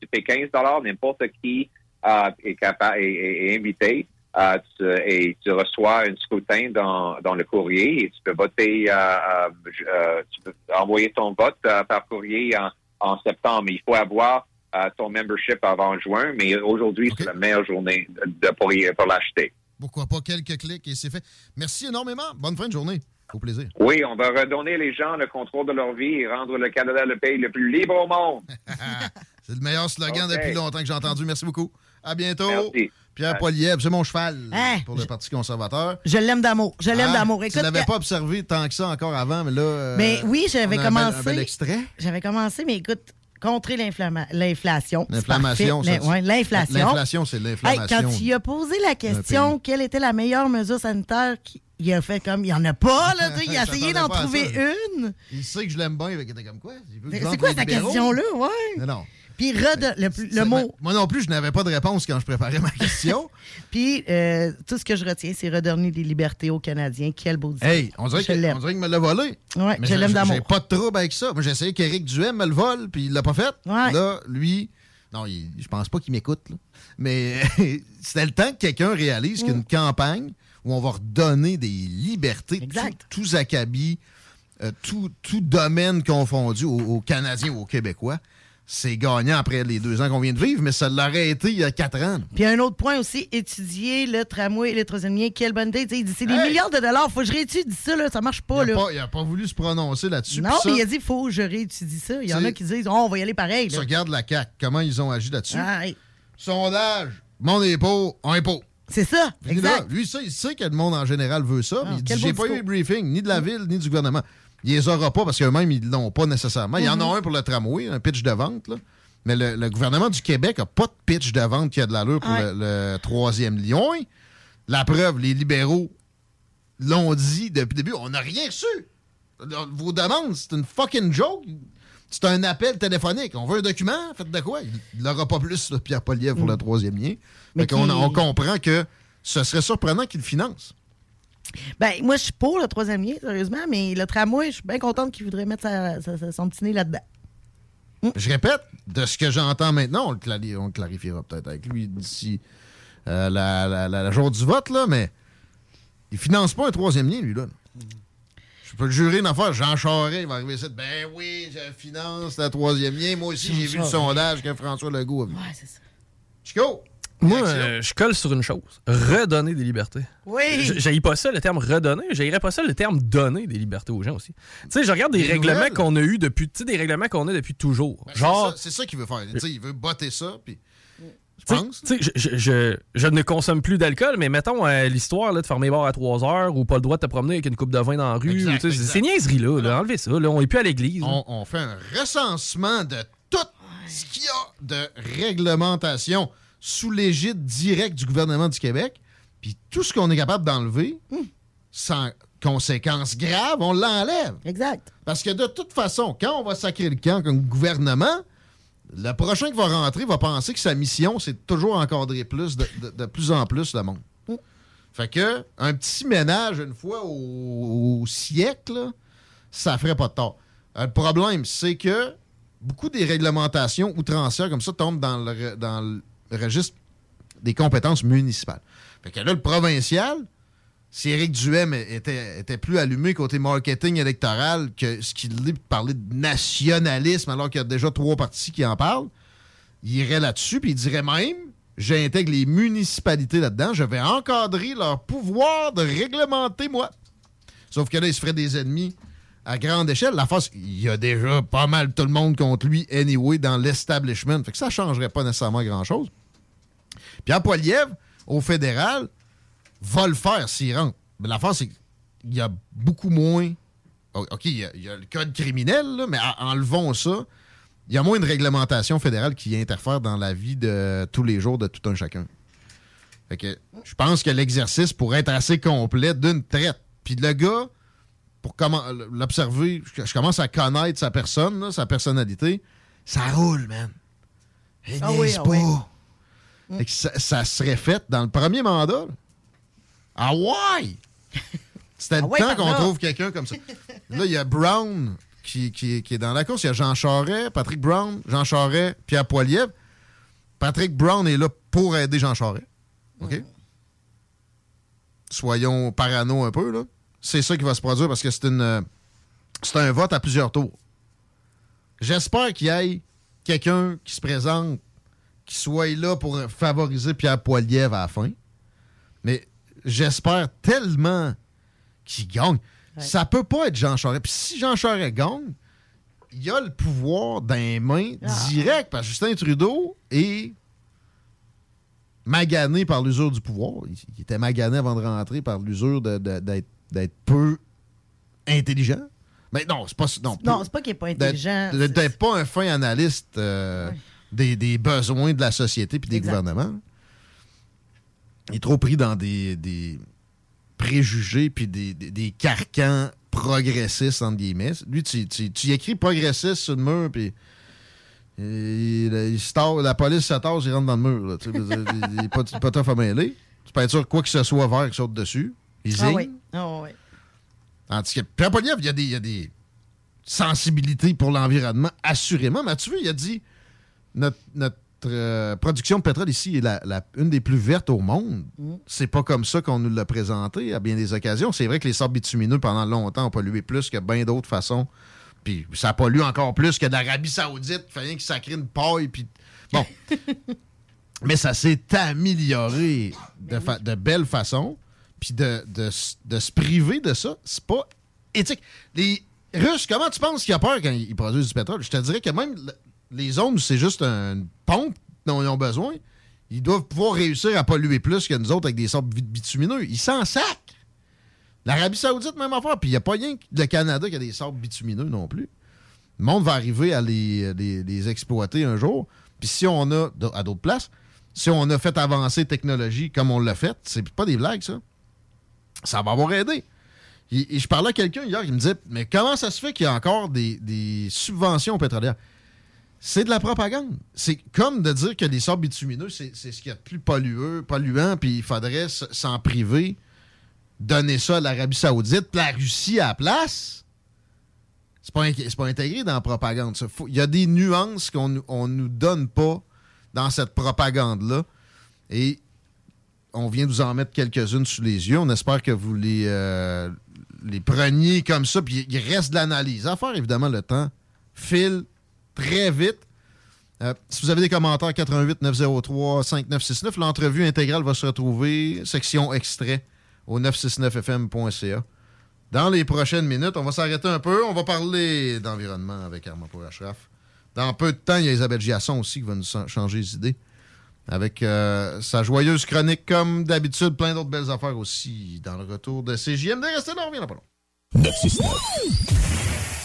Tu payes 15 n'importe qui euh, est, capable, est, est- est invité. Euh, tu- et tu reçois un scrutin dans, dans le courrier et tu peux voter, euh, tu peux envoyer ton vote par courrier en, en septembre. Il faut avoir ton membership avant juin, mais aujourd'hui, c'est la meilleure journée de, pour, pour l'acheter. Pourquoi pas quelques clics et c'est fait. Merci énormément. Bonne fin de journée. Au plaisir. Oui, on va redonner les gens le contrôle de leur vie et rendre le Canada le pays le plus libre au monde. C'est le meilleur slogan depuis longtemps que j'ai entendu. Merci beaucoup. À bientôt. Merci. Pierre. Poilievre, c'est mon cheval Hein? pour le Parti conservateur. Je l'aime d'amour. Je l'aime Ah, d'amour. Tu Écoute, l'avais pas observé tant que ça encore avant, mais là. euh, Mais oui, j'avais on a un bel- commencé. Un bel extrait. J'avais commencé, mais écoute, contrer l'inflama- l'inflation. c'est L'inflammation, ça, Ouais, l'inflation. L'inflation, c'est Hey, l'inflammation. quand il a posé la question, quelle était la meilleure mesure sanitaire, qui- il a fait comme, il n'y en a pas, là, il a essayé d'en trouver une. Il sait que je l'aime bien, il était comme quoi? C'est quoi libéraux? question-là, ouais? Mais non. Puis le, le mot. Moi non plus, je n'avais pas de réponse quand je préparais ma question. Puis euh, tout ce que je retiens, c'est redonner des libertés aux Canadiens. Quel beau discours. hey, on dirait qu'il me l'a volé. Ouais, Mais je l'aime d'amour. J'ai pas de trouble avec ça. Moi, j'ai essayé qu'Éric Duhem me le vole, puis il l'a pas fait. Là, lui, non, il- je pense pas qu'il m'écoute. Mais c'était le temps que quelqu'un réalise qu'il y a une campagne où on va redonner des libertés, tout- tous acabits, euh, tout, tout domaine confondu aux, aux Canadiens ou aux Québécois. C'est gagnant après les deux ans qu'on vient de vivre, mais ça l'aurait été il y a quatre ans. Puis un autre point aussi, étudier le tramway et le troisième lien. Quelle bonne idée. Tu Il dit, c'est des Hey! milliards de dollars. Faut que je réétudie ça, là. Ça marche pas, Il n'a pas, voulu se prononcer là-dessus. non, ça, mais il a dit, faut que je réétudie ça. Il y en a qui disent, oh, on va y aller pareil. Tu là. regardes la CAQ, comment ils ont agi là-dessus. Ah, hey. Sondage, mon un impôt. C'est ça, exact. là, lui, ça, il sait que le monde en général veut ça, mais il dit quel beau J'ai pas eu le briefing, ni de la ville, ni du gouvernement. Il les aura pas parce qu'eux-mêmes, ils l'ont pas nécessairement. Il y en Mhm. a un pour le tramway, un pitch de vente, là. Mais le, le gouvernement du Québec a pas de pitch de vente qui a de l'allure pour Ouais. le, le troisième lion. La preuve, les libéraux l'ont dit depuis le début, on n'a rien reçu. Vos demandes, c'est une fucking joke. C'est un appel téléphonique. On veut un document, faites de quoi? Il n'aura pas plus, Pierre Poliev, pour le troisième lien. Mm. Mais Fait on comprend que ce serait surprenant qu'il le finance. Ben, moi, je suis pour le troisième lien, sérieusement, mais le tramway, je suis bien contente qu'il voudrait mettre sa- son petit nez là-dedans. Je répète, de ce que j'entends maintenant, on le, clari- on le clarifiera peut-être avec lui d'ici euh, la, la- la- la jour du vote, là, mais il finance pas un troisième lien, lui, là. Je peux le jurer une affaire, Jean Charest, il va arriver ici, ben oui, je finance le troisième lien. Moi aussi, j'ai vu le sondage que François Legault a vu. Ouais, c'est ça. Chico! Moi, euh, je colle sur une chose. Redonner des libertés. Oui. J'aille pas ça le terme redonner, j'aillerais pas ça le terme donner des libertés aux gens aussi. Tu sais, je regarde des, Des règlements qu'on a eu depuis, tu sais, des règlements qu'on a depuis toujours. Ben, Genre, c'est ça- C'est ça qu'il veut faire. Tu sais, il veut botter ça, puis je Tu sais- pense. tu sais, je, je- je- je ne consomme plus d'alcool, mais mettons euh, l'histoire là, de fermer bars à 3 heures ou pas le droit de te promener avec une coupe de vin dans la rue. Exact, tu sais, exact. Ces niaiseries-là, là, enlevez ça. Là, on est plus à l'église. on, on fait un recensement de tout ce qu'il y a de réglementation sous l'égide directe du gouvernement du Québec, puis tout ce qu'on est capable d'enlever, sans conséquences graves, on l'enlève. Exact. Parce que de toute façon, quand on va sacrer le camp comme gouvernement, le prochain qui va rentrer va penser que sa mission, c'est toujours encadrer plus, de, de- de plus en plus le monde. Fait que un petit ménage une fois au, au siècle, là, ça ferait pas de tort. Euh, le problème, c'est que beaucoup des réglementations outrancières comme ça tombent dans le, dans le registre des compétences municipales. Fait que là, le provincial, si Éric Duhem était, plus allumé côté marketing électoral que ce qu'il de parler de nationalisme alors qu'il y a déjà trois partis qui en parlent, il irait là-dessus puis il dirait même j'intègre les municipalités là-dedans, je vais encadrer leur pouvoir de réglementer moi. Sauf que là, il se ferait des ennemis à grande échelle. La face, il y a déjà pas mal tout le monde contre lui anyway dans l'establishment. Fait que ça changerait pas nécessairement grand-chose. Pierre Poilievre, au fédéral, va le faire s'il rentre. Mais l'affaire, c'est qu'il y a beaucoup moins. OK, il y, a, il y a le code criminel, là, mais en- enlevons ça. Il y a moins de réglementation fédérale qui interfère dans la vie de tous les jours de tout un chacun. Fait que je pense que l'exercice pourrait être assez complet d'une traite. Puis le gars, pour l'observer, je commence à connaître sa personne, là, sa personnalité. Ça roule, man. Il Ah oui, ah pas. oui. Fait que ça, ça serait fait dans le premier mandat. là. Ah ouais! C'était le Ah ouais, temps qu'on trouve quelqu'un comme ça. Là, il y a Brown qui, qui- qui est dans la course. Il y a Jean Charest, Patrick Brown, Jean Charest, Pierre Poilievre. Patrick Brown est là pour aider Jean Charest. OK? Soyons parano un peu, là. C'est ça qui va se produire parce que c'est une. euh, C'est un vote à plusieurs tours. J'espère qu'il y ait quelqu'un qui se présente, qui soit là pour favoriser Pierre Poilievre à la fin. J'espère tellement qu'il gagne. Ça peut pas être Jean Charest. Puis si Jean Charest gagne, il a le pouvoir d'un main direct parce que Justin Trudeau est magané par l'usure du pouvoir. Il, il était magané avant de rentrer par l'usure d'être peu intelligent. Mais non, c'est pas non. Non, c'est pas qu'il est pas intelligent. d'être pas un fin analyste euh, des, des besoins de la société puis des Exact. gouvernements. Il est trop pris dans des, des préjugés puis des, des- des carcans progressistes, entre guillemets. Lui, tu, tu, tu écris progressiste sur le mur, puis il, la police se tasse, il rentre dans le mur. là, veux il n'est pas, pas tough à mêler. Tu peux être sûr que quoi que ce soit vert qui saute dessus. Il Ah oui. Ah oui. Tandis que Pierre il y a des, il y a des sensibilités pour l'environnement, assurément. Mais tu vois, il a dit notre, notre, euh, production de pétrole ici est la, la- une des plus vertes au monde. Mm. C'est pas comme ça qu'on nous l'a présenté à bien des occasions. C'est vrai que les sables bitumineux, pendant longtemps, ont pollué plus que bien d'autres façons. Puis ça pollue encore plus que l'Arabie Saoudite. Il fallait qu'il sacré une paille. Puis bon. Mais ça s'est amélioré de, fa- de belle façon. Puis de, de de se priver de ça, c'est pas éthique. Les Russes, comment tu penses qu'ils ont peur quand ils produisent du pétrole? Je te dirais que même les zones c'est juste une pompe dont ils ont besoin, ils doivent pouvoir réussir à polluer plus que nous autres avec des bit- bitumineux. Ils s'en sacent. L'Arabie Saoudite, même affaire. Puis il n'y a pas rien que le Canada qui a des sortes bitumineux non plus. Le monde va arriver à les, exploiter un jour. Puis si on a, à d'autres places, si on a fait avancer la technologie comme on l'a fait, c'est pas des blagues, ça. Ça va avoir aidé. Et, je parlais à quelqu'un hier qui me disait Mais comment ça se fait qu'il y a encore des subventions pétrolières? C'est de la propagande. C'est comme de dire que les sables bitumineux, c'est ce qu'il y a de plus pollueux, polluant, puis il faudrait s'en priver, donner ça à l'Arabie Saoudite, puis la Russie à la place. C'est pas, pas intégré dans la propagande. Il y a des nuances qu'on on nous donne pas dans cette propagande-là. Et on vient de vous en mettre quelques-unes sous les yeux. On espère que vous les, euh, les preniez comme ça. Puis il reste de l'analyse. À faire, évidemment, le temps file très vite. Euh, si vous avez des commentaires, 88 903 5969, l'entrevue intégrale va se retrouver, section extrait, au 969fm.ca. Dans les prochaines minutes, on va s'arrêter un peu. On va parler d'environnement avec Armand Pourachraf. Dans peu de temps, il y a Isabelle Giasson aussi qui va nous changer les idées. Avec euh, sa joyeuse chronique, comme d'habitude, plein d'autres belles affaires aussi dans le retour de CJMD. Restez là, on revient dans pas long.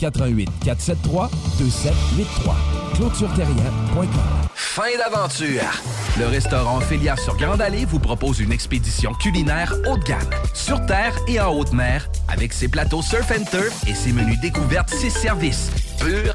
88 473 2783. ClôtureTerrien.com. Fin d'aventure! Le restaurant Ophélia sur Grande Allée vous propose une expédition culinaire haut de gamme, sur terre et en haute mer, avec ses plateaux surf and turf et ses menus découvertes, ses services. Pur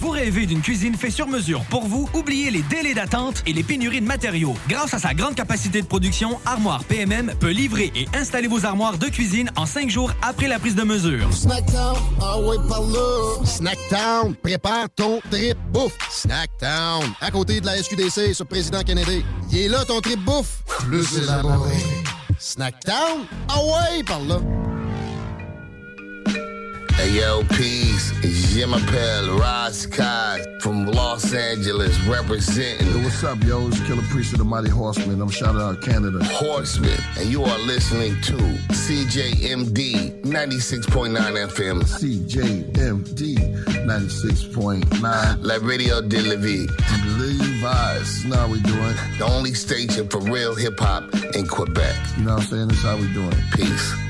Vous rêvez d'une cuisine faite sur mesure pour vous? Oubliez les délais d'attente et les pénuries de matériaux. Grâce à sa grande capacité de production, Armoire PMM peut livrer et installer vos armoires de cuisine en cinq jours après la prise de mesure. Snackdown, ah ouais, par là. Snackdown, prépare ton trip bouffe. Snackdown, à côté de la SQDC sur Président Kennedy. Il est là ton trip bouffe. Plus élaboré. Snackdown, ah ouais, par là. Hey yo, peace. It's Jim Appel, Ross from Los Angeles representing. Yo, what's up, yo? It's Killer Priest of the Mighty Horseman. I'm shouting out Canada. Horseman, and you are listening to CJMD 96.9 FM. CJMD 96.9. La Radio de la Vie. Levi's. Now we doing. The only station for real hip hop in Quebec. You know what I'm saying? That's how we doing. Peace.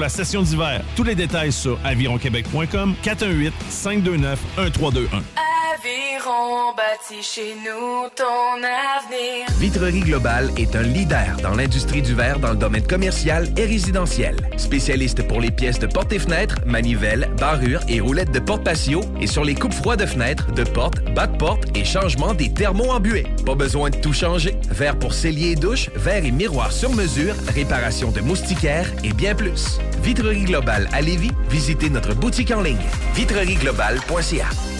la session d'hiver. Tous les détails sur avironquebec.com 418 529 1321. Aviron bâti chez nous ton avenir. Vitrerie Globale est un leader dans l'industrie du verre dans le domaine commercial et résidentiel. Spécialiste pour les pièces de portes et fenêtres, manivelles, barrures et roulettes de porte patio et sur les coupes froides de fenêtres, de portes, bas de porte et changement des thermos embués. Pas besoin de tout changer. Verre pour cellier et douche, verre et miroir sur mesure, réparation de moustiquaires et bien plus. Vitrerie Globale à Lévis, visitez notre boutique en ligne vitrerieglobale.ca.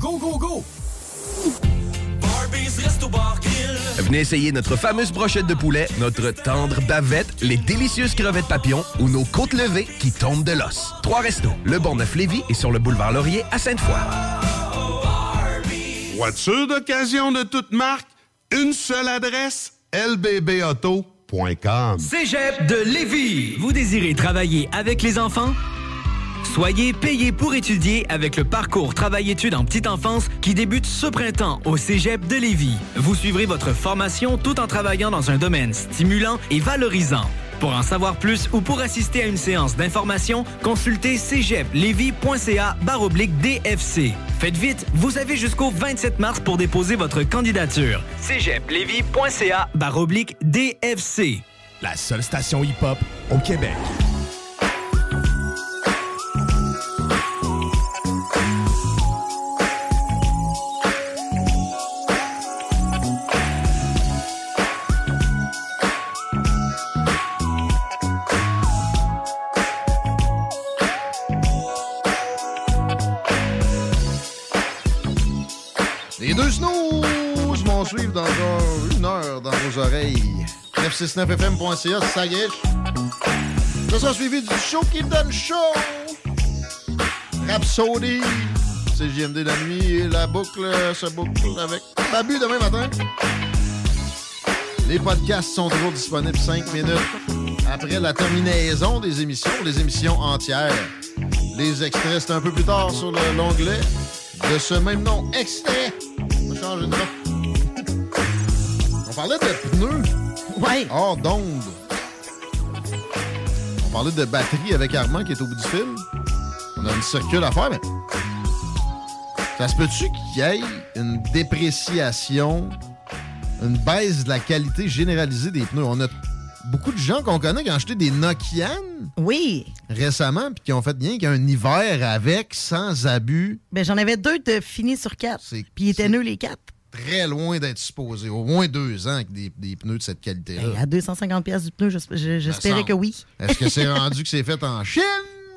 Go, go, go! Venez essayer notre fameuse brochette de poulet, notre tendre bavette, les délicieuses crevettes papillons ou nos côtes levées qui tombent de l'os. Trois restos, le Bonneuf Lévis et sur le boulevard Laurier à Sainte-Foy. Voiture d'occasion de toute marque, une seule adresse, lbbauto.com. Cégep de Lévis. Vous désirez travailler avec les enfants? Soyez payé pour étudier avec le parcours Travail-études en petite enfance qui débute ce printemps au Cégep de Lévis. Vous suivrez votre formation tout en travaillant dans un domaine stimulant et valorisant. Pour en savoir plus ou pour assister à une séance d'information, consultez cégeplevy.ca baroblique DFC. Faites vite, vous avez jusqu'au 27 mars pour déposer votre candidature. cégeplevy.ca baroblique DFC. La seule station hip-hop au Québec. Vos oreilles. 969fm.ca, ça y est. Ça sera suivi du show qui donne chaud. Rhapsody. C'est JMD la nuit et la boucle se boucle avec Babu demain matin. Les podcasts sont toujours disponibles 5 minutes après la terminaison des émissions, les émissions entières. Les extraits, c'est un peu plus tard sur le- l'onglet de ce même nom. Extrait. On va changer de nom. On parlait de pneus. Ouais. Hors d'onde. On parlait de batterie avec Armand qui est au bout du fil. On a une circule à faire, mais. Ça se peut-tu qu'il y ait une dépréciation, une baisse de la qualité généralisée des pneus? On a beaucoup de gens qu'on connaît qui ont acheté des Nokian Oui. récemment puis qui ont fait bien qu'un hiver avec, sans abus, Ben, j'en avais deux de finis sur quatre. Puis ils étaient nœuds les quatre. Très loin d'être supposé. Au moins deux ans avec des, des pneus de cette qualité-là. Ben, à 250 pièces du pneu, j'esp- je- j'espérais que oui. Est-ce que c'est rendu que c'est fait en Chine?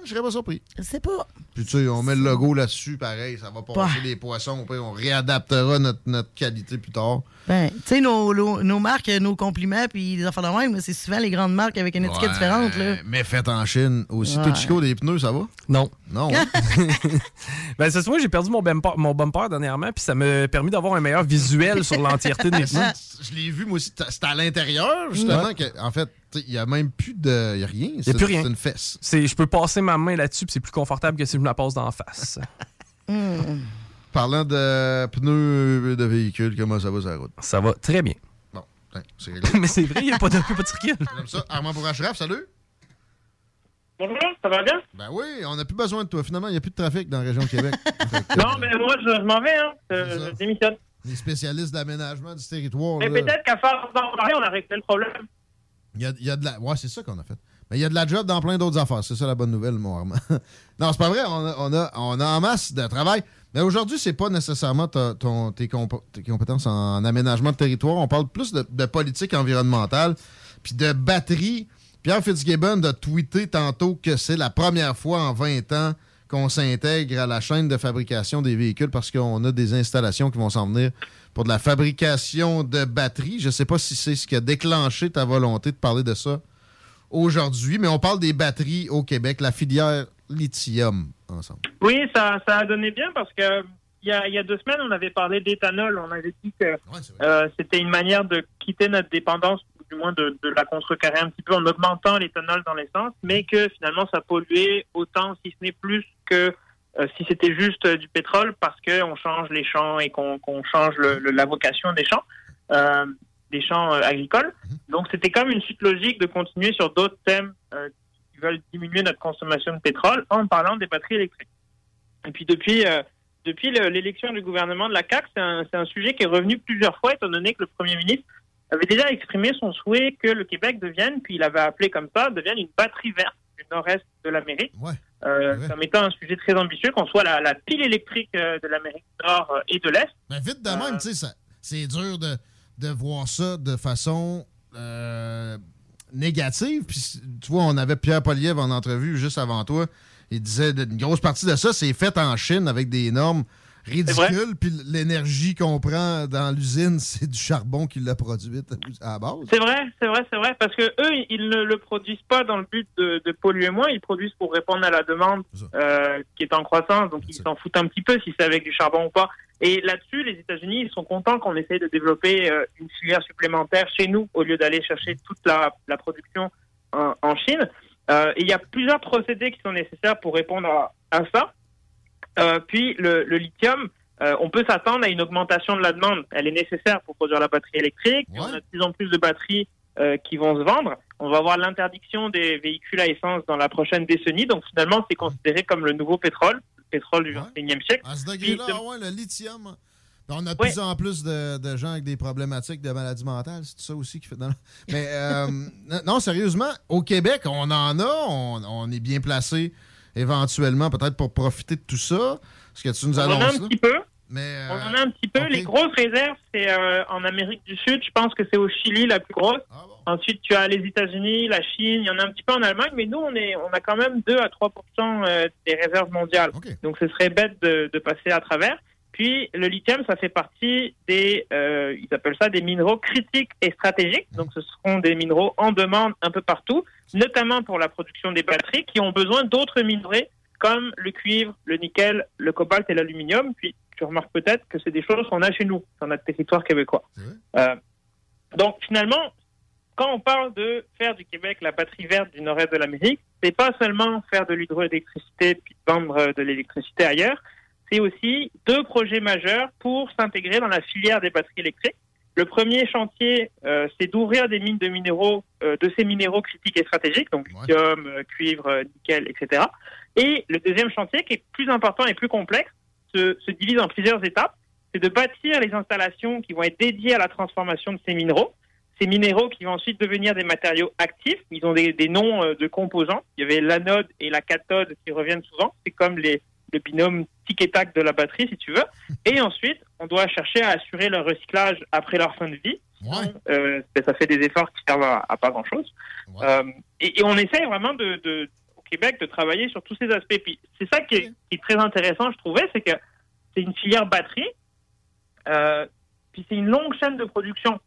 Je serais pas surpris. Je sais pas. Puis tu sais, on met le logo là-dessus, pareil, ça va passer Bah. les poissons. Pire, on réadaptera notre, notre qualité plus tard. Ben, tu sais, nos, nos, nos marques, nos compliments, puis les affaires de même, c'est souvent les grandes marques avec une étiquette Ouais, différente. Là. Mais fait en Chine. Aussi, Ouais. Chico des pneus, ça va? Non. Non. hein? ben, c'est moi, j'ai perdu mon bumper, mon bumper dernièrement, puis ça m'a permis d'avoir un meilleur visuel sur l'entièreté de mes pneus. Je l'ai vu, moi aussi. C'était à l'intérieur, justement. Ouais. que, en fait, il n'y a même plus de. Il n'y a rien. Il n'y a C'est- plus rien. C'est une fesse. C'est- Je peux passer ma main là-dessus, puis c'est plus confortable que si je me la passe la face. Parlant de pneus de véhicules, comment ça va sur la route? Ça va très bien. Bon, tiens, c'est réglé. Mais c'est vrai, il n'y a pas de, pas de circuit. Comme ça, Armand Bourrachraf, salut. Bonjour, ça va bien? Ben oui, on n'a plus besoin de toi. Finalement, il n'y a plus de trafic dans la région de Québec. Non, mais moi, je, je m'en vais, hein. Je, je démissionne. Les spécialistes d'aménagement du territoire. Mais peut-être qu'à force d'en parler, on a réglé le problème. Il y a, il y a de la. Ouais, c'est ça qu'on a fait. Mais il y a de la job dans plein d'autres affaires. C'est ça la bonne nouvelle, mon Armand. non, c'est pas vrai. On a, on, a, en masse de travail. Mais aujourd'hui, c'est pas nécessairement ton- tes compétences en aménagement de territoire. On parle plus de, de politique environnementale puis de batterie. Pierre Fitzgibbon a tweeté tantôt que c'est la première fois en 20 ans qu'on s'intègre à la chaîne de fabrication des véhicules parce qu'on a des installations qui vont s'en venir pour de la fabrication de batteries. Je ne sais pas si c'est ce qui a déclenché ta volonté de parler de ça aujourd'hui, mais on parle des batteries au Québec, la filière lithium ensemble. Oui, ça, ça a donné bien parce que il y a, il y a deux semaines, on avait parlé d'éthanol. On avait dit que euh, c'était une manière de quitter notre dépendance, ou du moins de, de la contrecarrer un petit peu en augmentant l'éthanol dans l'essence, mais que finalement ça polluait autant, si ce n'est plus que euh, si c'était juste euh, du pétrole parce qu'on change les champs et qu'on change le- le- la vocation des champs. Euh, des champs euh, agricoles. Donc c'était comme une suite logique de continuer sur d'autres thèmes euh, qui veulent diminuer notre consommation de pétrole en parlant des batteries électriques. Et puis depuis, euh, depuis le- l'élection du gouvernement de la CAQ, c'est un, un sujet qui est revenu plusieurs fois, étant donné que le Premier ministre avait déjà exprimé son souhait que le Québec devienne, puis il avait appelé comme ça, devienne une batterie verte du nord-est de l'Amérique, euh, comme étant un sujet très ambitieux, qu'on soit la, la pile électrique de l'Amérique du Nord et de l'Est. Ben, vite de même, tu sais, c'est dur de, de voir ça de façon euh, négative. Puis, tu vois, on avait Pierre Poliev en entrevue juste avant toi. Il disait une grosse partie de ça, c'est fait en Chine avec des normes ridicules. Puis l'énergie qu'on prend dans l'usine, c'est du charbon qui l'a produite à la base. C'est vrai, c'est vrai, c'est vrai, parce que eux, ils ne le produisent pas dans le but de, de polluer moins, ils le produisent pour répondre à la demande euh, qui est en croissance, donc ils s'en foutent un petit peu si c'est avec du charbon ou pas. Et là-dessus, les États-Unis, ils sont contents qu'on essaye de développer euh, une filière supplémentaire chez nous au lieu d'aller chercher toute la, la production en, en Chine. Euh, et il y a plusieurs procédés qui sont nécessaires pour répondre à, à ça. Euh, puis le, le lithium, euh, on peut s'attendre à une augmentation de la demande. Elle est nécessaire pour produire la batterie électrique. On a de plus en plus de batteries euh, qui vont se vendre. On va avoir l'interdiction des véhicules à essence dans la prochaine décennie. Donc finalement, c'est considéré comme le nouveau pétrole, le pétrole du XXIe siècle. À ce degré-là, de- ah ouais, le lithium. On a de plus en plus de, de gens avec des problématiques de maladies mentales. C'est ça aussi qui fait. non, non. Mais euh, non, sérieusement, au Québec, on en a. On, on est bien placé éventuellement, peut-être pour profiter de tout ça. Ce que tu nous On en a annonces un là. petit peu. Mais, On en a un petit peu. Les grosses réserves, c'est euh, en Amérique du Sud. Je pense que c'est au Chili la plus grosse. Ensuite, tu as les États-Unis, la Chine. Il y en a un petit peu en Allemagne, mais nous, on est, on a quand même 2 à 3% euh, des réserves mondiales. Donc, ce serait bête de, de passer à travers. Puis le lithium, ça fait partie des, euh, ils appellent ça des minéraux critiques et stratégiques. Donc ce seront des minéraux en demande un peu partout, notamment pour la production des batteries, qui ont besoin d'autres minerais comme le cuivre, le nickel, le cobalt et l'aluminium. Puis tu remarques peut-être que c'est des choses qu'on a chez nous, sur notre territoire québécois. Euh, donc finalement, quand on parle de faire du Québec la batterie verte du nord-est de l'Amérique, c'est pas seulement faire de l'hydroélectricité puis vendre euh, de l'électricité ailleurs, c'est aussi deux projets majeurs pour s'intégrer dans la filière des batteries électriques. Le premier chantier, euh, c'est d'ouvrir des mines de minéraux, euh, de ces minéraux critiques et stratégiques, donc lithium, euh, cuivre, nickel, etc. Et le deuxième chantier, qui est plus important et plus complexe, se, se divise en plusieurs étapes. C'est de bâtir les installations qui vont être dédiées à la transformation de ces minéraux. Ces minéraux qui vont ensuite devenir des matériaux actifs. Ils ont des, des noms de composants. Il y avait l'anode et la cathode qui reviennent souvent. C'est comme les, le binôme tic et tac de la batterie, si tu veux. Et ensuite, on doit chercher à assurer leur recyclage après leur fin de vie. Euh, ben, ça fait des efforts qui servent à, à pas grand-chose. Euh, et, et on essaye vraiment de, de- au Québec de travailler sur tous ces aspects. Puis c'est ça qui est, qui est très intéressant, je trouvais, c'est que c'est une filière batterie. Euh, puis c'est une longue chaîne de production.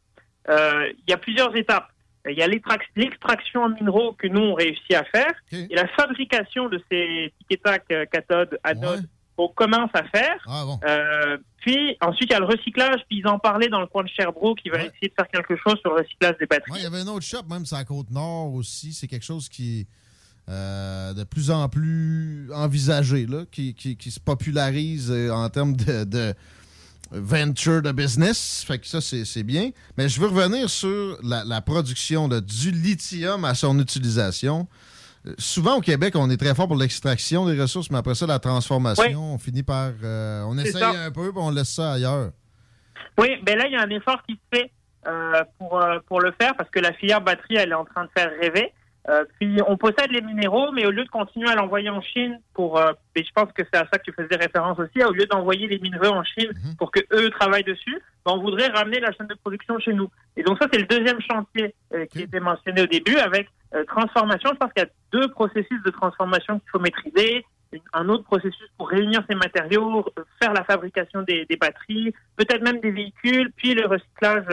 Il y a plusieurs étapes. Il y a l'extrac- l'extraction en minéraux que nous, on réussit à faire. Et la fabrication de ces tic-tac euh, cathodes, anodes, on commence à faire. Euh, puis ensuite, il y a le recyclage. Puis ils en parlaient dans le coin de Sherbrooke. Ils veulent essayer de faire quelque chose sur le recyclage des batteries. Ouais, il y avait un autre shop, même sur la côte nord aussi. C'est quelque chose qui est euh, de plus en plus envisagé, là, qui, qui- qui se popularise euh, en termes de, de venture de business. Fait que ça, c'est bien. Mais je veux revenir sur la, la production de, du lithium à son utilisation. Euh, Souvent au Québec, on est très fort pour l'extraction des ressources, mais après ça, la transformation, Oui. on finit par. euh, on essaye ça. un peu, puis on laisse ça ailleurs. Oui, ben là, il y a un effort qui se fait euh, pour, pour le faire parce que la filière batterie, elle est en train de faire rêver. Euh, puis on possède les minéraux, mais au lieu de continuer à l'envoyer en Chine pour, euh, et je pense que c'est à ça que tu faisais référence aussi, au lieu d'envoyer les minéraux en Chine pour que eux travaillent dessus, ben, on voudrait ramener la chaîne de production chez nous. Et donc ça, c'est le deuxième chantier euh, qui était mentionné au début avec euh, transformation. Je pense qu'il y a deux processus de transformation qu'il faut maîtriser. Une- Un autre processus pour réunir ces matériaux, faire la fabrication des, des batteries, peut-être même des véhicules, puis le recyclage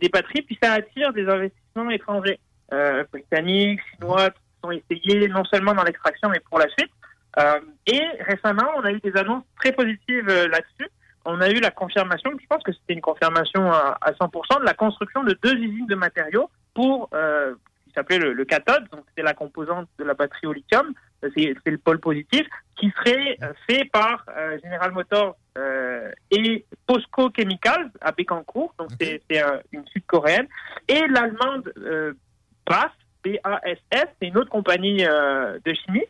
des batteries. Puis ça attire des investissements étrangers, euh, britanniques, chinois, qui sont essayés non seulement dans l'extraction, mais pour la suite. Euh, et récemment, on a eu des annonces très positives euh, là-dessus. On a eu la confirmation, je pense que c'était une confirmation à, à 100%, de la construction de deux usines de matériaux pour, euh, qui s'appelait le, le cathode, donc c'est la composante de la batterie au lithium, c'est le pôle positif, qui serait fait par General Motors et POSCO Chemicals à Bécancourt, donc c'est c'est, une sud-coréenne, et l'allemande BASF, B-A-S-S, c'est une autre compagnie euh, de chimie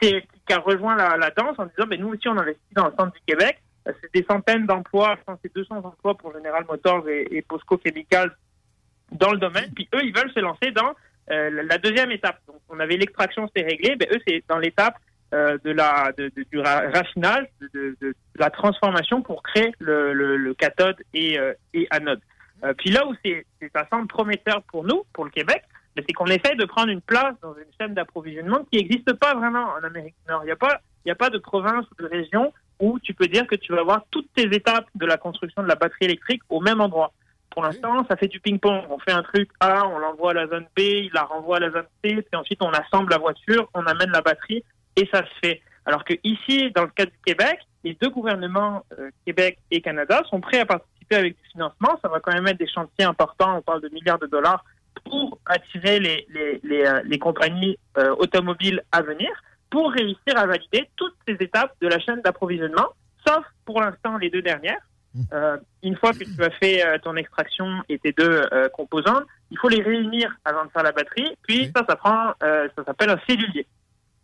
qui, qui a rejoint la, la danse en disant ben, nous aussi on investit dans le centre du Québec. Euh, C'est des centaines d'emplois, je pense c'est 200 emplois pour General Motors et, et POSCO Chemicals dans le domaine. Puis eux, ils veulent se lancer dans euh, la- deuxième étape. Donc, on avait l'extraction, c'était réglé. Ben, eux, c'est dans l'étape euh, de la de, du ra- raffinage, de, de- la transformation pour créer le, le- le cathode et, euh, et anode. Euh, puis là où c'est ça semble prometteur pour nous, pour le Québec, c'est qu'on essaye de prendre une place dans une chaîne d'approvisionnement qui n'existe pas vraiment en Amérique du Nord. Il n'y a pas a de province ou de région où tu peux dire que tu vas avoir toutes tes étapes de la construction de la batterie électrique au même endroit. Pour l'instant, ça fait du ping-pong. On fait un truc A, on l'envoie à la zone B, il la renvoie à la zone C, puis ensuite on assemble la voiture, on amène la batterie et ça se fait. Alors que ici, dans le cas du Québec, les deux gouvernements, euh, Québec et Canada, sont prêts à participer avec du financement. Ça va quand même être des chantiers importants, on parle de milliards de dollars, pour attirer les, les, les, euh, les compagnies euh, automobiles à venir, pour réussir à valider toutes ces étapes de la chaîne d'approvisionnement, sauf pour l'instant les deux dernières. Euh, une fois que tu as fait euh, ton extraction et tes deux composantes, il faut les réunir avant de faire la batterie. Puis ça, ça prend, ça s'appelle un cellulier.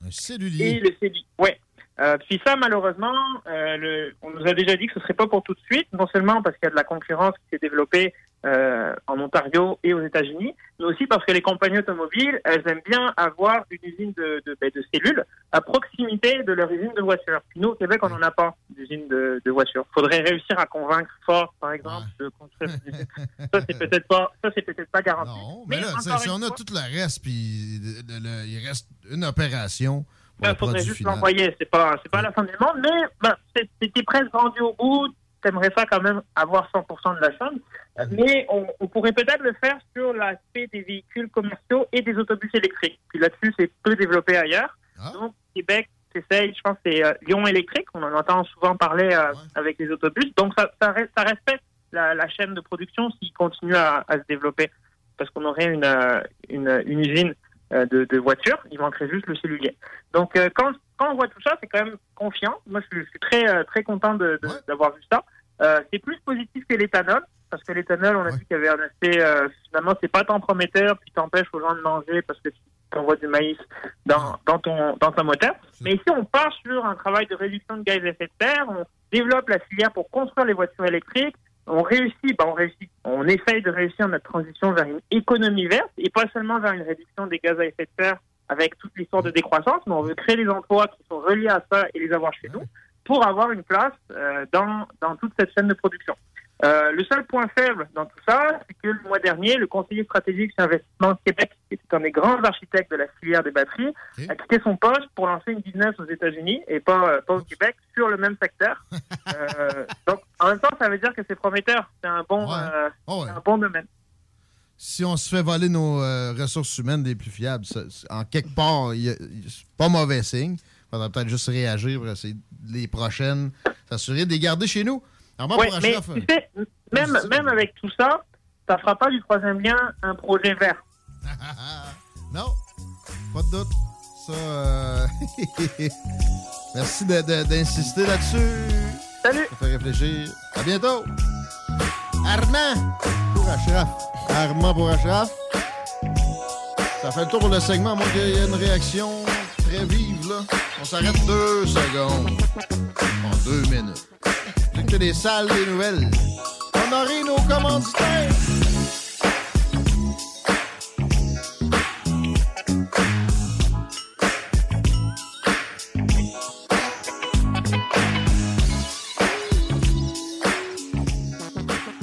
Un cellulier. Et le cellulier, ouais. Euh, puis ça, malheureusement, euh, le, on nous a déjà dit que ce serait pas pour tout de suite, non seulement parce qu'il y a de la concurrence qui s'est développée euh, en Ontario et aux États-Unis, mais aussi parce que les compagnies automobiles, elles aiment bien avoir une usine de, de, ben, de cellules à proximité de leur usine de voitures. Puis nous, au Québec, on n'en a pas d'usine de, de voitures. faudrait réussir à convaincre Ford, par exemple, de construire une usine. Ça, c'est peut-être pas, ça, c'est peut-être pas garanti. Mais là, si on a tout le reste, puis il reste une opération Ouais, Il faudrait produit juste l'envoyer. C'est pas, c'est pas la fin du monde, mais ben, c'était presque vendu au bout. T'aimerais ça quand même avoir 100% de la somme. Mais on, on pourrait peut-être le faire sur l'aspect des véhicules commerciaux et des autobus électriques. Puis là-dessus, c'est peu développé ailleurs. Donc, Québec s'essaye, je pense, c'est euh, Lyon électrique. On en entend souvent parler euh, avec les autobus. Donc, ça, ça, reste- ça respecte la, la chaîne de production s'il continue à, à se développer. Parce qu'on aurait une, euh, une, une usine de, de voitures. Il manquerait juste le cellulier. Donc, euh, quand, quand on voit tout ça, c'est quand même confiant. Moi, je suis, je suis très, euh, très content d'avoir vu ça. Euh, c'est plus positif que l'éthanol, parce que l'éthanol, on a vu qu'il y avait un aspect, euh, finalement, c'est pas tant prometteur, puis t'empêche aux gens de manger parce que tu envoies du maïs dans, dans ton, dans ton moteur. Mais ici, on part sur un travail de réduction de gaz à effet de serre, on développe la filière pour construire les voitures électriques, on réussit, ben on réussit, on essaye de réussir notre transition vers une économie verte et pas seulement vers une réduction des gaz à effet de serre avec toute l'histoire de décroissance, mais on veut créer des emplois qui sont reliés à ça et les avoir chez nous pour avoir une place euh, dans, dans toute cette chaîne de production. Euh, le seul point faible dans tout ça, c'est que le mois dernier, le conseiller stratégique sur Investissement Québec, qui était un des grands architectes de la filière des batteries, a quitté son poste pour lancer une business aux États-Unis et pas, euh, pas au Québec sur le même secteur. Euh, donc, en même temps, ça veut dire que c'est prometteur. C'est un bon, c'est un bon domaine. Si on se fait voler nos ressources humaines des plus fiables, ça- en quelque part, c'est pas mauvais signe. Il faudrait peut-être juste réagir pour essayer les prochaines, s'assurer de les garder chez nous. Alors, Ouais, pour mais tu sais, même, même avec tout ça, ça fera pas du troisième lien un projet vert. Non, pas de doute. Ça, euh, merci d'insister là-dessus. Salut. Ça fait réfléchir. À bientôt. Armand pour Achraf. Armand pour Achraf. Ça fait le tour pour le segment. Moi, il y a une réaction très vive, là. On s'arrête deux secondes. En deux minutes. Écoutez les salles des nouvelles. Honorer nos commanditaires.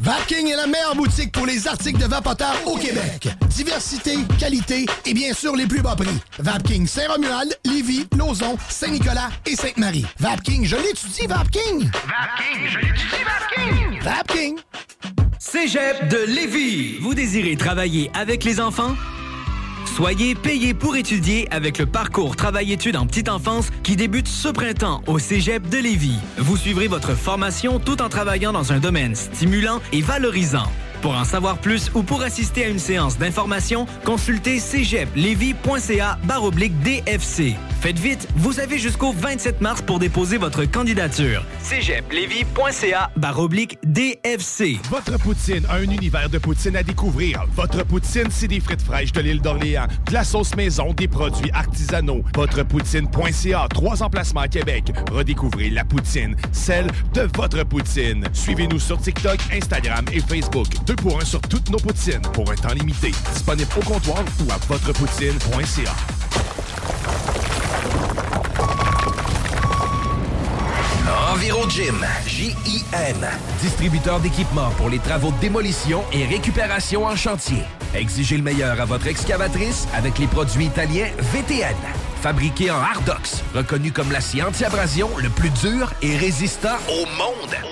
Vapking est la meilleure boutique pour les articles de vapoteurs au Québec. Diversité, qualité et bien sûr les plus bas prix. Vapking Saint-Romuald, Lévis, Lauson, Saint-Nicolas et Sainte-Marie. Vapking, je l'étudie, Vapking! Vapking, je l'étudie, Vapking! Vapking! Cégep de Lévis. Vous désirez travailler avec les enfants? Soyez payé pour étudier avec le parcours Travail-études en petite enfance qui débute ce printemps au Cégep de Lévis. Vous suivrez votre formation tout en travaillant dans un domaine stimulant et valorisant. Pour en savoir plus ou pour assister à une séance d'information, consultez cégeplevy.ca baroblique DFC. Faites vite, vous avez jusqu'au 27 mars pour déposer votre candidature. cégeplevy.ca baroblique DFC. Votre poutine, un univers de poutine à découvrir. Votre poutine, c'est des frites fraîches de l'île d'Orléans, de la sauce maison, des produits artisanaux. Votrepoutine.ca, trois emplacements à Québec. Redécouvrez la poutine, celle de votre poutine. Suivez-nous sur TikTok, Instagram et Facebook. Deux pour un sur toutes nos poutines, pour un temps limité. Disponible au comptoir ou à votrepoutine.ca. Enviro Gym, J-I-M, distributeur d'équipements pour les travaux de démolition et récupération en chantier. Exigez le meilleur à votre excavatrice avec les produits italiens VTN. Fabriqué en Hardox, reconnu comme l'acier anti-abrasion le plus dur et résistant au monde.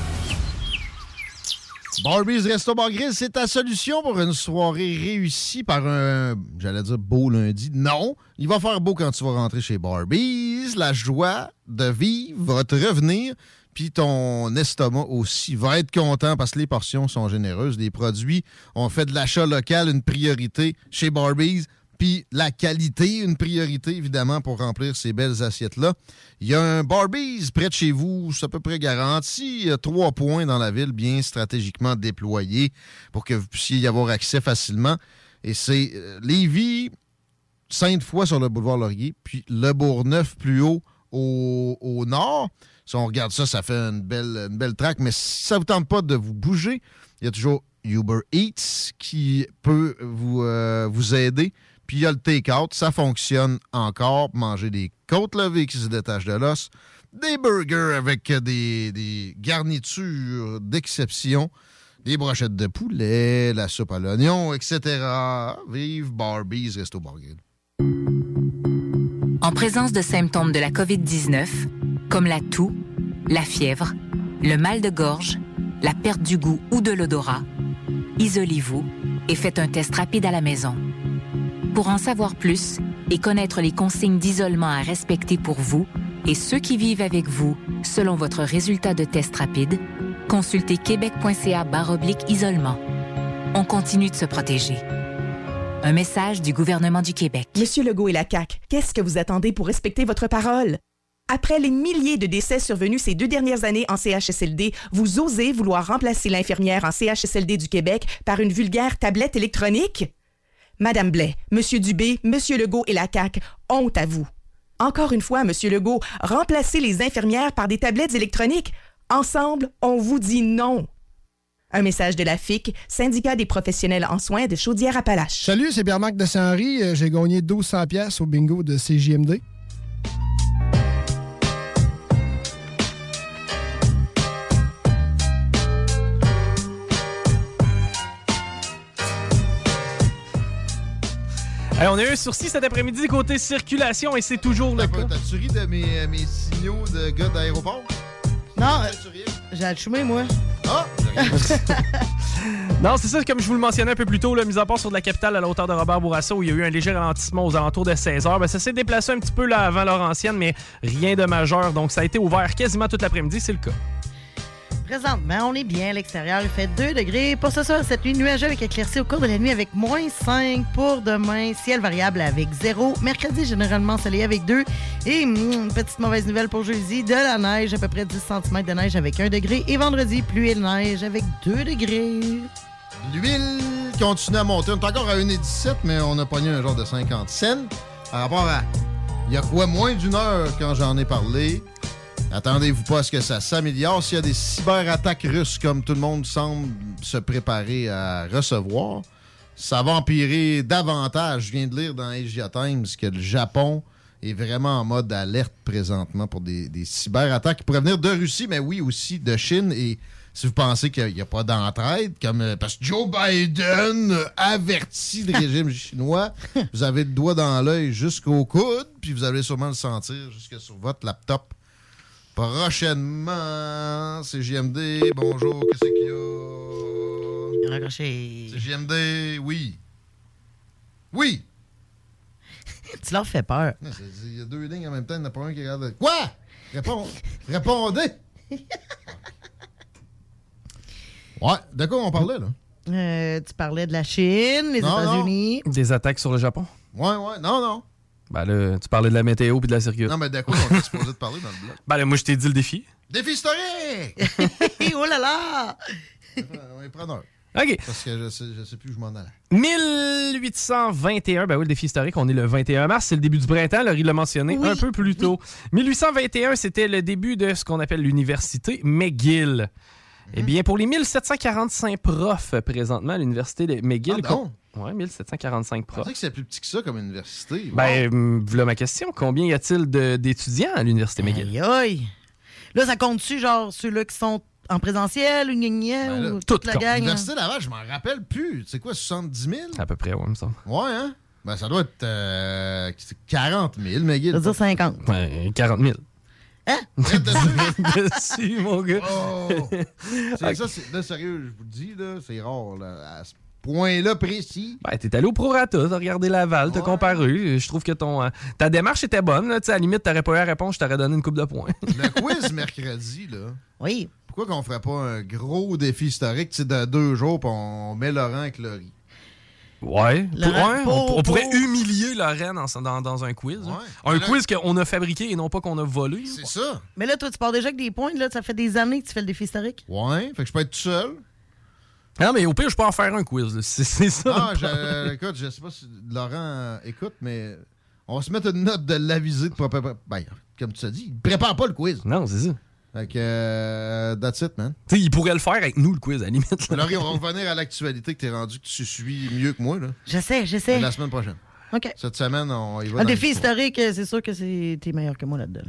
Barbies Resto Bar Grill, c'est ta solution pour une soirée réussie par un, j'allais dire beau lundi. Non, il va faire beau quand tu vas rentrer chez Barbies. La joie de vivre va te revenir, puis ton estomac aussi va être content parce que les portions sont généreuses. Les produits, on fait de l'achat local une priorité chez Barbies. Puis la qualité, une priorité évidemment pour remplir ces belles assiettes-là. Il y a un Barbies près de chez vous, c'est à peu près garanti. Il y a trois points dans la ville bien stratégiquement déployés pour que vous puissiez y avoir accès facilement. Et c'est euh, Lévis, Sainte-Foy sur le boulevard Laurier, puis Le Bourgneuf plus haut au, nord. Si on regarde ça, ça fait une belle, belle traque. Mais si ça ne vous tente pas de vous bouger, il y a toujours Uber Eats qui peut vous, euh, vous aider. Puis il y a le take-out, ça fonctionne encore. Manger des côtes levées qui se détachent de l'os, des burgers avec des, des garnitures d'exception, des brochettes de poulet, la soupe à l'oignon, etc. Vive Barbies Resto Grill. En présence de symptômes de la COVID-19, comme la toux, la fièvre, le mal de gorge, la perte du goût ou de l'odorat, isolez-vous et faites un test rapide à la maison. Pour en savoir plus et connaître les consignes d'isolement à respecter pour vous et ceux qui vivent avec vous selon votre résultat de test rapide, consultez québec.ca baroblique isolement. On continue de se protéger. Un message du gouvernement du Québec. Monsieur Legault et la CAQ, qu'est-ce que vous attendez pour respecter votre parole? Après les milliers de décès survenus ces deux dernières années en CHSLD, vous osez vouloir remplacer l'infirmière en CHSLD du Québec par une vulgaire tablette électronique? Madame Blais, Monsieur Dubé, Monsieur Legault et la CAQ, honte à vous. Encore une fois, Monsieur Legault, remplacez les infirmières par des tablettes électroniques. Ensemble, on vous dit non. Un message de la FIC, syndicat des professionnels en soins de Chaudière-Appalaches. Salut, c'est Pierre-Marc de Saint-Henri. Euh, J'ai gagné 1200 pièces au bingo de CJMD. Hey, on a eu un sursis cet après-midi côté circulation et c'est toujours le cas. T'as-tu ri de mes, mes signaux de gars d'aéroport? Non, euh, j'ai allumé, moi. Ah! Non, c'est ça, comme je vous le mentionnais un peu plus tôt, là, mis à part sur de la capitale à la hauteur de Robert Bourassa, où il y a eu un léger ralentissement aux alentours de 16 h, ben, ça s'est déplacé un petit peu là avant Laurentienne, mais rien de majeur. Donc, ça a été ouvert quasiment toute l'après-midi, c'est le cas. Présentement, on est bien à l'extérieur. Il fait 2 degrés. Pour ce soir, cette nuit nuageuse avec éclaircie au cours de la nuit avec moins 5. Pour demain, ciel variable avec 0. Mercredi, généralement soleil avec 2. Et mm, petite mauvaise nouvelle pour jeudi, de la neige, à peu près 10 cm de neige avec 1 degré. Et vendredi, pluie et neige avec 2 degrés. L'huile continue à monter. On est encore à 1,17, mais on a pogné un genre de 50 cents. Par rapport à. Il y a quoi, moins d'une heure quand j'en ai parlé? Attendez-vous pas à ce que ça s'améliore. S'il y a des cyberattaques russes, comme tout le monde semble se préparer à recevoir, ça va empirer davantage. Je viens de lire dans Asia Times que le Japon est vraiment en mode alerte présentement pour des, des cyberattaques qui pourraient venir de Russie, mais oui, aussi de Chine. Et si vous pensez qu'il n'y a pas d'entraide, comme euh, parce que Joe Biden avertit le régime chinois, vous avez le doigt dans l'œil jusqu'au coude, puis vous allez sûrement le sentir jusque sur votre laptop. Prochainement, c'est JMD. Bonjour, qu'est-ce qu'il y a? Raccroché. C'est JMD, oui. Oui! tu leur fais peur. Il y a deux lignes en même temps, il n'y en a pas un qui regarde. Quoi? Réponds. Répondez! Ouais, de quoi on parlait, là? Euh, tu parlais de la Chine, les. États-Unis. Des attaques sur le Japon? Ouais, ouais, non, non. Ben là, tu parlais de la météo puis de la circuit. Non, mais de quoi on est supposé de parler dans le bloc? Ben là, moi, je t'ai dit le défi. Défi historique! oh là là! On est preneur. OK. Parce que je sais, je sais plus où je m'en allais. 1821, ben oui, le défi historique, on est le 21 mars, c'est le début du printemps, Laurie l'a mentionné un peu plus tôt. 1821, c'était le début de ce qu'on appelle l'université McGill. Eh bien, pour les 1745 profs présentement à l'université de McGill... Ah, ouais, 1745 Je profs. pensais que c'est plus petit que ça comme université. Ben, hum, voilà ma question. Combien y a-t-il de- d'étudiants à l'université McGill? Aïe, aïe. Là, ça compte-tu, genre, ceux-là qui sont en présentiel, ou gna gna, Ben ou toute la gang? hein? L'université Laval, je m'en rappelle plus. C'est quoi, 70 000? À peu près, ouais, me semble. Ouais, hein? Ben, ça doit être euh, 40 000, McGill. Ça veut dire 50. Ouais, 40 000. Hein? Dessus, mon gars. Oh! C'est ça, c'est- là, sérieux, je vous le dis, là, c'est rare, là, à ce point-là précis. Ben, t'es allé au prorata, t'as regardé Laval, t'as comparé. Je trouve que ton, euh, ta démarche était bonne. Là, à la limite, t'aurais pas eu la réponse, je t'aurais donné une coupe de points. Le quiz mercredi, là. Oui. Pourquoi qu'on ferait pas un gros défi historique, tu sais, de deux jours, puis on met Laurent avec Laurie? Ouais. Laurent, Ouais, pour- on, on pourrait pour- humilier Lorraine dans, dans, dans un quiz. hein. Un Mais là- quiz qu'on a fabriqué et non pas qu'on a volé. C'est ça. Mais là, toi, tu pars déjà avec des points. Là, ça fait des années que tu fais le défi historique. Ouais, fait que je peux être tout seul. Non, mais au pire, je peux en faire un quiz. C'est ça. Ah, le je, problème. écoute, je sais pas si Laurent euh, écoute, mais on va se mettre une note de l'aviser de préparer. Ben, comme tu as dit, il prépare pas le quiz. Non, c'est ça. Fait que, euh, that's it, man. Tu sais, il pourrait le faire avec nous, le quiz, à la limite. là. Laurie, on va revenir à l'actualité que t'es rendu, que tu suis mieux que moi, là. Je sais, je sais. La semaine prochaine. Cette semaine, on y va. Un dans défi historique, c'est sûr que c'est- t'es meilleur que moi là-dedans.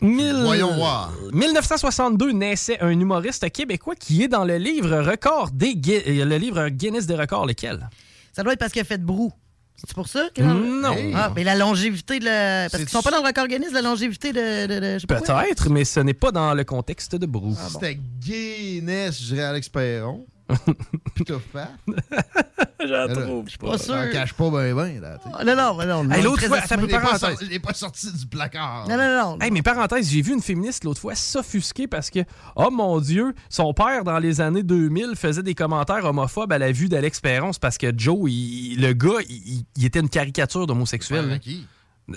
Mille- Voyons voir. 1962 naissait un humoriste québécois qui est dans le livre record des euh, le livre Guinness des records, lequel? Ça doit être parce qu'il a fait de brou. C'est pour ça? Non. Ah, mais la longévité de la. Parce qu'ils sont pas dans le record Guinness, la longévité de. Peut-être, mais ce n'est pas dans le contexte de Brou. Si C'était Guinness, je dirais Alex Perron. J'en là, trouve je pas. T'en cache pas ben ben, là. Ah, non, non, non. non, Hey, l'autre fois, est pas parenthèse. sorti- il est pas sorti du placard. Non, non, non. Hey, mais parenthèse, j'ai vu une féministe l'autre fois s'offusquer parce que, oh mon Dieu, son père, dans les années 2000, faisait des commentaires homophobes à la vue d'Alex Perron. C'est parce que Joe, il- le gars, il, il était une caricature d'homosexuel. Ouais, là. qui?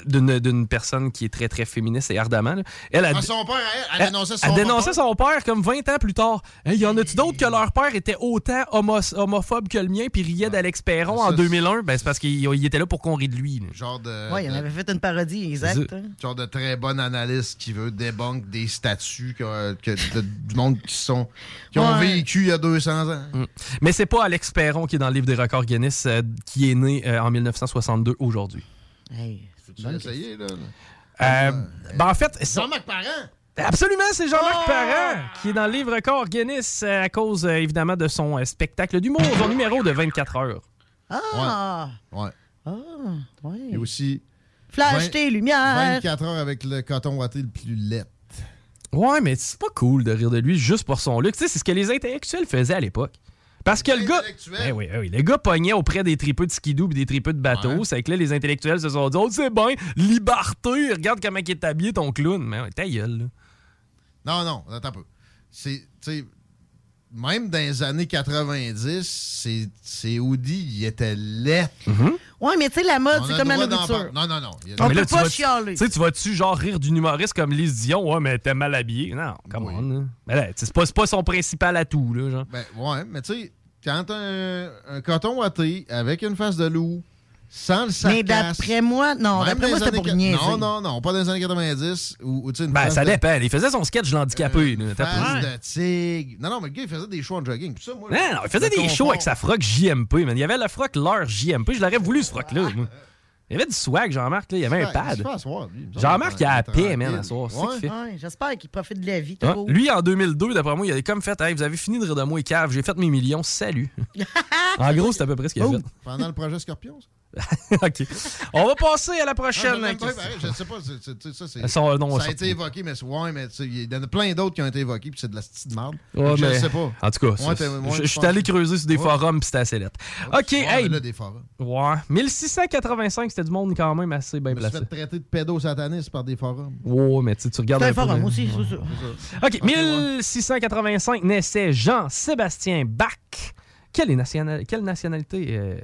D'une d'une personne qui est très, très féministe et ardemment. là. Elle a Ah, son père, elle, elle Elle, dénonçait son elle dénonçait papa. son père comme 20 ans plus tard. Hey, y en a-tu d'autres que leur père était autant homo- homophobe que le mien puis riait d'Alex Perron en ça, 2001? Ben, c'est parce qu'il il était là pour qu'on rit de lui. là. Genre de. Ouais, il en avait fait une parodie, exact. Hein. genre de très bon analyste qui veut débunk des statuts que, que de- du monde qui sont qui ont Ouais. vécu il y a 200 ans. Mm. Mais c'est pas Alex Perron qui est dans le livre des records Guinness euh, qui est né euh, en 1962 aujourd'hui. Hey, Tu l'as essayé, là? Euh, ben, en fait, Jean-Marc Parent! Absolument, c'est Jean-Marc Oh! Parent qui est dans le livre record Guinness euh, à cause euh, évidemment de son spectacle d'humour, son numéro de 24 heures. Ah! Ouais. Ah, ouais. Et aussi. Flash, 20 tes lumières. 24 heures avec le coton watté le plus laid. Ouais, mais c'est pas cool de rire de lui juste pour son look. Tu sais, c'est ce que les intellectuels faisaient à l'époque. Parce que le gars. intellectuels? Eh oui, eh oui, le gars pognait auprès des tripeux de skidoo et des tripeux de bateau. C'est que là, les intellectuels se sont dit Oh, c'est bien, liberté, regarde comment il est habillé ton clown. Mais ouais, ta gueule, là. Non, non, attends un peu. C'est. Tu sais. Même dans les années 90, c'est, Audi, il était laid. Ouais, mais tu sais, la mode, On c'est comme la nourriture. Non, non, non. Il y a- On Mais peut là, tu pas vas- chialer. Tu sais, tu vas-tu genre rire d'une humoriste comme Lise Dion? Ouais, mais t'es mal habillé. Non, come on. là. Mais là, tu sais, c'est pas, pas son principal atout, là, genre. Ben, ouais, mais tu sais, quand un, un coton watté avec une face de loup, sans le sarcasme... Mais d'après moi, non, d'après moi, c'était pour niaiser. Non, non, non, pas dans les années 90. Ou, tu sais, une Ben, ça de- dépend. Il faisait son sketch de l'handicapé. pas- de tigre. Non, non, mais le gars, il faisait des shows en jogging. Puis ça, moi, Non, non, il faisait des confort. shows avec sa froc JMP, man. Il y avait la froc leur JMP. Je l'aurais voulu, ce froc-là. moi. Il y avait du swag, Jean-Marc. là. Il y avait un pad. Jean-Marc, il a la paix, man, à soir. J'espère qu'il profite de la vie. Lui, en 2002, d'après moi, il a comme fait Hey, vous avez fini de rire de moi et cave, j'ai fait mes millions, salut. en gros, c'est à peu près ce qu'il a fait. Pendant le projet Scorpion, ça? OK. On va passer à la prochaine je pareil, je sais pas, c'est- ça, c'est- non, ça a été évoqué, mais c'est- ouais, mais il y en a plein d'autres qui ont été évoqués, puis c'est de la petite merde. Ouais, je mais- sais pas. En tout cas, ça- je, suis allé creuser sur des Ouais. forums puis c'était assez lettre. OK, Ouais, hey. là, des forums. Ouais. 1685, c'était du monde quand même assez bien Je me suis placé. fait traiter de pédosataniste par des forums. Ouais, mais tu sais, tu regardes C'est un peu. forum aussi, c'est ça. OK, 1685 naissait Jean-Sébastien Bach. Quelle, est nationale- quelle nationalité euh,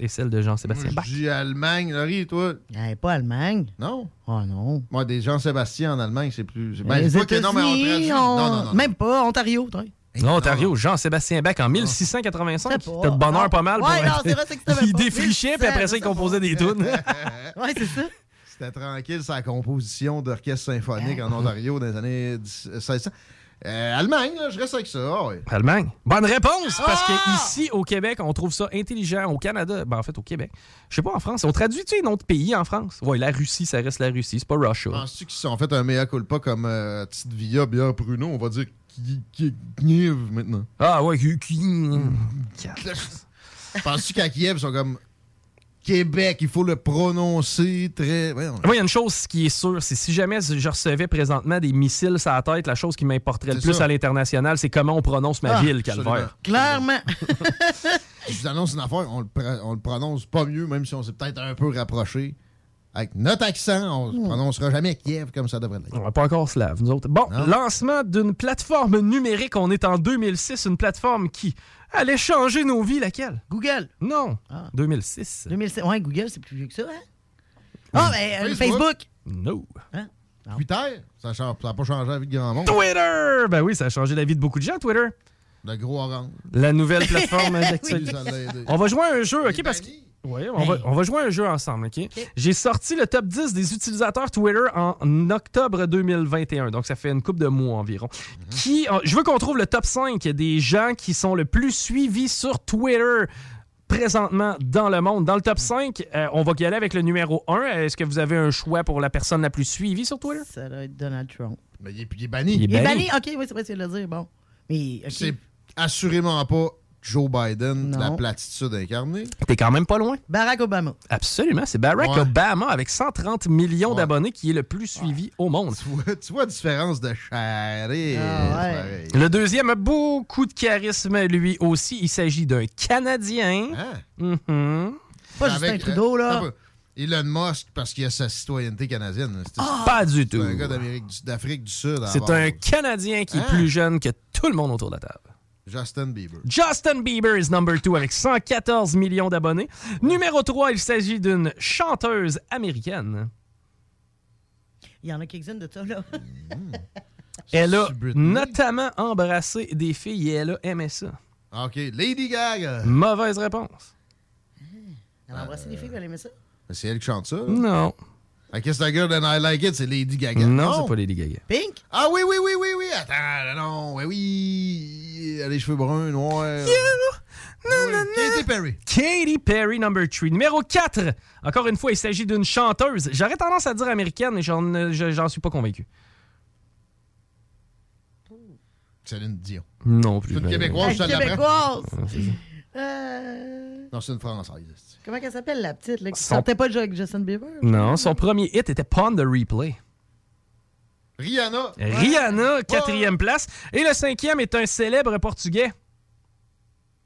est celle de Jean-Sébastien Bach? Je dis Allemagne, Laurie, toi? Elle pas Allemagne. Non? Oh non. Moi, des Jean-Sébastien en Allemagne, c'est plus. c'est- Ben, Les c'est pas que non, mais on États-Unis, on- Non, non, non. Même pas, Ontario. toi. Non, Ontario, Jean-Sébastien Bach en 1685. Je sais pas. T'as de bonheur Non. pas mal. Ouais, pour non, vrai, c'est que c'était Il pas- défrichait, puis après ça, il composait des tunes. Ouais, c'est ça. C'était tranquille, sa composition d'orchestre symphonique en Ontario dans les années 1600. Euh, Allemagne, là, je reste avec ça. ah ouais. Allemagne. Bonne réponse, parce Ah! que ici au Québec, on trouve ça intelligent. Au Canada, ben en fait au Québec. Je sais pas en France. On traduit-tu un autre pays en France? Ouais, la Russie, ça reste la Russie, c'est pas Russia. Penses-tu qu'ils se sont fait un mea culpa comme euh, Petite Via, Bière Pruneau? On va dire qui- qui- Kiev maintenant. Ah ouais, qui- qui- Penses-tu qu'à Kiev, ils sont comme Québec, il faut le prononcer très. Ouais, on- Moi, il y a une chose qui est sûre, c'est si jamais je recevais présentement des missiles sur la tête, la chose qui m'importerait le plus ça. à l'international, c'est comment on prononce ma Ah, ville. Calvaire. Clairement. Je vous annonce une affaire, on le, pr- on le prononce pas mieux, même si on s'est peut-être un peu rapproché. Avec notre accent, on ne prononcera jamais Kiev comme ça devrait l'être. On n'est pas encore slave, nous autres. Bon, Non. lancement d'une plateforme numérique. On est en 2006, une plateforme qui allait changer nos vies. Laquelle? Google. Non. Ah. 2006. 2007. Ouais, Google, c'est plus vieux que ça, hein? Ah, ben, euh, Facebook? No. Hein? Twitter, ça n'a pas changé la vie de grand monde. Twitter! Ben oui, ça a changé la vie de beaucoup de gens, Twitter. Le gros orange. La nouvelle plateforme d'actualité. On va jouer à un jeu, OK? Parce que. Oui, on, va, on va jouer à un jeu ensemble, OK? J'ai sorti le top 10 des utilisateurs Twitter en octobre 2021, donc ça fait une couple de mois environ. Qui, euh, je veux qu'on trouve le top 5 des gens qui sont le plus suivis sur Twitter présentement dans le monde. Dans le top 5, euh, on va y aller avec le numéro 1. Est-ce que vous avez un choix pour la personne la plus suivie sur Twitter? Ça doit être Donald Trump. Mais il est, il est banni. Il est Il est banni. banni. OK, oui, c'est vrai, c'est le dire. Bon. Mais. C'est assurément pas Joe Biden, Non. la platitude incarnée. T'es quand même pas loin. Barack Obama. Absolument, c'est Barack Ouais. Obama avec 130 millions Ouais. d'abonnés qui est le plus suivi au monde. Tu vois, tu vois la différence de charré. Ah, c'est. Le deuxième a beaucoup de charisme, lui aussi. Il s'agit d'un Canadien. Hein? Mhm. Pas Justin Avec, Trudeau, euh, là. un. Elon Musk, parce qu'il a sa citoyenneté canadienne. C'est Pas du c'est tout. un gars du- d'Afrique du Sud. C'est un Canadien qui est Hein? plus jeune que tout le monde autour de la table. Justin Bieber. Justin Bieber is number two avec 114 millions d'abonnés. Numéro 3, il s'agit d'une chanteuse américaine. Il y en a quelques-unes de ça, là. Elle a notamment embrassé des filles et elle a aimé ça. OK, Lady Gaga. Mauvaise réponse. Elle a embrassé des filles, elle aimait ça? C'est elle qui chante ça. là? Non. I Kiss the Girl and I Like It, c'est Lady Gaga. Non, c'est pas Lady Gaga. Pink? Ah oui, oui, oui, oui, oui. Attends, non, oui, oui. Elle a les cheveux bruns, noirs. Oui. Katy Perry. Katy Perry, number 3. Numéro 4. Encore une fois, il s'agit d'une chanteuse. J'aurais tendance à dire américaine, mais j'en je- j'en suis pas convaincu. Céline Dion. Non plus. C'est une ben, Québécoise, je te Hey, l'apprends. Québécoise. Euh, Non, c'est une Française. Comment qu'elle s'appelle, la petite, là, qui Son- sortait pas déjà avec Justin Bieber? Non, son premier hit était Pond the Replay. Rihanna. Rihanna, quatrième place. Et le cinquième est un célèbre portugais.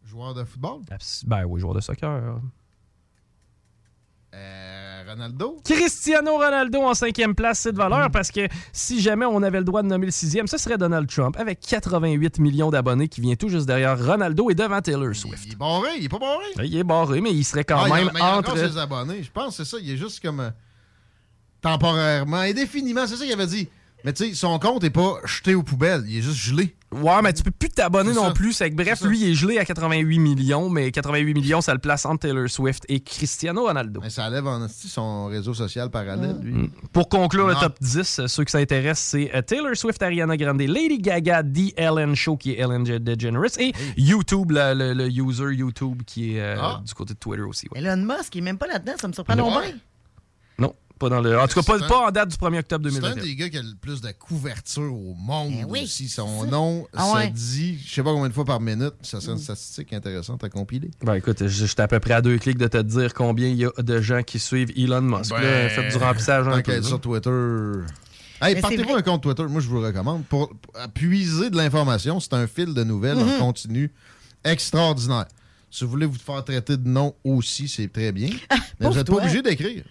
Joueur de football? Abs- Ben oui, joueur de soccer. Euh, Ronaldo. Cristiano Ronaldo en cinquième place, c'est de valeur parce que si jamais on avait le droit de nommer le sixième, ce serait Donald Trump avec 88 millions d'abonnés qui vient tout juste derrière Ronaldo et devant Taylor Swift. Il est barré, il est pas barré. Il est barré, mais il serait quand Ah, il y a- même il a entre. ses abonnés. Je pense que c'est ça. Il est juste comme euh, temporairement, indéfiniment. C'est ça qu'il avait dit. Mais tu sais, son compte est pas jeté aux poubelles. Il est juste gelé. Ouais, mais tu peux plus t'abonner non ça. plus. C'est que, bref, ça. lui, il est gelé à 88 millions, mais 88 millions, ça le place entre Taylor Swift et Cristiano Ronaldo. Mais ça lève en son réseau social parallèle, lui. Mm. Pour conclure le top 10, euh, ceux qui s'intéressent, c'est euh, Taylor Swift, Ariana Grande, Lady Gaga, The Ellen Show, qui est Ellen DeGeneres, et YouTube, le, le- le user YouTube, qui est euh, Ah. du côté de Twitter aussi. ouais. Elon Musk, il est même pas là-dedans, ça me surprend Non. non bien. Non, Pas dans le. En tout cas, pas, un- pas en date du 1er octobre C'est un 2021. des gars qui a le plus de couverture au monde Ben oui, aussi. Son nom Ah ouais. dit, je sais pas combien de fois par minute. Ça serait une Mm. statistique intéressante à compiler. Ben écoute, je- j'étais à peu près à deux clics de te dire combien il y a de gens qui suivent Elon Musk. là. Faites du remplissage un Ben, peu. sur Twitter. Hey, partez-vous un compte Twitter, moi je vous le recommande. Pour, puiser de l'information, c'est un fil de nouvelles en continu extraordinaire. Si vous voulez vous faire traiter de nom aussi, c'est très bien. Mais vous n'êtes pas obligé d'écrire.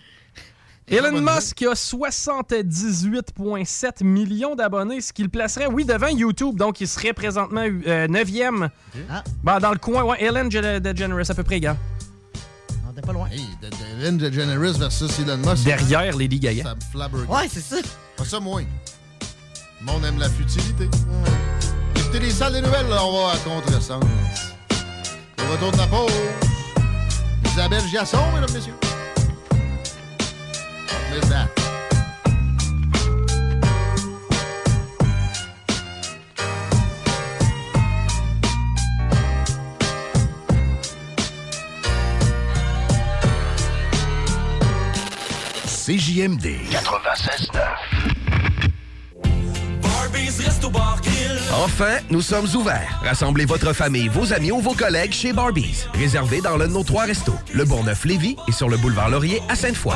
Elon Musk a 78,7 millions d'abonnés, ce qui le placerait, oui, devant YouTube. Donc, il serait présentement 9e. Ah. dans le coin, ouais, Ellen De- DeGeneres, à peu près égal. On était pas loin. Hey, de- de- Ellen DeGeneres versus Elon Musk. Derrière Lady Gaga. Ça me flabbergasse. Ouais, c'est ça. Pas ça moins. Le monde aime la futilité. Écoutez les salles des nouvelles, là, on va à contresens. Au retour de la pause, Isabelle Giasson, mesdames, messieurs. CJMD 96.9. Enfin, nous sommes ouverts. Rassemblez votre famille, vos amis ou vos collègues chez Barbies. Réservé dans l'un de nos trois restos, le Bourgneuf-Lévis et sur le boulevard Laurier à Sainte-Foy.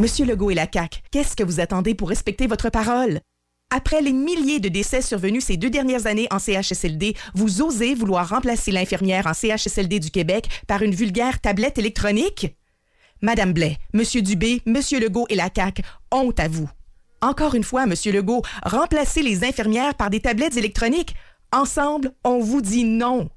Monsieur Legault et la CAQ, qu'est-ce que vous attendez pour respecter votre parole? Après les milliers de décès survenus ces deux dernières années en CHSLD, vous osez vouloir remplacer l'infirmière en CHSLD du Québec par une vulgaire tablette électronique? Madame Blais, Monsieur Dubé, Monsieur Legault et la CAQ, honte à vous. Encore une fois, Monsieur Legault, remplacez les infirmières par des tablettes électroniques. Ensemble, on vous dit non.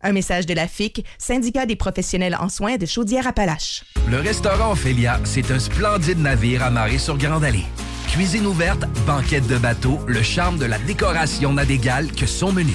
Un message de la FIC, syndicat des professionnels en soins de Chaudière-Appalaches. Le restaurant Ophélia, c'est un splendide navire amarré sur Grande Allée. Cuisine ouverte, banquette de bateau, le charme de la décoration n'a d'égal que son menu.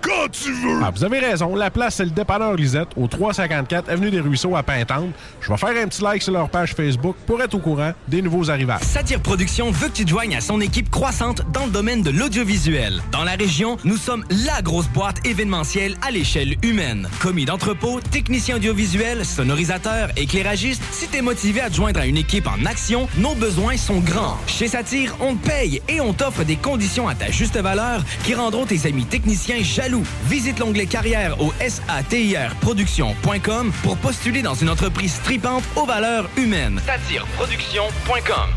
quand tu veux! Ah, vous avez raison. La place, c'est le dépanneur Lisette, au 354 Avenue des Ruisseaux à Pintante. Je vais faire un petit like sur leur page Facebook pour être au courant des nouveaux arrivages. Satire Productions veut que tu te joignes à son équipe croissante dans le domaine de l'audiovisuel. Dans la région, nous sommes la grosse boîte événementielle à l'échelle humaine. Commis d'entrepôt, technicien audiovisuel, sonorisateur, éclairagiste, si t'es motivé à te joindre à une équipe en action, nos besoins sont grands. Chez Satire, on te paye et on t'offre des conditions à ta juste valeur qui rendront tes amis techniciens jaloux. Visite l'onglet carrière au satirproduction.com pour postuler dans une entreprise tripante aux valeurs humaines. Satireproduction.com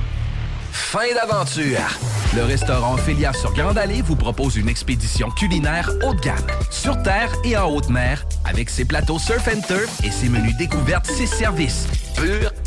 Fin d'aventure! Le restaurant Ophélia sur Grande Allée vous propose une expédition culinaire haut de gamme, sur terre et en haute mer, avec ses plateaux surf and turf et ses menus découvertes, ses services. pur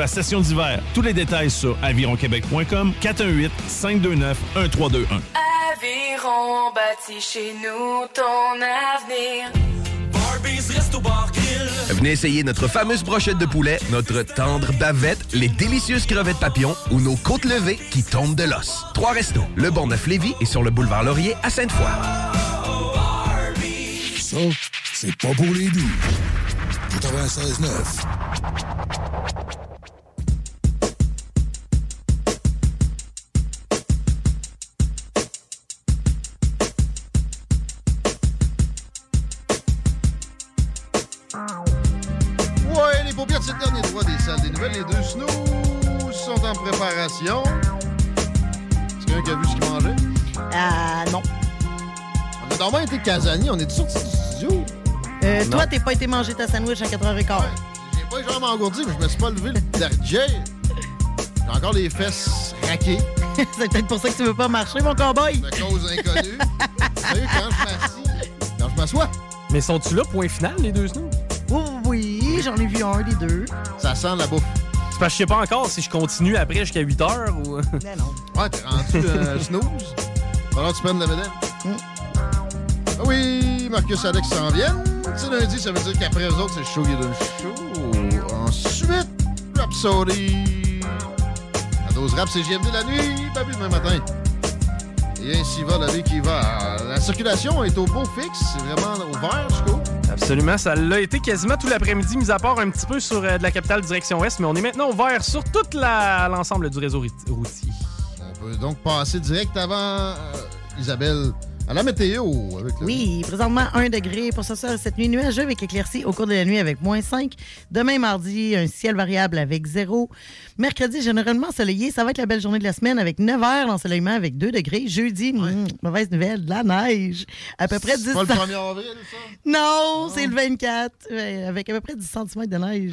la session d'hiver. Tous les détails sur avironquebec.com 418 529 1321. Aviron bâti chez nous ton avenir. Venez essayer notre fameuse brochette de poulet, notre tendre bavette, les délicieuses crevettes papillons ou nos côtes levées qui tombent de l'os. Trois restos, le Bon Neuf Lévis et sur le boulevard Laurier à Sainte-Foy. Ça, c'est pas pour les doux. 96.9. Ouais, les paupières, c'est le dernier droit des salles des nouvelles. Les deux snooze sont en préparation. Est-ce quelqu'un qui a vu ce qu'ils mangeaient? Ah, non. On a d'abord été Casani, on est sorti du studio. Euh, toi, t'es pas été manger ta sandwich à 4h15. J'ai pas les jambes engourdies, mais je me suis pas levé le dernier. J'ai encore les fesses raquées. C'est peut-être pour ça que tu veux pas marcher, mon cowboy. De cause inconnue. Sérieux, quand je m'assis, quand je m'assois, Mais sont-tu là, point final, les deux snooze? Oui, j'en ai vu un des deux. ça sent la bouffe. C'est parce que je sais pas encore si je continue après jusqu'à 8 heures ou. Mais non. Ouais, t'es rendu euh, snooze? Alors tu prennes la médaille. Ah oui, Marcus Alex s'en viennent. Tu sais, lundi, ça veut dire qu'après eux autres, c'est show qui est d'un show. Ensuite, Rhapsody. La dose rap, c'est JMD la nuit, Babu demain matin. Et ainsi va la vie qui va. La circulation est au beau fixe, c'est vraiment ouvert jusqu'au. Absolument, ça l'a été quasiment tout l'après-midi, mis à part un petit peu sur euh, de la capitale direction ouest, mais on est maintenant ouvert sur tout l'ensemble du réseau routier. On peut donc passer direct avant euh, Isabelle à la météo. Avec le... Oui, présentement 1 degré pour ce soir et cette nuit nuageux avec éclaircie au cours de la nuit avec moins 5. Demain mardi, un ciel variable avec 0. Mercredi, généralement ensoleillé. Ça va être la belle journée de la semaine avec 9 heures d'ensoleillement avec 2 degrés. Jeudi, hmm, mauvaise nouvelle, de la neige. À peu près 10 C'est pas le 1er avril, ça? Non, c'est le 24 ouais, avec à peu près 10 cm de neige.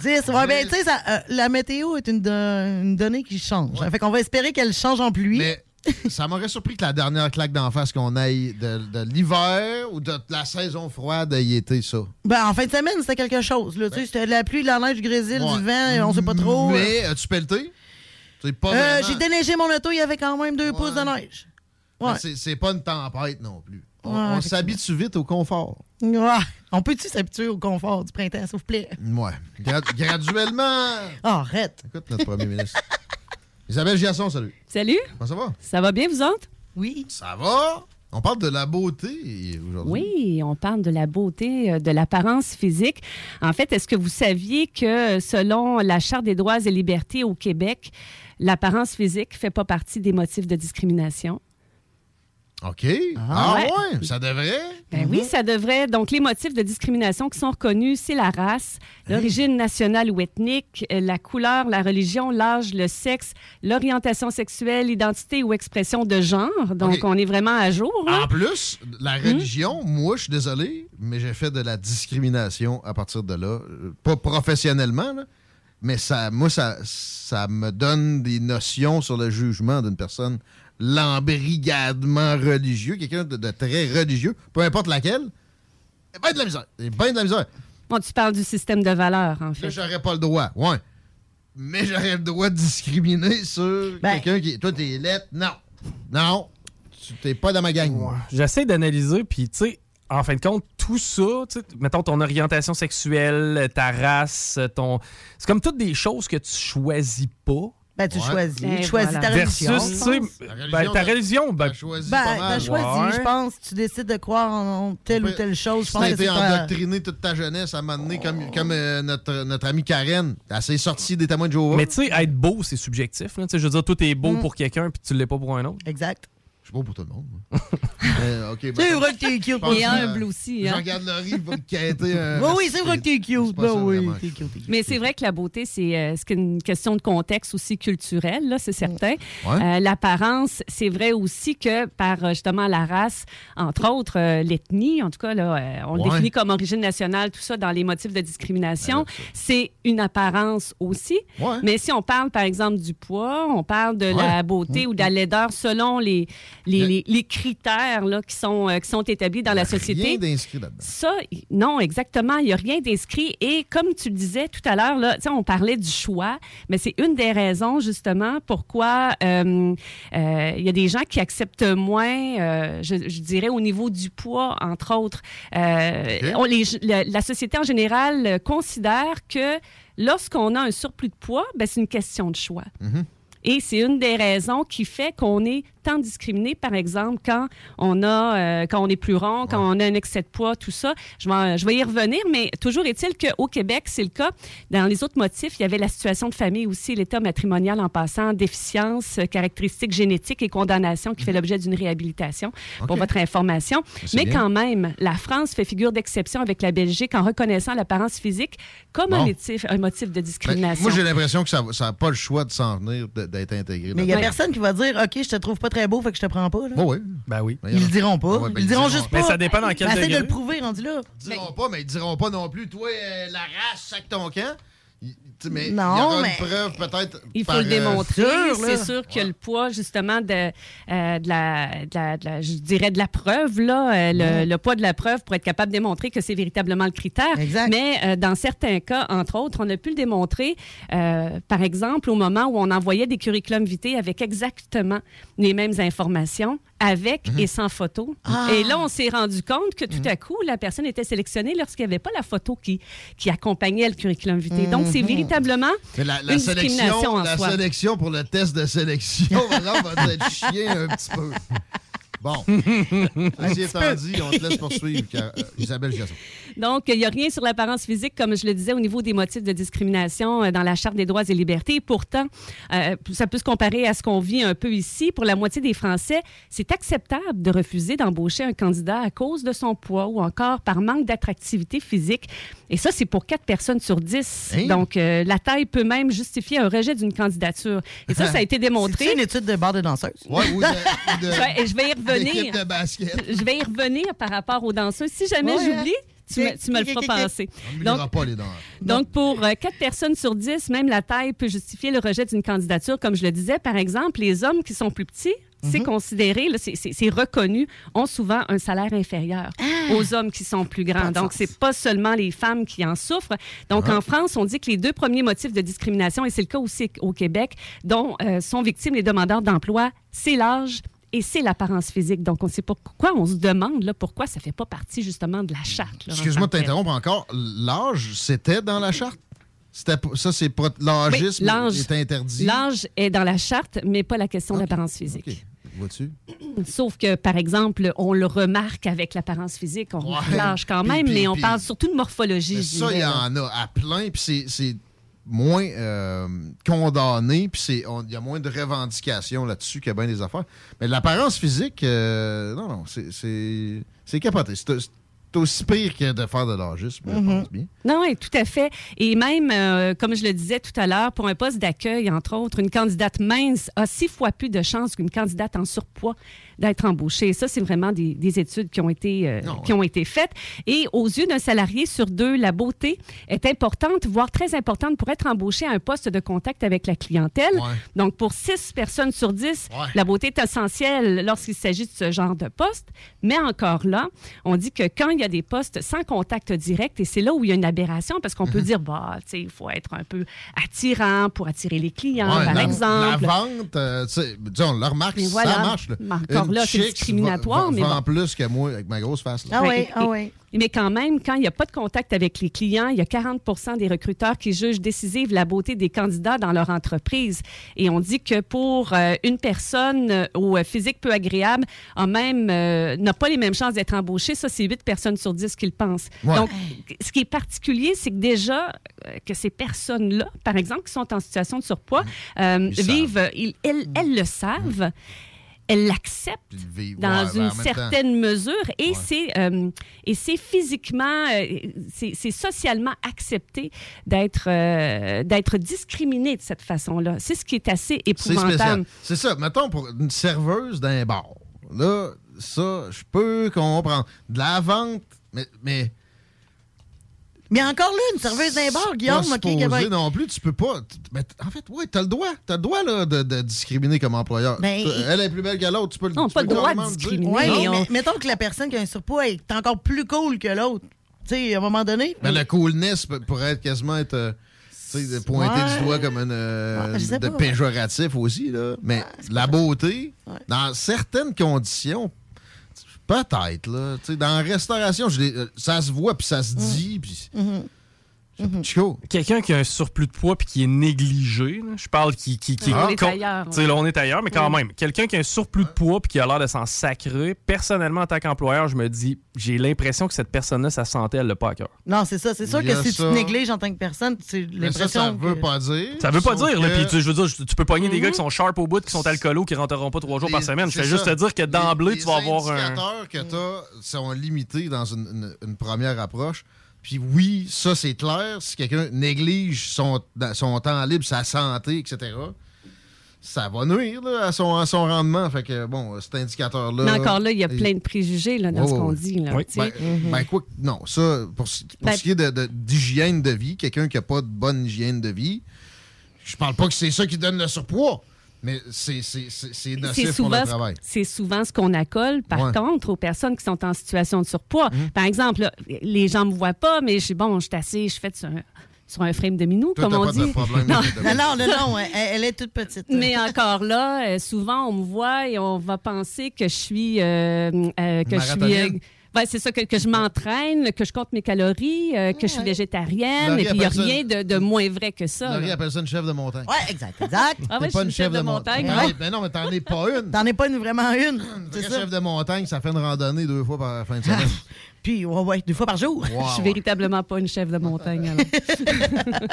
10, ouais, ben, tu sais, euh, la météo est une, do- une donnée qui change. Fait qu'on va espérer qu'elle change en pluie. Mais ça m'aurait surpris que la dernière claque d'en face qu'on aille de, de l'hiver ou de la saison froide ait été ça. Ben, en fin de semaine, c'était quelque chose. Là, Tu sais, C'était de la pluie, de la neige, du grésil, Ouais. du vent, on sait pas trop. Mais as-tu pelleté? Euh, J'ai déneigé mon auto, il y avait quand même deux pouces de neige. Mais Ouais. c'est- pas une tempête non plus. On, Ouais, on s'habitue vite au confort. Ouais. On peut-tu s'habituer au confort du printemps, s'il vous plaît? Ouais. Gra- graduellement. Arrête. Écoute notre premier ministre. Isabelle Giasson, salut. Salut. Comment ça va? Ça va bien, vous autres? Oui. Ça va? On parle de la beauté aujourd'hui. Oui, on parle de la beauté, euh, de l'apparence physique. En fait, est-ce que vous saviez que selon la Charte des droits et libertés au Québec, l'apparence physique ne fait pas partie des motifs de discrimination? OK. Ah, ouais. ouais. ça devrait. Ben oui, ça devrait. Donc, les motifs de discrimination qui sont reconnus, c'est la race, l'origine nationale ou ethnique, euh, la couleur, la religion, l'âge, le sexe, l'orientation sexuelle, l'identité ou expression de genre. Donc, on est vraiment à jour. hein? En plus, la religion, moi, je suis désolé, mais j'ai fait de la discrimination à partir de là. Euh, Pas professionnellement, là, mais ça, moi, ça, ça me donne des notions sur le jugement d'une personne l'embrigadement religieux, quelqu'un de, de très religieux, peu importe laquelle. Eh ben de la misère. Eh ben de la misère. Bon, tu parles du système de valeurs, en Là, fait. j'aurais pas le droit, ouais. Mais j'aurais le droit de discriminer sur Ben. quelqu'un qui. Toi, t'es lettre. Non. Non. Tu t'es pas dans ma gang. moi. J'essaie d'analyser, puis tu sais, en fin de compte, tout ça, tu sais, mettons ton orientation sexuelle, ta race, ton. C'est comme toutes des choses que tu choisis pas. Ben, tu Ouais. choisis. Ben, tu choisis ta religion. Versus, tu sais, ben, ta religion, ben, Ben, t'as choisi, je pense. Tu décides de croire en, en telle ou telle chose. Si t'as que été endoctriné toute ta jeunesse à un moment donné, comme, comme euh, notre, notre amie Karen, elle s'est sortie des témoins de Jéhovah. Mais tu sais, être beau, c'est subjectif. là. Tu sais, Je veux dire, toi, t'es beau Mm. pour quelqu'un puis tu l'es pas pour un autre. Exact. Je suis beau pour tout le monde. Euh, ok, C'est vrai que t'es cute. Et que, humble euh, aussi, hein. Jean-Garde Laurie va me quêter un. Oui, oui, c'est vrai que t'es cute. Ben oui, vraiment. t'es cute. t'es cute. Mais c'est vrai que la beauté, c'est euh, une question de contexte aussi culturel, là, c'est certain. Ouais. Euh, L'apparence, c'est vrai aussi que par euh, justement la race, entre autres euh, l'ethnie, en tout cas, là, euh, on le définit comme origine nationale, tout ça dans les motifs de discrimination, c'est une apparence aussi. Mais si on parle, par exemple, du poids, on parle de la beauté ou de la laideur selon les, les, les- les critères là, qui, sont, euh, qui sont établis dans la société. Rien d'inscrit là-dedans. Ça, non, exactement. Il n'y a rien d'inscrit. Et comme tu le disais tout à l'heure, là, on parlait du choix, mais c'est une des raisons, justement, pourquoi euh, euh, il y a des gens qui acceptent moins, je, je dirais, au niveau du poids, entre autres. Ok. on- les- la, la société en général considère que lorsqu'on a un surplus de poids, ben, c'est une question de choix. Et c'est une des raisons qui fait qu'on est tant discriminé, par exemple, quand on a, euh, quand on est plus rond, quand on a un excès de poids, tout ça. Je vais, je vais y revenir, mais toujours est-il qu'au Québec, c'est le cas. Dans les autres motifs, il y avait la situation de famille aussi, l'état matrimonial en passant, déficience, euh, caractéristiques génétiques et condamnation qui fait l'objet d'une réhabilitation, pour votre information. C'est Mais bien. quand même, la France fait figure d'exception avec la Belgique en reconnaissant l'apparence physique comme un, motif, un motif de Ben, discrimination. moi, j'ai l'impression que ça n'a pas le choix de s'en venir, d'être intégré. Mais il n'y a personne qui va dire OK, je te trouve pas très beau, fait que je te prends pas. Là. Oh, oui. Ben oui. Ils le diront pas. Ouais, ben, ils le diront juste pas. Mais ça dépend dans quel Mais essaie degré. de le prouver, rendu là. Ils diront pas, mais ils diront pas non plus, toi, euh, la race, sac ton camp. Il- il y Non, aura mais- une preuve peut-être. Il faut par, le euh, démontrer. c'est sûr que le poids, justement, de, euh, de, la, de la- de la- je dirais de la preuve, là, euh, le, poids de la preuve pour être capable de démontrer que c'est véritablement le critère. Mais euh, dans certains cas, entre autres, on a pu le démontrer, euh, par exemple, au moment où on envoyait des curriculums vitae avec exactement les mêmes informations, avec et sans photo. Ah. Et là, on s'est rendu compte que tout à coup, la personne était sélectionnée lorsqu'il n'y avait pas la photo qui, qui accompagnait le curriculum vitae. Donc, c'est Mhm. véritablement Mais la, la une discrimination sélection, en la soi. sélection pour le test de sélection, par exemple, va être chien un petit peu. Bon. Ceci étant dit, on te laisse poursuivre, car, euh, Isabelle Jasson. Donc, il n'y a rien sur l'apparence physique, comme je le disais, au niveau des motifs de discrimination euh, dans la Charte des droits et libertés. Et pourtant, euh, ça peut se comparer à ce qu'on vit un peu ici. Pour la moitié des Français, c'est acceptable de refuser d'embaucher un candidat à cause de son poids ou encore par manque d'attractivité physique. Et ça, c'est pour 4 personnes sur 10. Hein? Donc, euh, la taille peut même justifier un rejet d'une candidature. Et ça, ça a été démontré. C'est une étude de barre de danseuse. Ouais, ou de- je vais y revenir. de basket. Je vais y revenir par rapport aux danseuses. Si jamais Ouais, j'oublie, tu me, tu me le feras penser. On n'oubliera pas les dents. Donc, pour euh, 4 personnes sur 10, même la taille peut justifier le rejet d'une candidature. Comme je le disais, par exemple, les hommes qui sont plus petits, c'est Mhm. considéré, c'est- reconnu, ont souvent un salaire inférieur aux hommes qui sont plus grands. Donc, c'est pas seulement les femmes qui en souffrent. Donc, Ah. en France, on dit que les deux premiers motifs de discrimination, et c'est le cas aussi au Québec, dont euh, sont victimes les demandeurs d'emploi, c'est l'âge et c'est l'apparence physique. Donc, on sait pas pourquoi on se demande là, pourquoi ça fait pas partie justement de la charte. Excuse-moi de t'interrompre encore. L'âge, c'était dans la charte? Ça, c'est pas. L'âgisme Oui, l'âge- est interdit? L'âge est dans la charte, mais pas la question d'apparence physique. Vois-tu? Sauf que, par exemple, on le remarque avec l'apparence physique, on Ouais. l'âge quand même, puis- mais on puis- parle surtout de morphologie. Ça, il y en a à plein, puis c'est moins euh, condamné, puis il y a moins de revendications là-dessus qu'il y a bien des affaires. Mais l'apparence physique, euh, non, non, c'est- capoté. C'est aussi pire que de faire de l'âgisme, je pense bien. Non, oui, tout à fait. Et même, euh, comme je le disais tout à l'heure, pour un poste d'accueil, entre autres, une candidate mince a six fois plus de chances qu'une candidate en surpoids d'être embauchée. Et ça, c'est vraiment des, des études qui ont, été, euh, qui ont été faites. Et aux yeux d'un salarié sur deux, la beauté est importante, voire très importante pour être embauché à un poste de contact avec la clientèle. Donc, pour six personnes sur dix, la beauté est essentielle lorsqu'il s'agit de ce genre de poste. Mais encore là, on dit que quand il y a des postes sans contact direct, et c'est là où il y a une aberration, parce qu'on peut Mhm. dire, bah, tu sais, il faut être un peu attirant pour attirer les clients, Ouais, par la, exemple. La vente, euh, tu sais, on le remarque, Et ça marche. là. Mais encore Une là, c'est discriminatoire, va- mais vend bon. plus que moi avec ma grosse face. là. Ah oui, Et- ah oui. Mais quand même, quand il n'y a pas de contact avec les clients, il y a 40% des recruteurs qui jugent décisive la beauté des candidats dans leur entreprise. Et on dit que pour euh, une personne euh, au physique peu agréable, a même euh, n'a pas les mêmes chances d'être embauchée. Ça, c'est 8 personnes sur 10 qui le pensent. Ouais. Donc, ce qui est particulier, c'est que déjà, euh, que ces personnes-là, par exemple, qui sont en situation de surpoids, euh, vivent, euh, ils- elles, elles le savent. L'acceptent vivent. dans Ouais, une ben, temps. certaine mesure et c'est euh, et c'est physiquement euh, c'est socialement accepté d'être euh, d'être discriminé de cette façon-là. C'est ce qui est assez épouvantable. C'est ça. Mettons, pour une serveuse d'un bar, là, ça, je peux comprendre. De la vente, mais... mais Mais encore là, une serveuse d'un bar, Guillaume, pas OK, non plus, tu peux pas. mais en fait, oui, t'as le droit. T'as le droit là, de, de discriminer comme employeur. Ben, Elle est plus belle que l'autre, tu peux le Non, tu pas le droit de discriminer, Ouais, Non, mais, mettons que la personne qui a un surpoids est encore plus cool que l'autre. Tu sais, à un moment donné. Mais le coolness peut- pourrait être quasiment être. euh, tu sais, de pointer Ouais. du doigt comme une, euh, Ouais, de pas. péjoratif aussi. Là. Mais la beauté, dans certaines conditions, peut-être. Là, dans la restauration, je euh, ça se voit puis ça se dit. Puis... Chico. Quelqu'un qui a un surplus de poids puis qui est négligé, là, je parle qui. qui, qui On est con- ailleurs, Tu sais, là, on est ailleurs, mais quand Oui. même. Quelqu'un qui a un surplus de poids puis qui a l'air de s'en sacrer, personnellement, en tant qu'employeur, je me dis, j'ai l'impression que cette personne-là, sa santé, elle l'a pas à cœur. Non, c'est ça. C'est sûr que si ça. tu te négliges en tant que personne, c'est Mais ça, l'impression. ça veut pas dire. Ça veut pas dire, là, que- puis tu, je veux dire, tu peux pogner des Mhm. gars qui sont sharp au bout, qui sont alcoolos, qui rentreront pas trois jours par Les- semaine. Je c'est fais juste te dire que d'emblée, Les- tu vas les avoir un. indicateurs que tu as sont limités dans une, une- une première approche. Puis oui, ça, c'est clair. Si quelqu'un néglige son, son temps libre, sa santé, etc., ça va nuire là, à, son, à son rendement. Fait que, bon, cet indicateur-là... Mais encore là, il y a plein de préjugés là, dans ce ouais, qu'on ouais. dit. Là, Oui. Ben, ben, quoi que- non, ça, pour, ce- pour Ben- ce qui est de- de- d'hygiène de, vie, quelqu'un qui n'a pas de bonne hygiène de vie, je parle pas que c'est ça qui donne le surpoids, mais c'est nocif C'est pour souvent, le ce- travail. c'est souvent ce qu'on accole, par Ouais. Mhm. contre, aux personnes qui sont en situation de surpoids. Par exemple, là, les gens me voient pas, mais je suis bon, je suis assis, je fais sur un, sur un frame de minou, Toi, comme on pas dit. de problème Non. de- Non, non, non, non, elle, elle est toute petite. Mais encore là, euh, souvent, on me voit et on va penser que je suis. euh, euh, que je suis. Ouais, c'est ça, que, que je m'entraîne, que je compte mes calories, euh, que je suis végétarienne, et puis il n'y a rien de, de moins vrai que ça. Laurie là. appelle ça une chef de montagne. Ouais, exact, exact. Ah T'es ouais, je pas suis une chef de montagne. montagne. Ouais, ben non, mais t'en es pas une. T'en es pas une, vraiment une. Une vraie chef de montagne, ça fait une randonnée deux fois par fin de semaine. Puis, ouais, ouais, deux fois par jour. Wow. Je suis véritablement pas une chef de montagne. alors.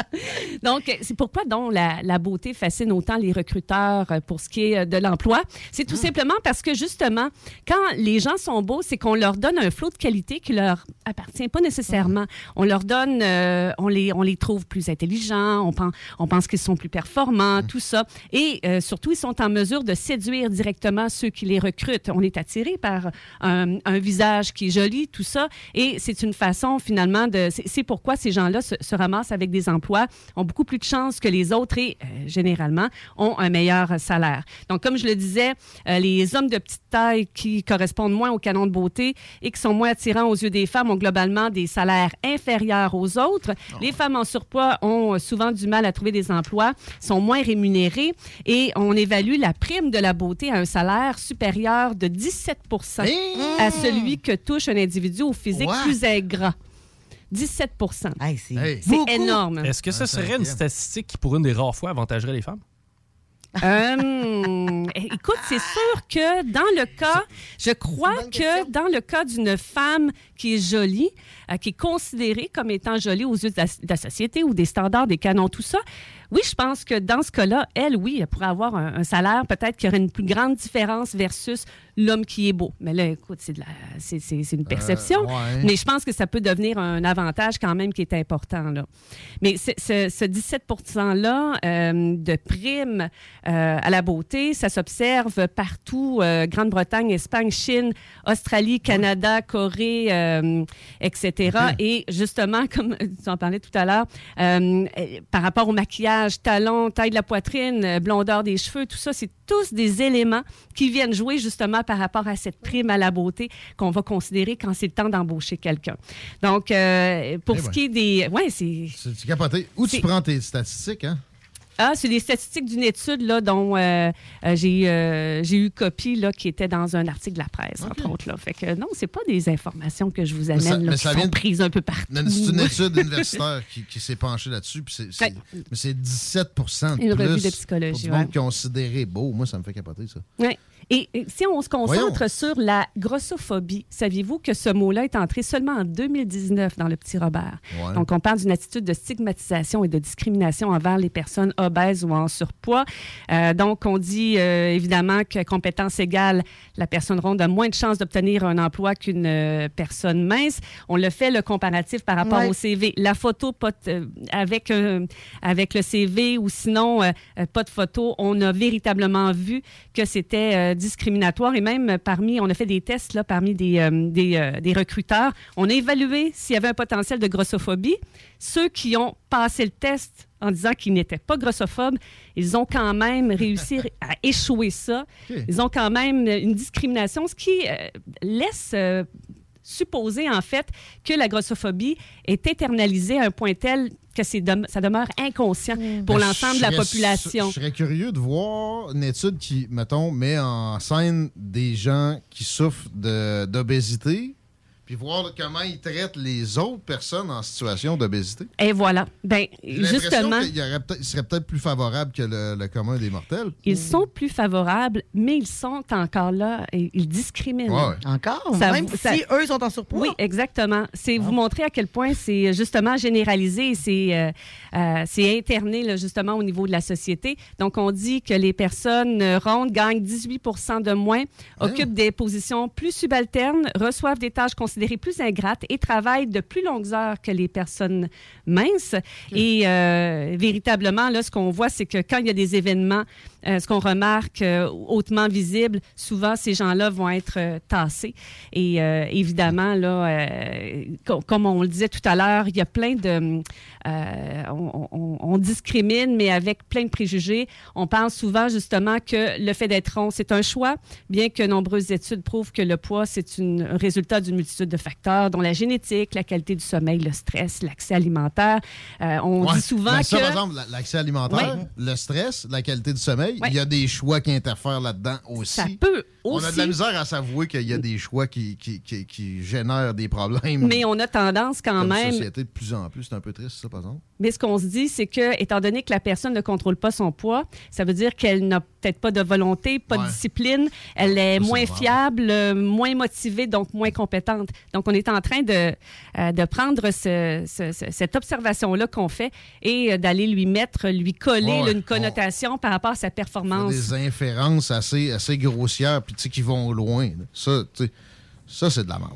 donc, c'est pourquoi donc la, la beauté fascine autant les recruteurs euh, pour ce qui est euh, de l'emploi? C'est tout simplement parce que justement, quand les gens sont beaux, c'est qu'on leur donne un flot de qualité qui leur appartient pas nécessairement. On leur donne, euh, on les, on les trouve plus intelligents, on pense, on pense qu'ils sont plus performants, tout ça. Et euh, surtout, ils sont en mesure de séduire directement ceux qui les recrutent. On est attiré par un, un visage qui est joli, tout ça. Et c'est une façon, finalement, de. c'est- pourquoi ces gens-là se, se ramassent avec des emplois, ont beaucoup plus de chances que les autres et, euh, généralement, ont un meilleur salaire. Donc, comme je le disais, euh, les hommes de petite taille qui correspondent moins au canon de beauté et qui sont moins attirants aux yeux des femmes ont globalement des salaires inférieurs aux autres. Les femmes en surpoids ont souvent du mal à trouver des emplois, sont moins rémunérées et on évalue la prime de la beauté à un salaire supérieur de 17% à celui que touche un individu au physique Ouais. plus ingrat. 17 c'est Hey. C'est énorme. Est-ce que ce Un serait une statistique qui, pour une des rares fois, avantagerait les femmes? Euh, écoute, c'est sûr que dans le cas, je crois que dans le cas d'une femme qui est jolie, euh, qui est considérée comme étant jolie aux yeux de la, de la société ou des standards, des canons, tout ça, oui, je pense que dans ce cas-là, elle, oui, elle pourrait avoir un, un salaire peut-être qui aurait une plus grande différence versus l'homme qui est beau. Mais là, écoute, c'est une perception. ouais. Mais je pense que ça peut devenir un avantage quand même qui est important. Là. Mais ce, ce- ce 17 %-là euh, de prime euh, à la beauté, ça s'observe partout, euh, Grande-Bretagne, Espagne, Chine, Australie, Canada, Corée, euh, etc. Et justement, comme tu en parlais tout à l'heure, euh, euh, par rapport au maquillage, talons, taille de la poitrine, euh, blondeur des cheveux, tout ça, c'est tous des éléments qui viennent jouer justement par rapport à cette prime à la beauté qu'on va considérer quand c'est le temps d'embaucher quelqu'un. Donc, euh, pour Eh ce qui est des... Ouais, c'est... C'est capoté. Où tu prends tes statistiques, hein? Ah, c'est des statistiques d'une étude là, dont euh, euh, j'ai euh, j'ai eu copie là, qui était dans un article de la presse, entre autres. Là. Fait que non, c'est pas des informations que je vous amène ça- là, mais qui ça sont vient de- prises un peu partout. Mais C'est une étude universitaire qui, qui s'est penchée là-dessus. puis c'est- c'est- Mais c'est 17 de Une plus revue de psychologie, pour du ouais. monde considéré beau. Moi, ça me fait capoter, ça. Oui. Et, et si on se concentre Voyons. sur la grossophobie, saviez-vous que ce mot-là est entré seulement en 2019 dans le Petit Robert? Ouais. Donc, on parle d'une attitude de stigmatisation et de discrimination envers les personnes obèses ou en surpoids. Euh, donc, on dit euh, évidemment que compétence égale, la personne ronde a moins de chances d'obtenir un emploi qu'une euh, personne mince. On le fait, le comparatif par rapport Ouais. au CV. La photo euh, avec, avec le CV ou sinon pas de photo, on a véritablement vu que c'était discriminatoire et même parmi, on a fait des tests là, parmi des, euh, des, euh, des recruteurs. On a évalué s'il y avait un potentiel de grossophobie. Ceux qui ont passé le test en disant qu'ils n'étaient pas grossophobes, ils ont quand même réussi à échouer ça. Ils ont quand même une discrimination, ce qui euh, laisse supposer en fait que la grossophobie est internalisée à un point tel que ça demeure inconscient pour Ben, l'ensemble je de la serais- population. Je serais curieux de voir une étude qui, mettons, met en scène des gens qui souffrent de- d'obésité, puis voir comment ils traitent les autres personnes en situation d'obésité. Et voilà. Ben, justement, qu'il y aurait peut-être- il serait peut-être plus favorable que le, le commun des mortels. ils sont plus favorables, mais ils sont encore là et ils discriminent. Ouais. Encore? Ça- Même ça- si eux sont en surpoids? Oui, exactement. C'est vous montrer à quel point c'est justement généralisé, et c'est euh, euh, c'est interné là, justement au niveau de la société. Donc, on dit que les personnes euh, rondes gagnent 18 de moins, occupent des positions plus subalternes, reçoivent des tâches considérées plus ingrates et travaillent de plus longues heures que les personnes minces. Et euh, véritablement, là, ce qu'on voit, c'est que quand il y a des événements, ce qu'on remarque euh, hautement visible, souvent ces gens-là vont être euh, tassés. Et euh, évidemment, là, euh, co- comme on le disait tout à l'heure, il y a plein de... euh, on, on- on discrimine, mais avec plein de préjugés. On pense souvent justement que le fait d'être rond, c'est un choix, bien que nombreuses études prouvent que le poids, c'est un résultat d'une multitude de facteurs, dont la génétique, la qualité du sommeil, le stress, l'accès alimentaire. Euh, on Ouais. dit souvent Ben, que... ça, par exemple, la- l'accès alimentaire, Ouais. le stress, la qualité du sommeil, il y a des choix qui interfèrent là-dedans aussi. Ça peut On a de aussi. la misère à s'avouer qu'il y a des choix qui, qui, qui- qui génèrent des problèmes. Mais on a tendance quand comme même société de plus en plus. C'est un peu triste, ça, par exemple. Mais ce qu'on se dit, c'est que, étant donné que la personne ne contrôle pas son poids, ça veut dire qu'elle n'a peut-être pas de volonté, pas de discipline, elle est Ça, moins fiable, euh, moins motivée, donc moins compétente. Donc, on est en train de, euh, de prendre ce- ce- ce- cette observation-là qu'on fait et euh, d'aller lui mettre, lui coller Ouais, là, une connotation par rapport à sa performance. Des inférences assez, assez grossières, puis tu sais, qui vont loin. là. Ça, tu sais, ça, c'est de la merde.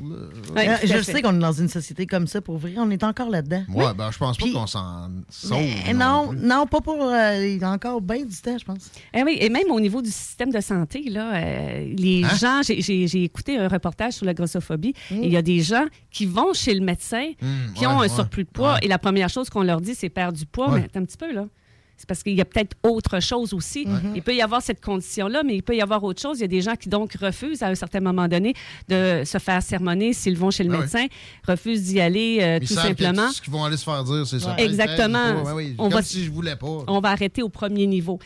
Euh, je sais qu'on est dans une société comme ça, pour vrai. On est encore là-dedans. Ouais, ben, je pense pas qu'on s'en sauve. Non, non, pas pour. euh, il y a encore bien du temps, je pense. Eh oui, et même au niveau du système de santé, là, euh, les Hein? gens, j'ai- j'ai j'ai écouté un reportage sur la grossophobie, et il y a des gens qui vont chez le médecin, Mmh, qui ouais, ont un ouais, surplus de poids, ouais. et la première chose qu'on leur dit, c'est perdre du poids, Ouais. mais attends un petit peu, là. C'est parce qu'il y a peut-être autre chose aussi. Il peut y avoir cette condition-là, mais il peut y avoir autre chose. Il y a des gens qui donc refusent à un certain moment donné de se faire sermonner s'ils vont chez le oui. médecin, refusent d'y aller euh, Ils tout simplement. Ce qu'ils vont aller se faire dire, c'est ça. Exactement. Ouais, ouais, On comme va- si je voulais pas. on va arrêter au premier niveau.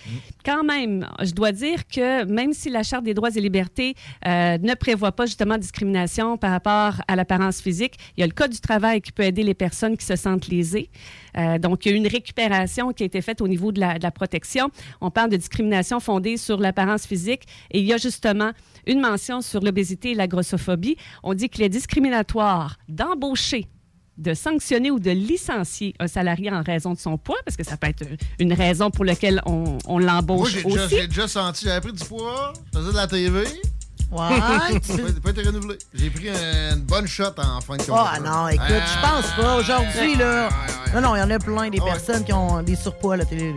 Quand même, je dois dire que même si la Charte des droits et libertés euh, ne prévoit pas justement discrimination par rapport à l'apparence physique, il y a le Code du travail qui peut aider les personnes qui se sentent lésées. Euh, donc, il y a une récupération qui a été faite au niveau de la, de la protection. On parle de discrimination fondée sur l'apparence physique et il y a justement une mention sur l'obésité et la grossophobie. On dit qu'il est discriminatoire d'embaucher de sanctionner ou de licencier un salarié en raison de son poids, parce que ça peut être une raison pour laquelle on, l'embauche aussi. j'ai déjà senti, j'avais pris du poids, je faisais de la TV. Ouais. Ça pas été renouvelé. J'ai pris une bonne shot en fin de compte. Ah non, écoute, je pense pas. Aujourd'hui, là. Non, non, il y en a plein des Ah personnes qui ont des surpoids à la télé.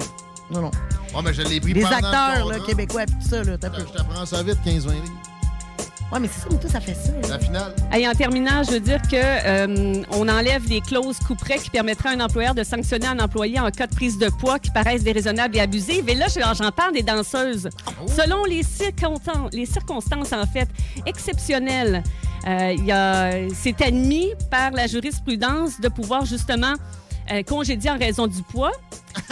Non, non. Ouais, mais je l'ai pris Des acteurs là, québécois et tout ça, là. Je t'apprends ça vite, 15-20 livres. Ouais, mais c'est ça, mais toi, ça fait ça. La finale. Et en terminant, je veux dire que euh, on enlève les clauses couperets qui permettraient à un employeur de sanctionner un employé en cas de prise de poids qui paraissent déraisonnables et abusives. Et là, j'en parle des danseuses. Selon les circonstances, les circonstances en fait exceptionnelles, euh, c'est admis par la jurisprudence de pouvoir justement euh, congédier en raison du poids.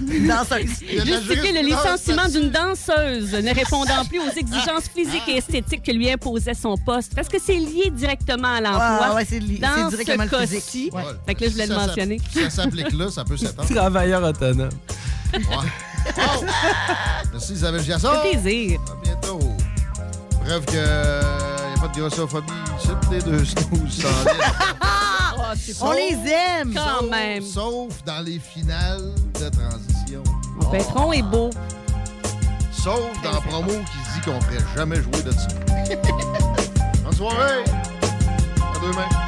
danseuse. Justifier le licenciement d'une danseuse ne répondant plus aux exigences physiques et esthétiques que lui imposait son poste. Parce que c'est lié directement à l'emploi. Ah, ouais, c'est li- Dans c'est directement ce cas-ci. Ouais. Fait que là, je voulais Si le mentionner. Si ça s'applique là, ça peut s'attendre. Travailleur autonome. Ouais. Oh! Merci Isabelle Giasson. Fait plaisir. À bientôt. Preuve qu'il n'y a pas de grossophobie. C'est les deux snooze On les aime. Quand Sauf- même. Sauf dans les finales de transition. Mon patron est beau. Sauf dans la promo qui se dit qu'on ferait jamais jouer de ça. Bonne soirée! À demain. «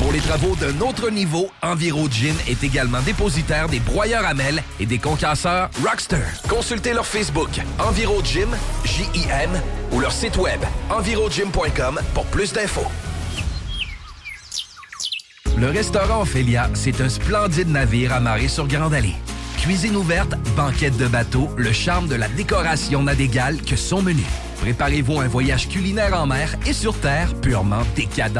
Pour les travaux d'un autre niveau, Enviro Gym est également dépositaire des broyeurs à mêles et des concasseurs Rockster. Consultez leur Facebook Enviro Gym, J-I-M, ou leur site web envirogym.com pour plus d'infos. Le restaurant Ophélia, c'est un splendide navire amarré sur Grande Allée. Cuisine ouverte, banquette de bateau, le charme de la décoration n'a d'égal que son menu. Préparez-vous un voyage culinaire en mer et sur terre purement décadent.